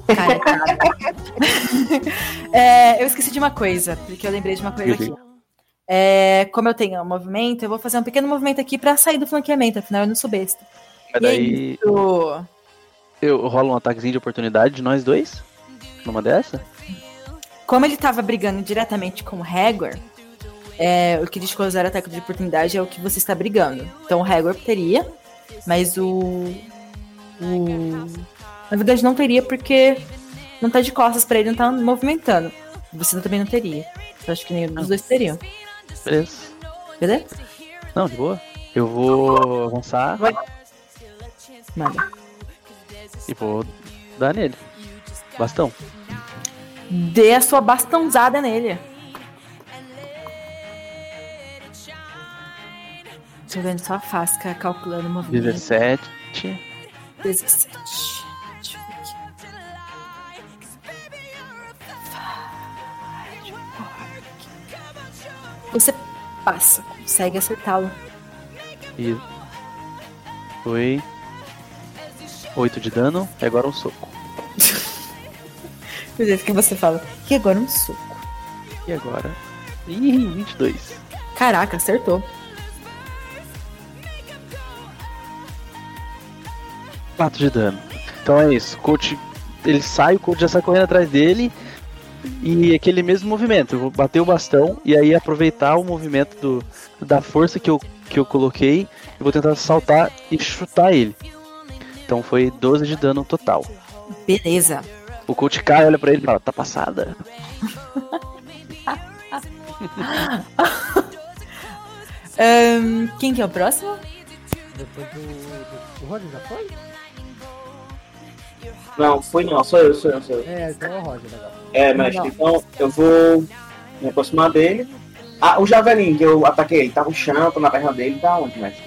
Cara, cara. (laughs) É, eu esqueci de uma coisa, porque eu lembrei de uma coisa aqui. É, como eu tenho um movimento, eu vou fazer um pequeno movimento aqui pra sair do flanqueamento, afinal eu não sou besta. Mas E é daí. isso. Eu rolo um ataquezinho de oportunidade de nós dois? Numa dessa? Como ele tava brigando diretamente com o Hagor, é, o que diz usar ataque de oportunidade é o que você está brigando. Então o Hagor teria, mas o. o na verdade não teria porque não tá de costas pra ele, não tá movimentando. Você também não teria. Eu acho que nenhum dos dois teriam. Beleza. Beleza? Não, de boa. Eu vou avançar Vai. Manda. e vou dar nele. Bastão. Dê a sua bastãozada nele. Vendo só a Fasca calculando o movimento. 17. 17. Deixa eu ver aqui. Você passa, consegue acertá-lo. E. Foi. 8 de dano. E agora um soco. (laughs) Do jeito que você fala. E agora um soco. E agora. Ih, 22. Caraca, acertou. 4 de dano. Então é isso. O coach. Ele sai, o coach já sai correndo atrás dele. e aquele mesmo movimento. Eu vou bater o bastão e aí aproveitar o movimento do, da força que eu, que eu coloquei e vou tentar saltar e chutar ele. Então foi 12 de dano total. Beleza. O coach cai, olha pra ele e fala: tá passada? (laughs) Ahn, quem que é o próximo? Depois do. do... O Roger já foi? Não, foi não, sou eu, sou eu, sou eu. É, então é o Roger agora. É, mestre, Não. então eu vou me aproximar dele. Ah, o javelin que eu ataquei, ele tá no chão, tô na perna dele, tá onde, mestre?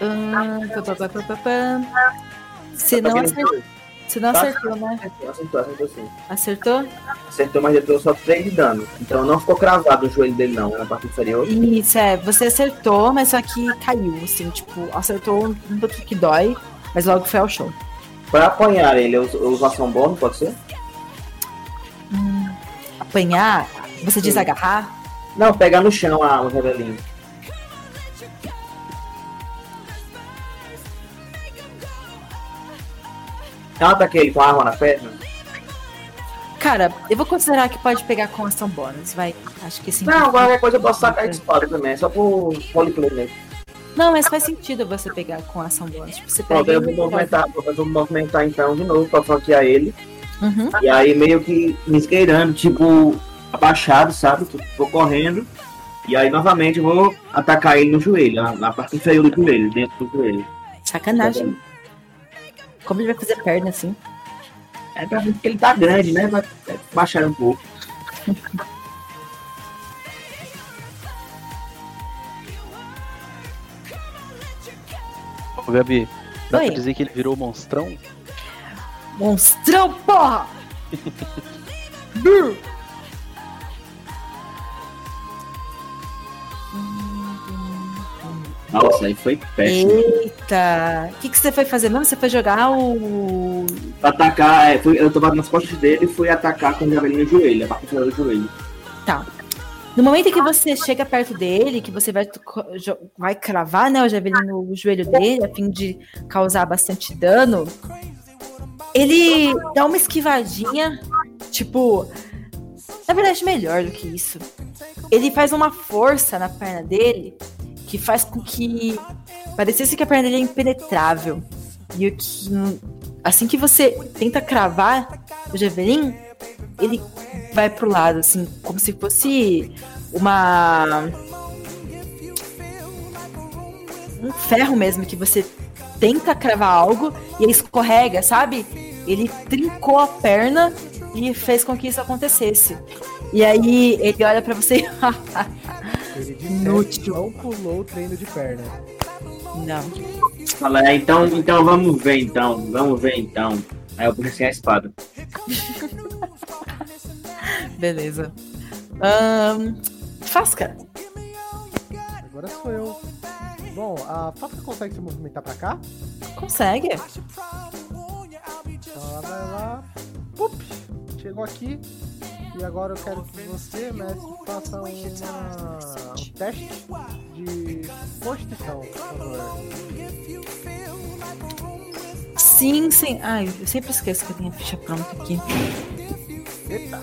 Ahn, pá, pá, pá, pá, pá, não Tá vendo? acertou. Você não Tá? acertou, né? Acertou, acertou sim. Acertou? Acertou, mas eu deu só 3 de dano. Então não ficou cravado o joelho dele não, é na parte inferior. Isso, é. Você acertou, mas só que caiu, assim, tipo, acertou um pouco que dói, mas logo foi ao chão. Pra apanhar ele, eu uso, ação bônus, pode ser? Hum, apanhar? Você diz Sim. agarrar? Não, pegar no chão a, o javelin. Eu ataquei ele com a arma na perna. Cara, eu vou considerar que pode pegar com ação bônus, vai. Acho que sim. Não, qualquer coisa eu posso sacar a espada também, é só por roleplay mesmo. Não, mas faz sentido você pegar com ação bônus. Tipo, você Pronto, pega eu vou movimentar, vou movimentar então de novo pra flanquear ele. Uhum. E aí meio que me esqueirando, tipo, abaixado, sabe? Tipo, Vou correndo. E aí novamente eu vou atacar ele no joelho, na, na parte inferior do joelho, dentro do joelho. Sacanagem. Como ele vai fazer perna assim? É pra ver que ele tá grande, né? Vai vai baixar um pouco. Ô, Gabi, dá Oi. pra dizer que ele virou monstrão? Monstrão, porra! (laughs) Nossa, aí foi péssimo. Eita! O que, que você foi fazer mesmo? Você foi jogar o. Atacar, é, fui, eu tava nas costas dele e fui atacar com o javelin no joelho, a parte do joelho. Tá. No momento em que você chega perto dele, que você vai, vai cravar né, o javelin no joelho dele, a fim de causar bastante dano, ele dá uma esquivadinha, tipo. Na verdade, melhor do que isso. Ele faz uma força na perna dele que faz com que parecesse que a perna dele é impenetrável. E o que. Assim que você tenta cravar o javelin, ele vai pro lado, assim, como se fosse uma. Um ferro mesmo, que você tenta cravar algo e ele escorrega, sabe? Ele trincou a perna e fez com que isso acontecesse. E aí ele olha pra você Ele de Inútil. não pulou o treino de perna. Não. Fala, é, então, então vamos ver então, vamos ver então. Aí eu puxei assim a espada. (laughs) Beleza. Ahn, Fasca. Agora sou eu. Bom, a Fasca consegue se movimentar pra cá? Consegue. Então ela vai lá. Pup, chegou aqui. E agora eu quero que você, mestre, faça uma... um teste de constituição, por favor. Sim, sim. Ai, eu sempre esqueço que eu tenho a ficha pronta aqui. Eita.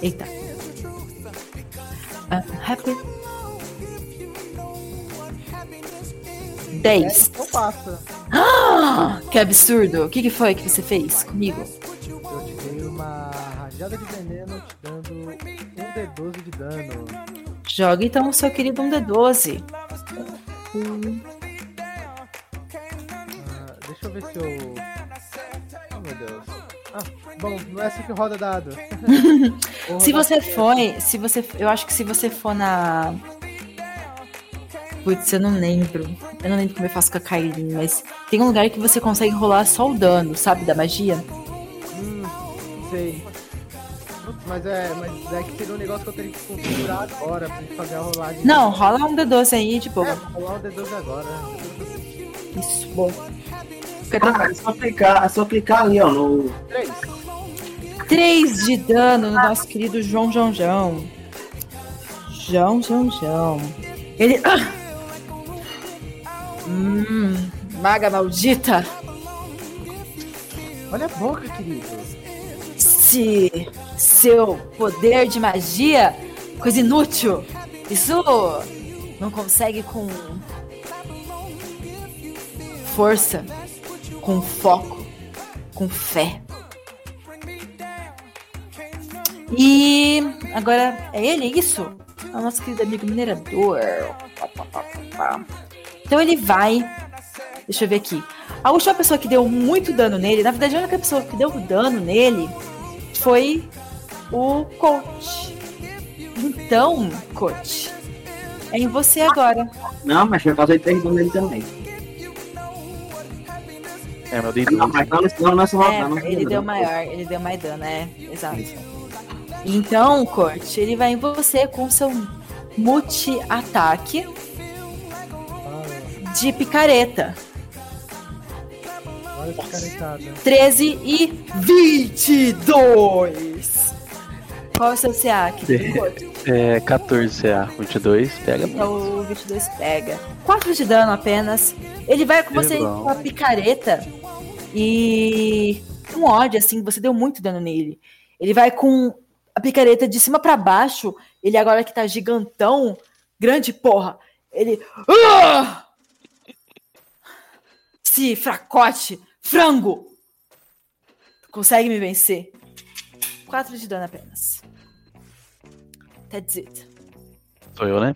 Eita. Ah, happy. 10. Então passa. Ah, que absurdo. O que, que foi que você fez comigo? Eu te dei uma rajada de veneno te dando um D12 de dano. Joga então o seu querido um D12. Hum, Ah, deixa eu ver se eu. Oh meu Deus. Ah, bom, não é assim que roda dado. (laughs) Se você for, se você, eu acho que se você for na Putz, eu não lembro. Eu não lembro como eu faço com a Kailin, mas tem um lugar que você consegue rolar só o dano, sabe, da magia. Hum, sei. Mas é, mas é que seria um negócio que eu teria que configurar agora pra gente fazer a rolagem. Não, rola um D12 aí de boa. É, vou rolar o D12 agora. Isso, bom. Ah, é só clicar, é só clicar ali, ó, no. 3. 3 de dano no nosso querido João João João. João João João. Ele. Ah! Hum, maga maldita. Olha a boca, querido. esse seu poder de magia, coisa inútil. Isso não consegue com força, com foco, com fé. E agora é ele, é isso? É o nosso querido amigo minerador. Então ele vai. Deixa eu ver aqui. A última pessoa que deu muito dano nele, na verdade a única pessoa que deu dano nele foi o coach. Então, coach, é em você agora. Não, mas eu fazer três dano nele também. É, meu dedo. Não, mas não, não, não, não, É, não, não, ele deu maior, ele deu mais dano, é, exato. Então, coach, ele vai em você com seu multi-ataque de picareta. Olha essa caretada. 13 e 22. Qual é o seu CA aqui? É, 14 CA, 22, pega muito. Então o 22 pega. 4 de dano apenas. Ele vai com você com a picareta e com ódio, assim, você deu muito dano nele. Ele vai com a picareta de cima pra baixo. Ele agora que tá gigantão, grande porra. Ele. Ah! Se fracote, frango! Consegue me vencer? 4 de dano apenas. That's it. Sou eu, né?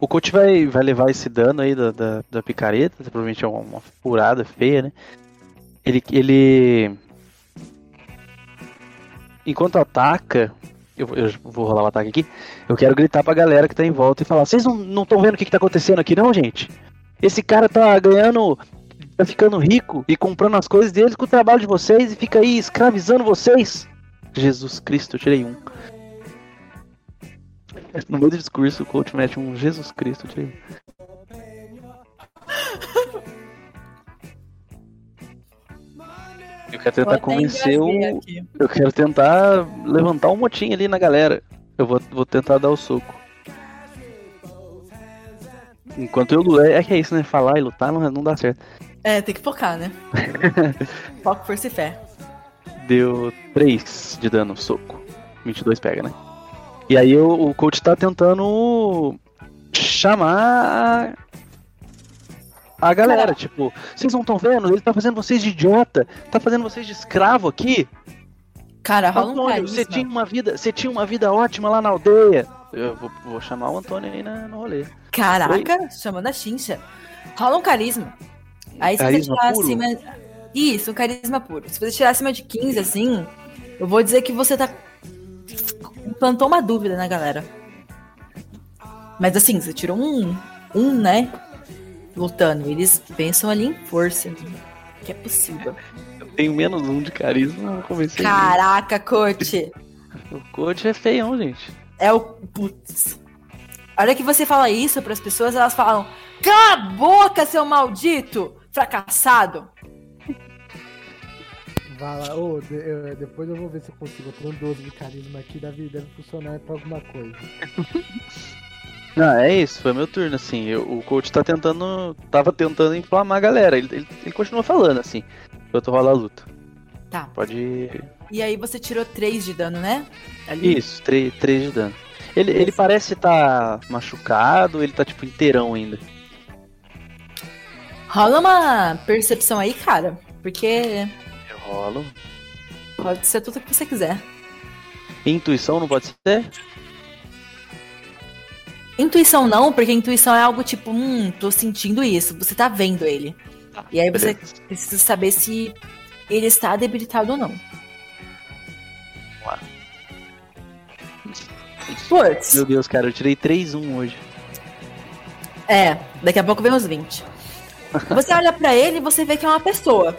O coach vai, vai levar esse dano aí da, da, da picareta, provavelmente é uma, uma furada feia, né? Ele, ele. Enquanto ataca, eu, eu vou rolar o ataque aqui. Eu quero gritar pra galera que tá em volta e falar: Vocês não estão vendo o que, que tá acontecendo aqui, não, gente? Esse cara tá ganhando. Tá ficando rico e comprando as coisas deles com o trabalho de vocês e fica aí escravizando vocês. Jesus Cristo, tirei um. No meio do discurso, o coach mete um Jesus Cristo, um. Eu quero tentar convencer o. Eu quero tentar levantar um motim ali na galera. Eu vou, vou tentar dar o soco. Enquanto eu lutar. É que é isso, né? Falar e lutar não, não dá certo. É, tem que focar, né? (laughs) Foco, força e fé. Deu 3 de dano, soco. 22 pega, né? E aí o, o coach tá tentando chamar a, galera. Tipo, vocês não estão vendo? Ele tá fazendo vocês de idiota. Tá fazendo vocês de escravo aqui. Cara, rola um Antônio, carisma. você tinha uma vida, você tinha uma vida ótima lá na aldeia. Eu vou, vou chamar o Antônio aí na- no rolê. Caraca, chamando a chincha. Rola um carisma. Aí se Carisma você tirar puro? acima. Isso, um carisma puro. Se você tirar acima de 15, assim, eu vou dizer que você tá. Plantou uma dúvida na galera. Mas assim, você tirou um. Um, né? Lutando. Eles pensam ali em força. Que é possível. Eu tenho menos um de carisma, não convenci. Caraca, coach. O coach é feião, gente. É o. Putz. A hora que você fala isso pras pessoas, elas falam: Cala a boca, seu maldito! Fracassado! Vai lá, ô, de- eu- depois eu vou ver se eu consigo. Eu tenho 12 de carisma aqui, deve, deve funcionar pra alguma coisa. (laughs) Não, é isso, foi meu turno, assim. eu- o coach tá tentando. Tava tentando inflamar a galera. Ele, ele, ele continua falando, assim. Enquanto rola a luta. Tá. Pode. E aí você tirou 3 de dano, né? Ali. Isso, 3, três de dano. Ele, ele parece tá machucado, ele tá tipo inteirão ainda. Rola uma percepção aí, cara. Porque rolo. pode ser tudo que você quiser. Intuição não pode ser? Intuição não, porque intuição é algo tipo, hum, tô sentindo isso. Você tá vendo ele. E aí você precisa saber se ele está debilitado ou não. Putz. Meu Deus, cara, eu tirei 3-1 hoje. É, daqui a pouco vem os 20. (laughs) Você olha pra ele e você vê que é uma pessoa.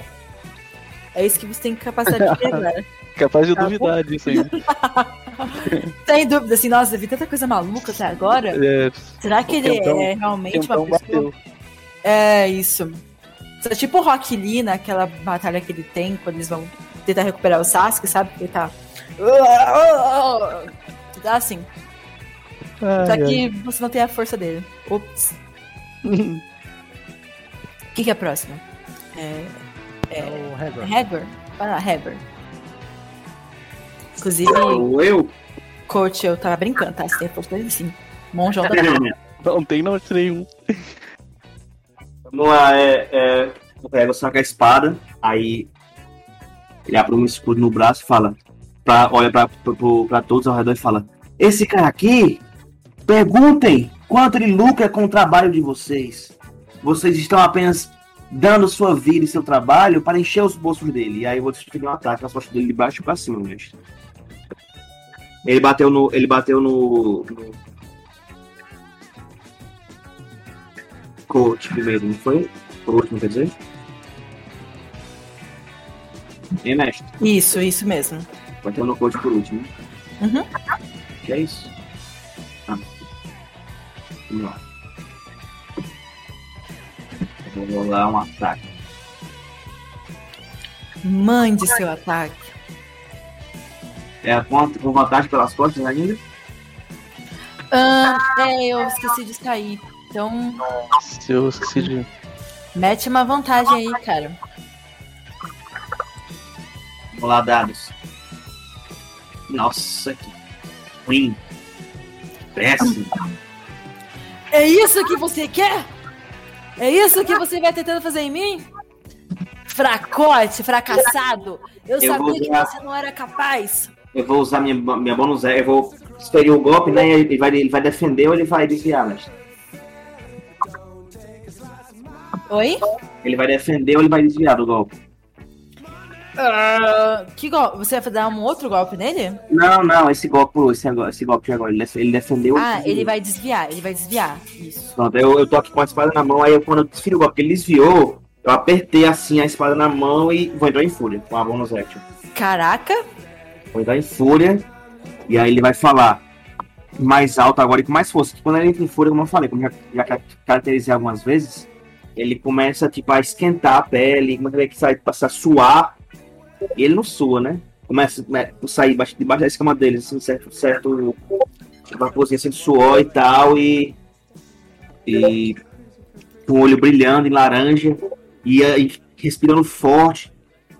É isso que você tem capacidade de ver agora. (laughs) Capaz de Tá duvidar disso ainda. (laughs) Sem dúvida, assim, nossa, vi tanta coisa maluca até agora. É, Será que ele é realmente uma pessoa? bateu. É isso. Isso é tipo o Rock Lee naquela batalha que ele tem quando eles vão tentar recuperar o Sasuke, sabe? Que ele tá. (laughs) Tá assim. Ai, Só que ai. você não tem a força dele. Ops. O que, que é a próxima? É. É, o Hagor. Hagor? Vai lá, Hagor. Inclusive, eu? coach, eu tava brincando, tá? Você tem força dele sim. Monjão também. (laughs) Não tem norte nenhum. Vamos lá, é, é, o Rego saca a espada, aí ele abre um escudo no braço e fala, pra, olha pra, pra, pra todos ao redor e fala, esse cara aqui, perguntem quanto ele lucra com o trabalho de vocês. Vocês estão apenas dando sua vida e seu trabalho para encher os bolsos dele. E aí eu vou descrever um ataque nas costas dele de baixo pra cima, mestre. Ele bateu no. Ele bateu no. no... Coach primeiro, não foi? Coach, não quer dizer? Hein, mestre? Isso, isso mesmo. Bateu no coach por último. Uhum. Que é isso? Ah. Vamos lá. Vou rolar um ataque. Mande seu ataque. É com, com vantagem pelas costas ainda? Ah, é, eu esqueci de sair. Então, Se eu esqueci de. mete uma vantagem aí, cara. Vamos lá, dados. Nossa, que ruim. Péssimo. É isso que você quer? É isso que você vai tentando fazer em mim? Fracote, fracassado. Eu, Eu sabia que você não era capaz. Eu vou usar minha, minha bônus é, eu vou esperar o golpe, né? Ele vai, ele vai defender ou ele vai desviar, mas Oi? Ele vai defender ou ele vai desviar do golpe? Ah, que golpe? Você vai dar um outro golpe nele? Não, não, esse golpe, esse, esse golpe de agora, ele, ele defendeu. Ah, ele vai desviar, ele vai desviar. Isso. Pronto, eu, eu tô aqui com a espada na mão, aí eu, quando eu desfiro o golpe, ele desviou, eu apertei assim a espada na mão e vou entrar em fúria com a bonus action. Caraca. Vou entrar em fúria, e aí ele vai falar mais alto agora e com mais força. Quando ele entra em fúria, como eu falei, como já, já ca- caracterizei algumas vezes, ele começa tipo, a esquentar a pele, é que sai, passa a suar, e ele não sua, né? Começa né, a sair debaixo, da escama dele, assim, certo, certo vaporzinho assim de suor e tal, e, e com o olho brilhando em laranja, e aí respirando forte,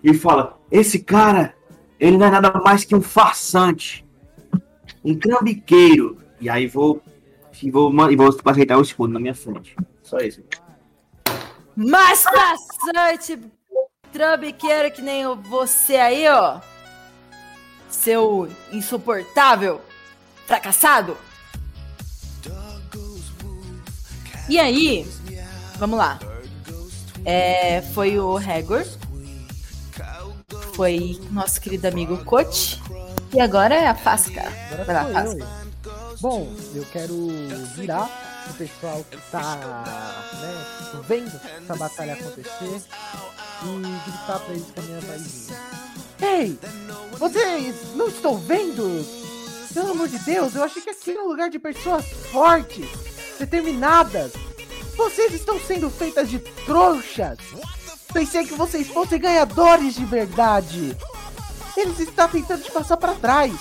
e fala: Esse cara, ele não é nada mais que um farsante, um trambiqueiro. E aí vou, e vou, e vou ajeitar o escudo na minha frente. Só isso. Mais bastante trambiqueiro que nem você aí, ó. Seu insuportável, fracassado. E aí, vamos lá. É, foi o Hagor. Foi nosso querido amigo Coach. E agora é a Fasca. Vai lá, eu. Fasca. Bom, eu quero virar o pessoal que tá né, vendo essa batalha acontecer e gritar pra eles com a minha vozinha. Ei! Vocês não estão vendo? Pelo amor de Deus, eu achei que aqui é um lugar de pessoas fortes, determinadas. Vocês estão sendo feitas de trouxas. Pensei que vocês fossem ganhadores de verdade. Eles estão tentando te passar para trás.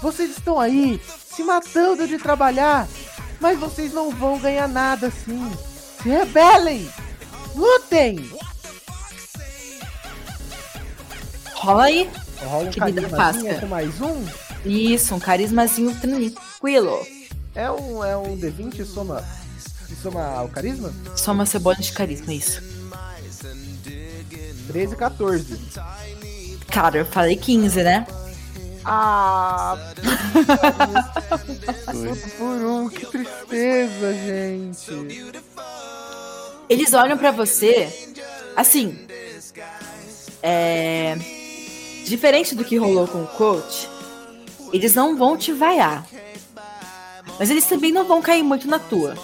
Vocês estão aí se matando de trabalhar, mas vocês não vão ganhar nada assim. Se rebelem! Lutem! Rola aí. Rola um Querida carismazinho Fasca. com mais um. Isso, um carismazinho tranquilo. É um, é um D20 e soma, soma o carisma? Soma seu bônus de carisma, isso. 13 e 14. Cara, eu falei 15, né? Ah! por um, que tristeza, gente. Eles olham pra você, assim. É. Diferente do que rolou com o coach, eles não vão te vaiar. Mas eles também não vão cair muito na tua.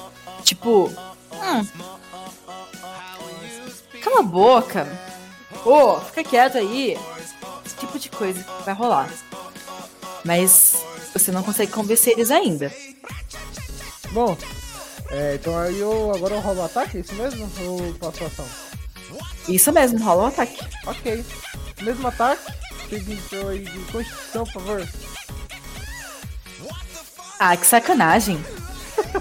Tipo, hum. Cala a boca. Ô, fica quieto aí. Esse tipo de coisa que vai rolar. Mas você não consegue convencer eles ainda. Bom, é, então aí eu agora eu rolo o ataque, é isso mesmo? Ou passo a ação? Isso mesmo, rola o ataque. Ok. Mesmo ataque. Seguinte aí de constituição, por favor. Ah, que sacanagem.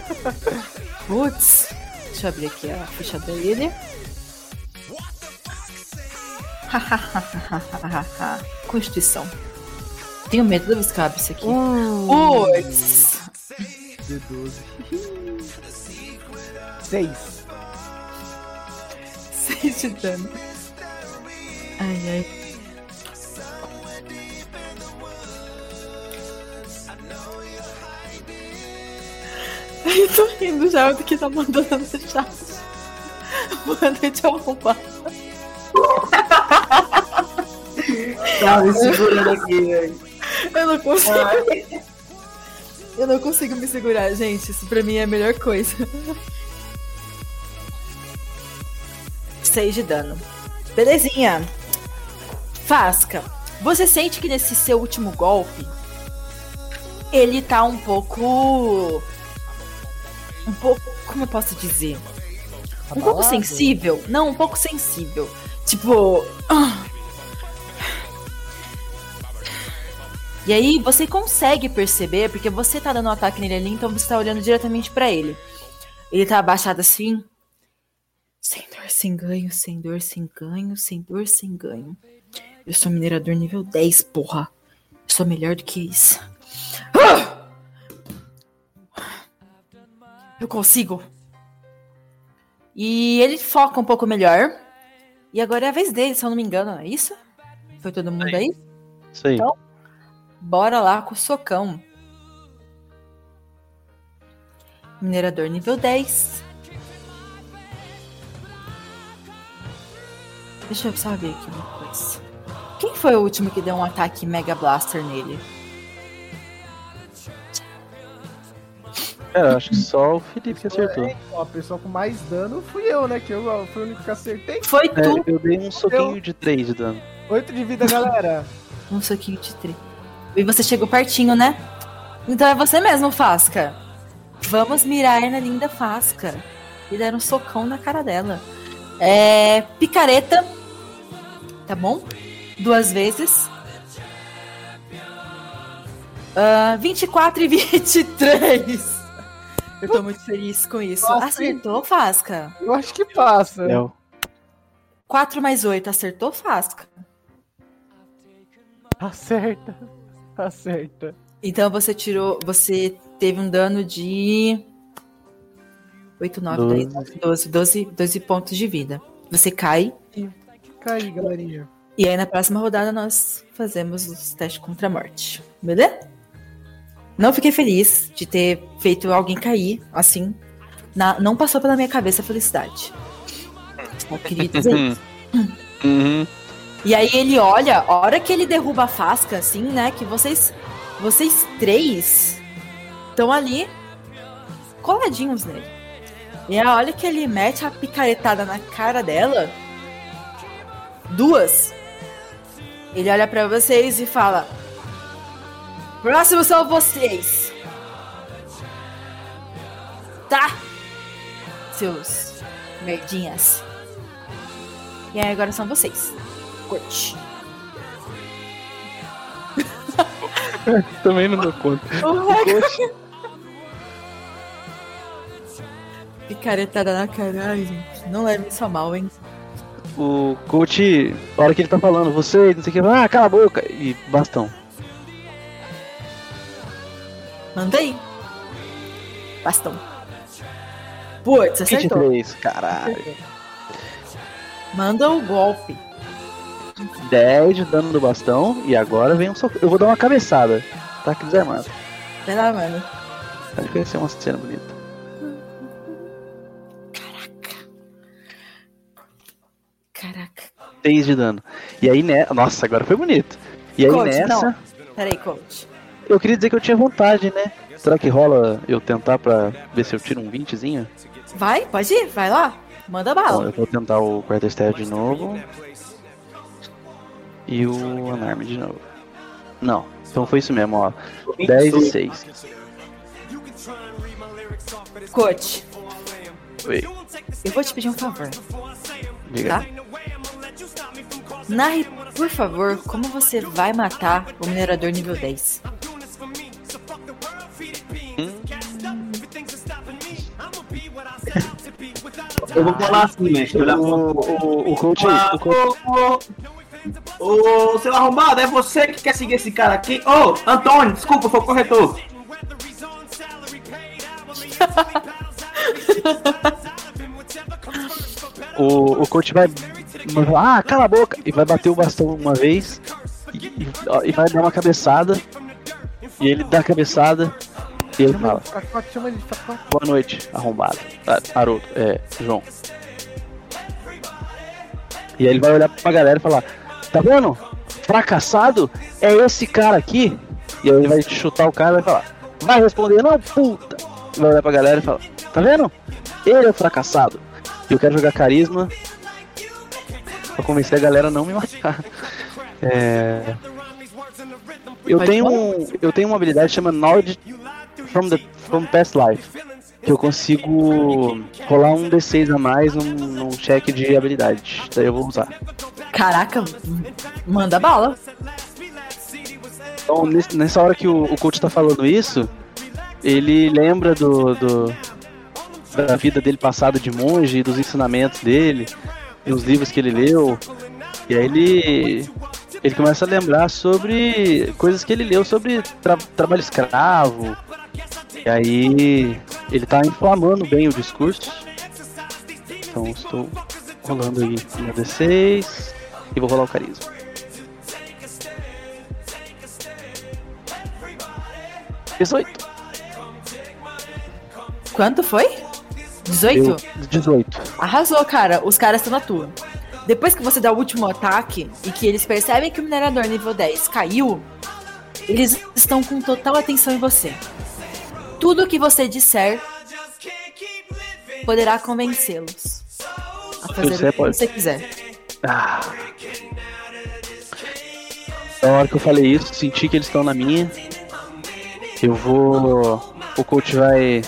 (laughs) Putz. Deixa eu abrir aqui a ficha dele. (laughs) Constituição. Tenho medo do Scabs aqui. Uh. Puts. D12. Seis. (laughs) Seis de dano. Ai, ai. Ai, (laughs) eu tô rindo já do que tá mandando no chat. (laughs) Boa noite, arrombado. Tá me segurando aqui, velho. Eu não consigo. Eu não consigo me segurar, gente. Isso pra mim é a melhor coisa. 6 de dano. Belezinha. Fasca, você sente que nesse seu último golpe ele tá um pouco. Um pouco. Como eu posso dizer? Um pouco sensível? Não, um pouco sensível. Tipo. ah. E aí você consegue perceber, porque você tá dando um ataque nele ali, então você tá olhando diretamente pra ele. Ele tá abaixado assim. Sem dor, sem ganho, sem dor, sem ganho, sem dor, sem ganho. Eu sou minerador nível 10, porra. Eu sou melhor do que isso. Ah! Eu consigo. E ele foca um pouco melhor. E agora é a vez dele, se eu não me engano, é isso? Foi todo mundo aí? Isso aí. Então, bora lá com o socão. Minerador nível 10. Deixa eu só ver aqui uma coisa. Quem foi o último que deu um ataque Mega Blaster nele? É, eu acho que só o Felipe que acertou. É, a pessoa com mais dano fui eu, né? Que eu fui o único que acertei. Foi É, tu! eu dei um soquinho de 3 de dano. Oito de vida, galera. Um soquinho de tri. E você chegou pertinho, né? Então é você mesmo, Fasca. Vamos mirar na linda Fasca. E dar um socão na cara dela. É. Picareta. Tá bom? Duas vezes. Ah, 24 e 23. Eu tô muito feliz com isso. Nossa, Acertou, Fasca? Eu acho que passa. É, 4 mais 8, acertou, Fasca? Acerta. Acerta. Então você tirou. Você teve um dano de. 8, 9, 10, 12, 12, 12 pontos de vida. Você cai. Aí, galerinha. E aí na próxima rodada nós fazemos os testes contra a morte. Beleza? Não fiquei feliz de ter feito alguém cair assim. Na- não passou pela minha cabeça a felicidade. Só queria dizer isso. (laughs) Uhum. E aí ele olha, a hora que ele derruba a fasca, assim, né? Que vocês. Vocês três estão ali coladinhos nele. E a hora que ele mete a picaretada na cara dela. Duas. Ele olha pra vocês e fala: Próximo são vocês. Tá? Seus merdinhas. E aí agora são vocês. (laughs) Também não dou conta. (laughs) Picaretada na cara, ai, gente. Não leve isso a mal, hein? O coach, a hora que ele tá falando, você, não sei o que, ah, cala a boca. E bastão. Manda aí. Bastão. Putz, acertou. 23, caralho. Manda o golpe. 10 de dano do bastão. E agora vem um soco. Eu vou dar uma cabeçada. Ataque desarmado. Vai lá, mano. Acho que vai ser uma cena bonita. Caraca. 6 de dano. E aí, né? Nossa, agora foi bonito. E aí Coach, nessa. não. Peraí, coach. Eu queria dizer que eu tinha vontade, né? Será que rola eu tentar pra ver se eu tiro um 20zinho? Vai, pode ir, vai lá. Manda Bom, bala. eu vou tentar o quarter step de novo. E o Unarmed de novo. Não, então foi isso mesmo, ó. 10 e 6. Coach, Oi, eu vou te pedir um favor, diga. tá? Narre, por favor, como você vai matar o minerador nível 10. Eu vou falar assim, mestre. Olhar O, o, o coach, o coach, Ô, seu arrombado, é você que quer seguir esse cara aqui? Ô, Antônio, desculpa, foi o corretor. (laughs) O, o coach vai. falar, Ah, cala a boca! E vai bater o bastão uma vez. E, e- vai dar uma cabeçada. E ele dá a cabeçada. E ele fala. Boa noite, arrombado. Ah, Haroldo, é, João. E aí ele vai olhar pra galera e falar: Tá vendo? Fracassado é esse cara aqui. E aí ele vai chutar o cara e vai falar: Vai responder, não, puta. Vai olhar pra galera e falar: Tá vendo? Ele é o fracassado. E eu quero jogar carisma pra convencer a galera a não me matar. (laughs) É. Eu tenho, um, eu tenho uma habilidade que chama Knowledge from, the, from Past Life. Que eu consigo rolar um D6 a mais num, num check de habilidade. Daí eu vou usar. Caraca, manda bala. Então, nesse- nessa hora que o, o coach tá falando isso, ele lembra do, do- da vida dele passada de monge, dos ensinamentos dele, dos livros que ele leu. E aí ele, ele começa a lembrar sobre coisas que ele leu sobre tra- trabalho escravo. E aí ele tá inflamando bem o discurso. Então estou rolando aí meu D6 e vou rolar o carisma. Dezoito. Quanto foi? 18? Eu- 18. Arrasou, cara. Os caras estão na tua. Depois que você dá o último ataque e que eles percebem que o minerador nível 10 caiu, eles estão com total atenção em você. Tudo que você disser poderá convencê-los a fazer Você o que pode. você quiser. Ah. Na hora que eu falei isso, senti que eles estão na minha. Eu vou. O coach vai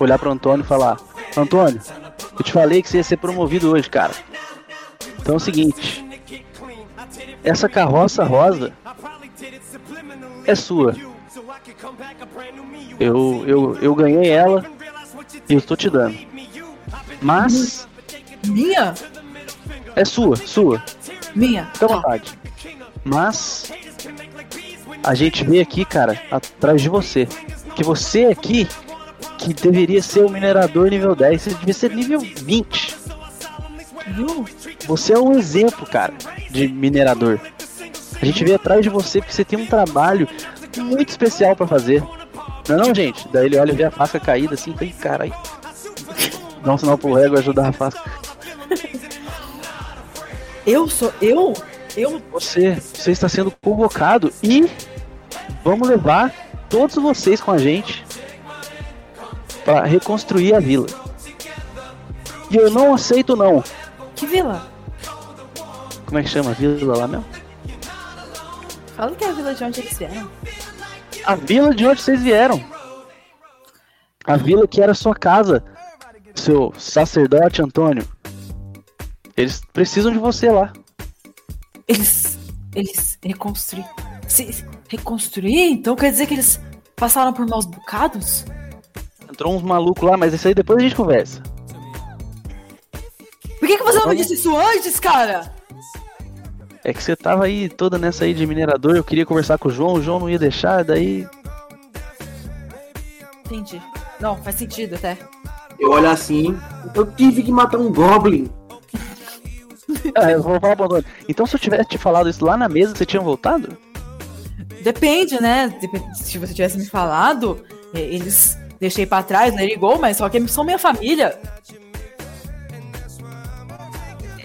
olhar pro Antônio e falar: Antônio, eu te falei que você ia ser promovido hoje, cara. Então é o seguinte: essa carroça rosa é sua. Eu, eu, eu ganhei ela e eu estou te dando. Mas Minha? é sua, sua. Minha. Fica à vontade. Mas a gente veio aqui, cara, atrás de você. Que você aqui, que deveria ser o minerador nível 10, você devia ser nível 20. Viu? Você é um exemplo, cara, de minerador. A gente veio atrás de você porque você tem um trabalho muito especial pra fazer. Não é não, gente? Daí ele olha e vê a faca caída assim, e fala, caralho. Dá um sinal pro Rego ajudar a faca. Eu sou. Eu? Eu? Você, você está sendo convocado e vamos levar todos vocês com a gente para reconstruir a vila. E eu não aceito não. Que vila? Como é que chama a vila lá mesmo? Fala que é a vila de onde eles vieram. A vila de onde vocês vieram. A vila que era sua casa, seu sacerdote Antônio. Eles precisam de você lá. Eles. Eles reconstruíram. Se reconstruir? Então quer dizer que eles passaram por maus bocados? Entrou uns malucos lá, mas isso aí depois a gente conversa. Por que, que você não me disse isso antes, cara? É que você tava aí toda nessa aí de minerador, eu queria conversar com o João, o João não ia deixar, daí. Entendi. Não, faz sentido até. Eu olho assim, eu tive que matar um Goblin. (laughs) Ah, eu vou falar Antônio. Então se eu tivesse te falado isso lá na mesa, você tinha voltado? Depende, né? Se você tivesse me falado, eh, eles deixei pra trás, né? Ligou, mas só que eles são minha família.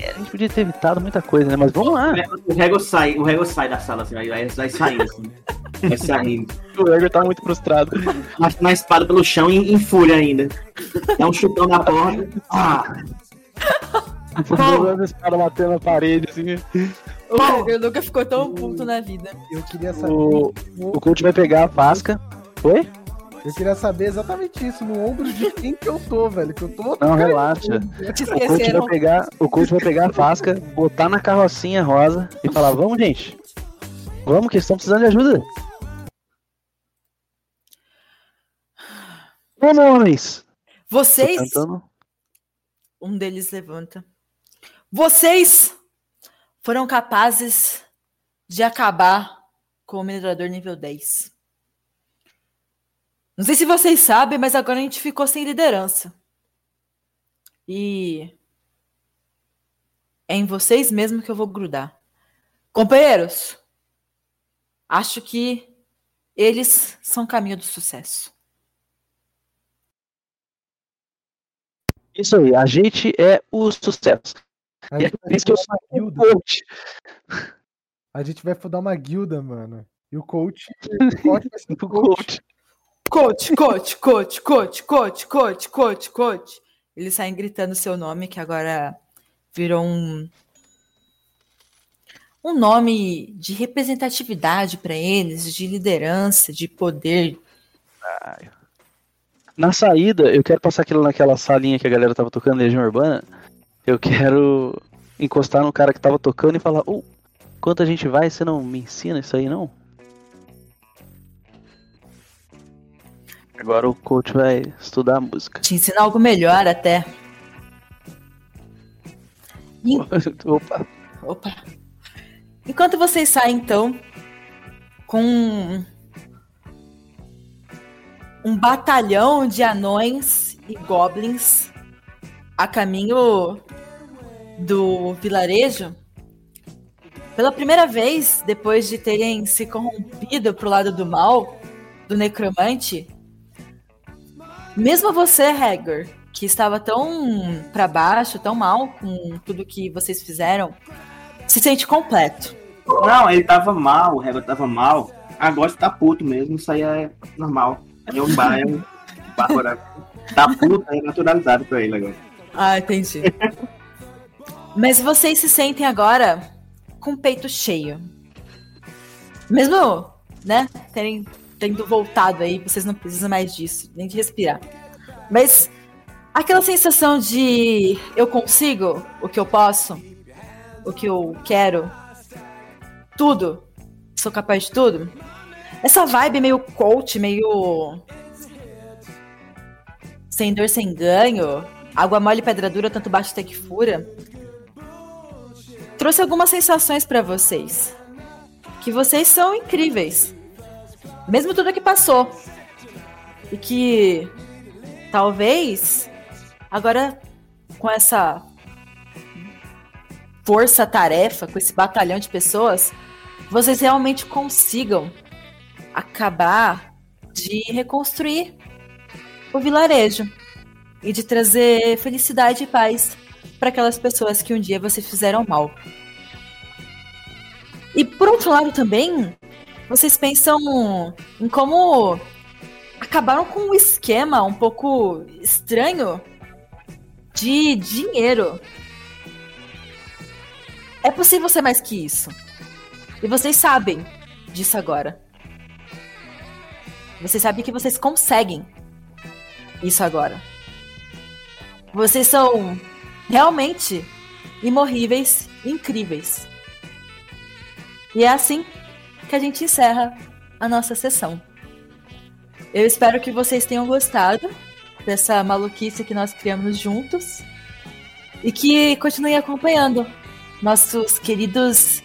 É, a gente podia ter evitado muita coisa, né? Mas vamos lá. O Rego sai, o Rego sai da sala assim, vai, vai, saindo assim. Vai saindo. O Rego tá muito frustrado. Mas na espada pelo chão em, em fúria ainda. Dá um chutão na porta. Ah, Jogando a espada batendo na parede, assim. O Roger nunca ficou tão puto na vida. Eu queria saber. O, o coach vai pegar a fasca. Oi? Eu queria saber exatamente isso, no ombro de quem que eu tô, velho. Que eu tô. Não, relaxa. Te O coach, vai pegar, o coach vai pegar a fasca, botar na carrocinha rosa e falar: Vamos, gente. Vamos, que estão precisando de ajuda. Vamos, homens. Vocês. Um deles levanta. Vocês foram capazes de acabar com o minerador nível 10. Não sei se vocês sabem, mas agora a gente ficou sem liderança. E é em vocês mesmo que eu vou grudar. Companheiros, acho que eles são o caminho do sucesso. Isso aí, a gente é o sucesso. A E é gente por vai isso que eu sou o guilda. coach. A gente vai fundar uma guilda, mano. E o coach, (laughs) o coach vai ser o coach. Coach, coach, coach, coach, coach, coach, coach, coach. Eles saem gritando seu nome, que agora virou um um nome de representatividade para eles, de liderança, de poder. Na saída, eu quero passar aquilo naquela salinha que a galera tava tocando, Legião Urbana. Eu quero encostar no cara que tava tocando e falar: Ô, quanto a gente vai, você não me ensina isso aí, não? Agora o coach vai estudar a música. Te ensina algo melhor até. E- (laughs) Opa. Opa. Enquanto vocês saem, então, com um batalhão de anões e goblins a caminho do vilarejo, pela primeira vez, depois de terem se corrompido pro lado do mal, do necromante, mesmo você, Hagor, que estava tão pra baixo, tão mal com tudo que vocês fizeram, se sente completo. Não, ele tava mal, o Reba tava mal. Agora você tá puto mesmo, isso aí é normal. É um bar, um bárbaro. Tá puto, é naturalizado pra ele agora. Ah, entendi. Mas vocês se sentem agora com o peito cheio. Mesmo, né, terem, tendo voltado aí, vocês não precisam mais disso, nem de respirar. Mas aquela sensação de eu consigo o que eu posso, o que eu quero, tudo, sou capaz de tudo. Essa vibe meio coach, meio sem dor, sem ganho, água mole, pedra dura, tanto bate até que fura, trouxe algumas sensações pra vocês. Que vocês são incríveis. Mesmo tudo que passou. E que talvez agora com essa força-tarefa, com esse batalhão de pessoas, vocês realmente consigam acabar de reconstruir o vilarejo e de trazer felicidade e paz para aquelas pessoas que um dia vocês fizeram mal. E por outro lado também, vocês pensam em como acabaram com um esquema um pouco estranho de dinheiro. É possível ser mais que isso. E vocês sabem disso agora. Vocês sabem que vocês conseguem isso agora. Vocês são realmente imorríveis, incríveis. E é assim que a gente encerra a nossa sessão. Eu espero que vocês tenham gostado dessa maluquice que nós criamos juntos e que continuem acompanhando nossos queridos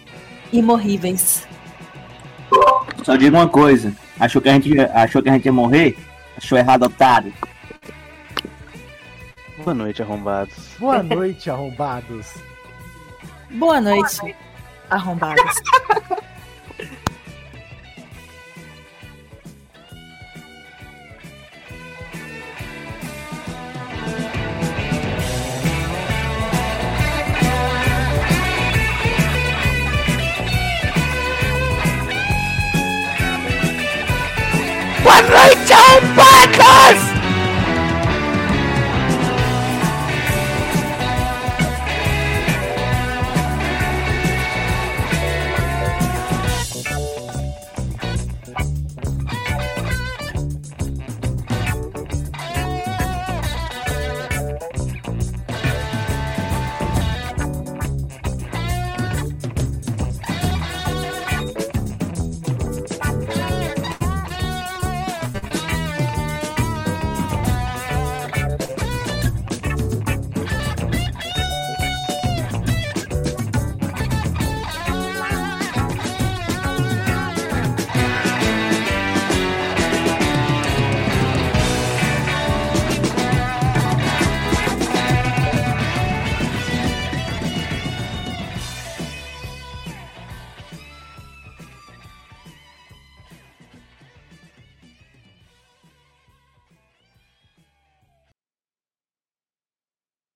imorríveis. Só digo uma coisa. Achou que a gente, achou que a gente ia morrer? Achou errado, otário. Boa noite, arrombados. Boa noite, arrombados. Boa noite, arrombados. Boa noite, arrombados! Rachel Butters!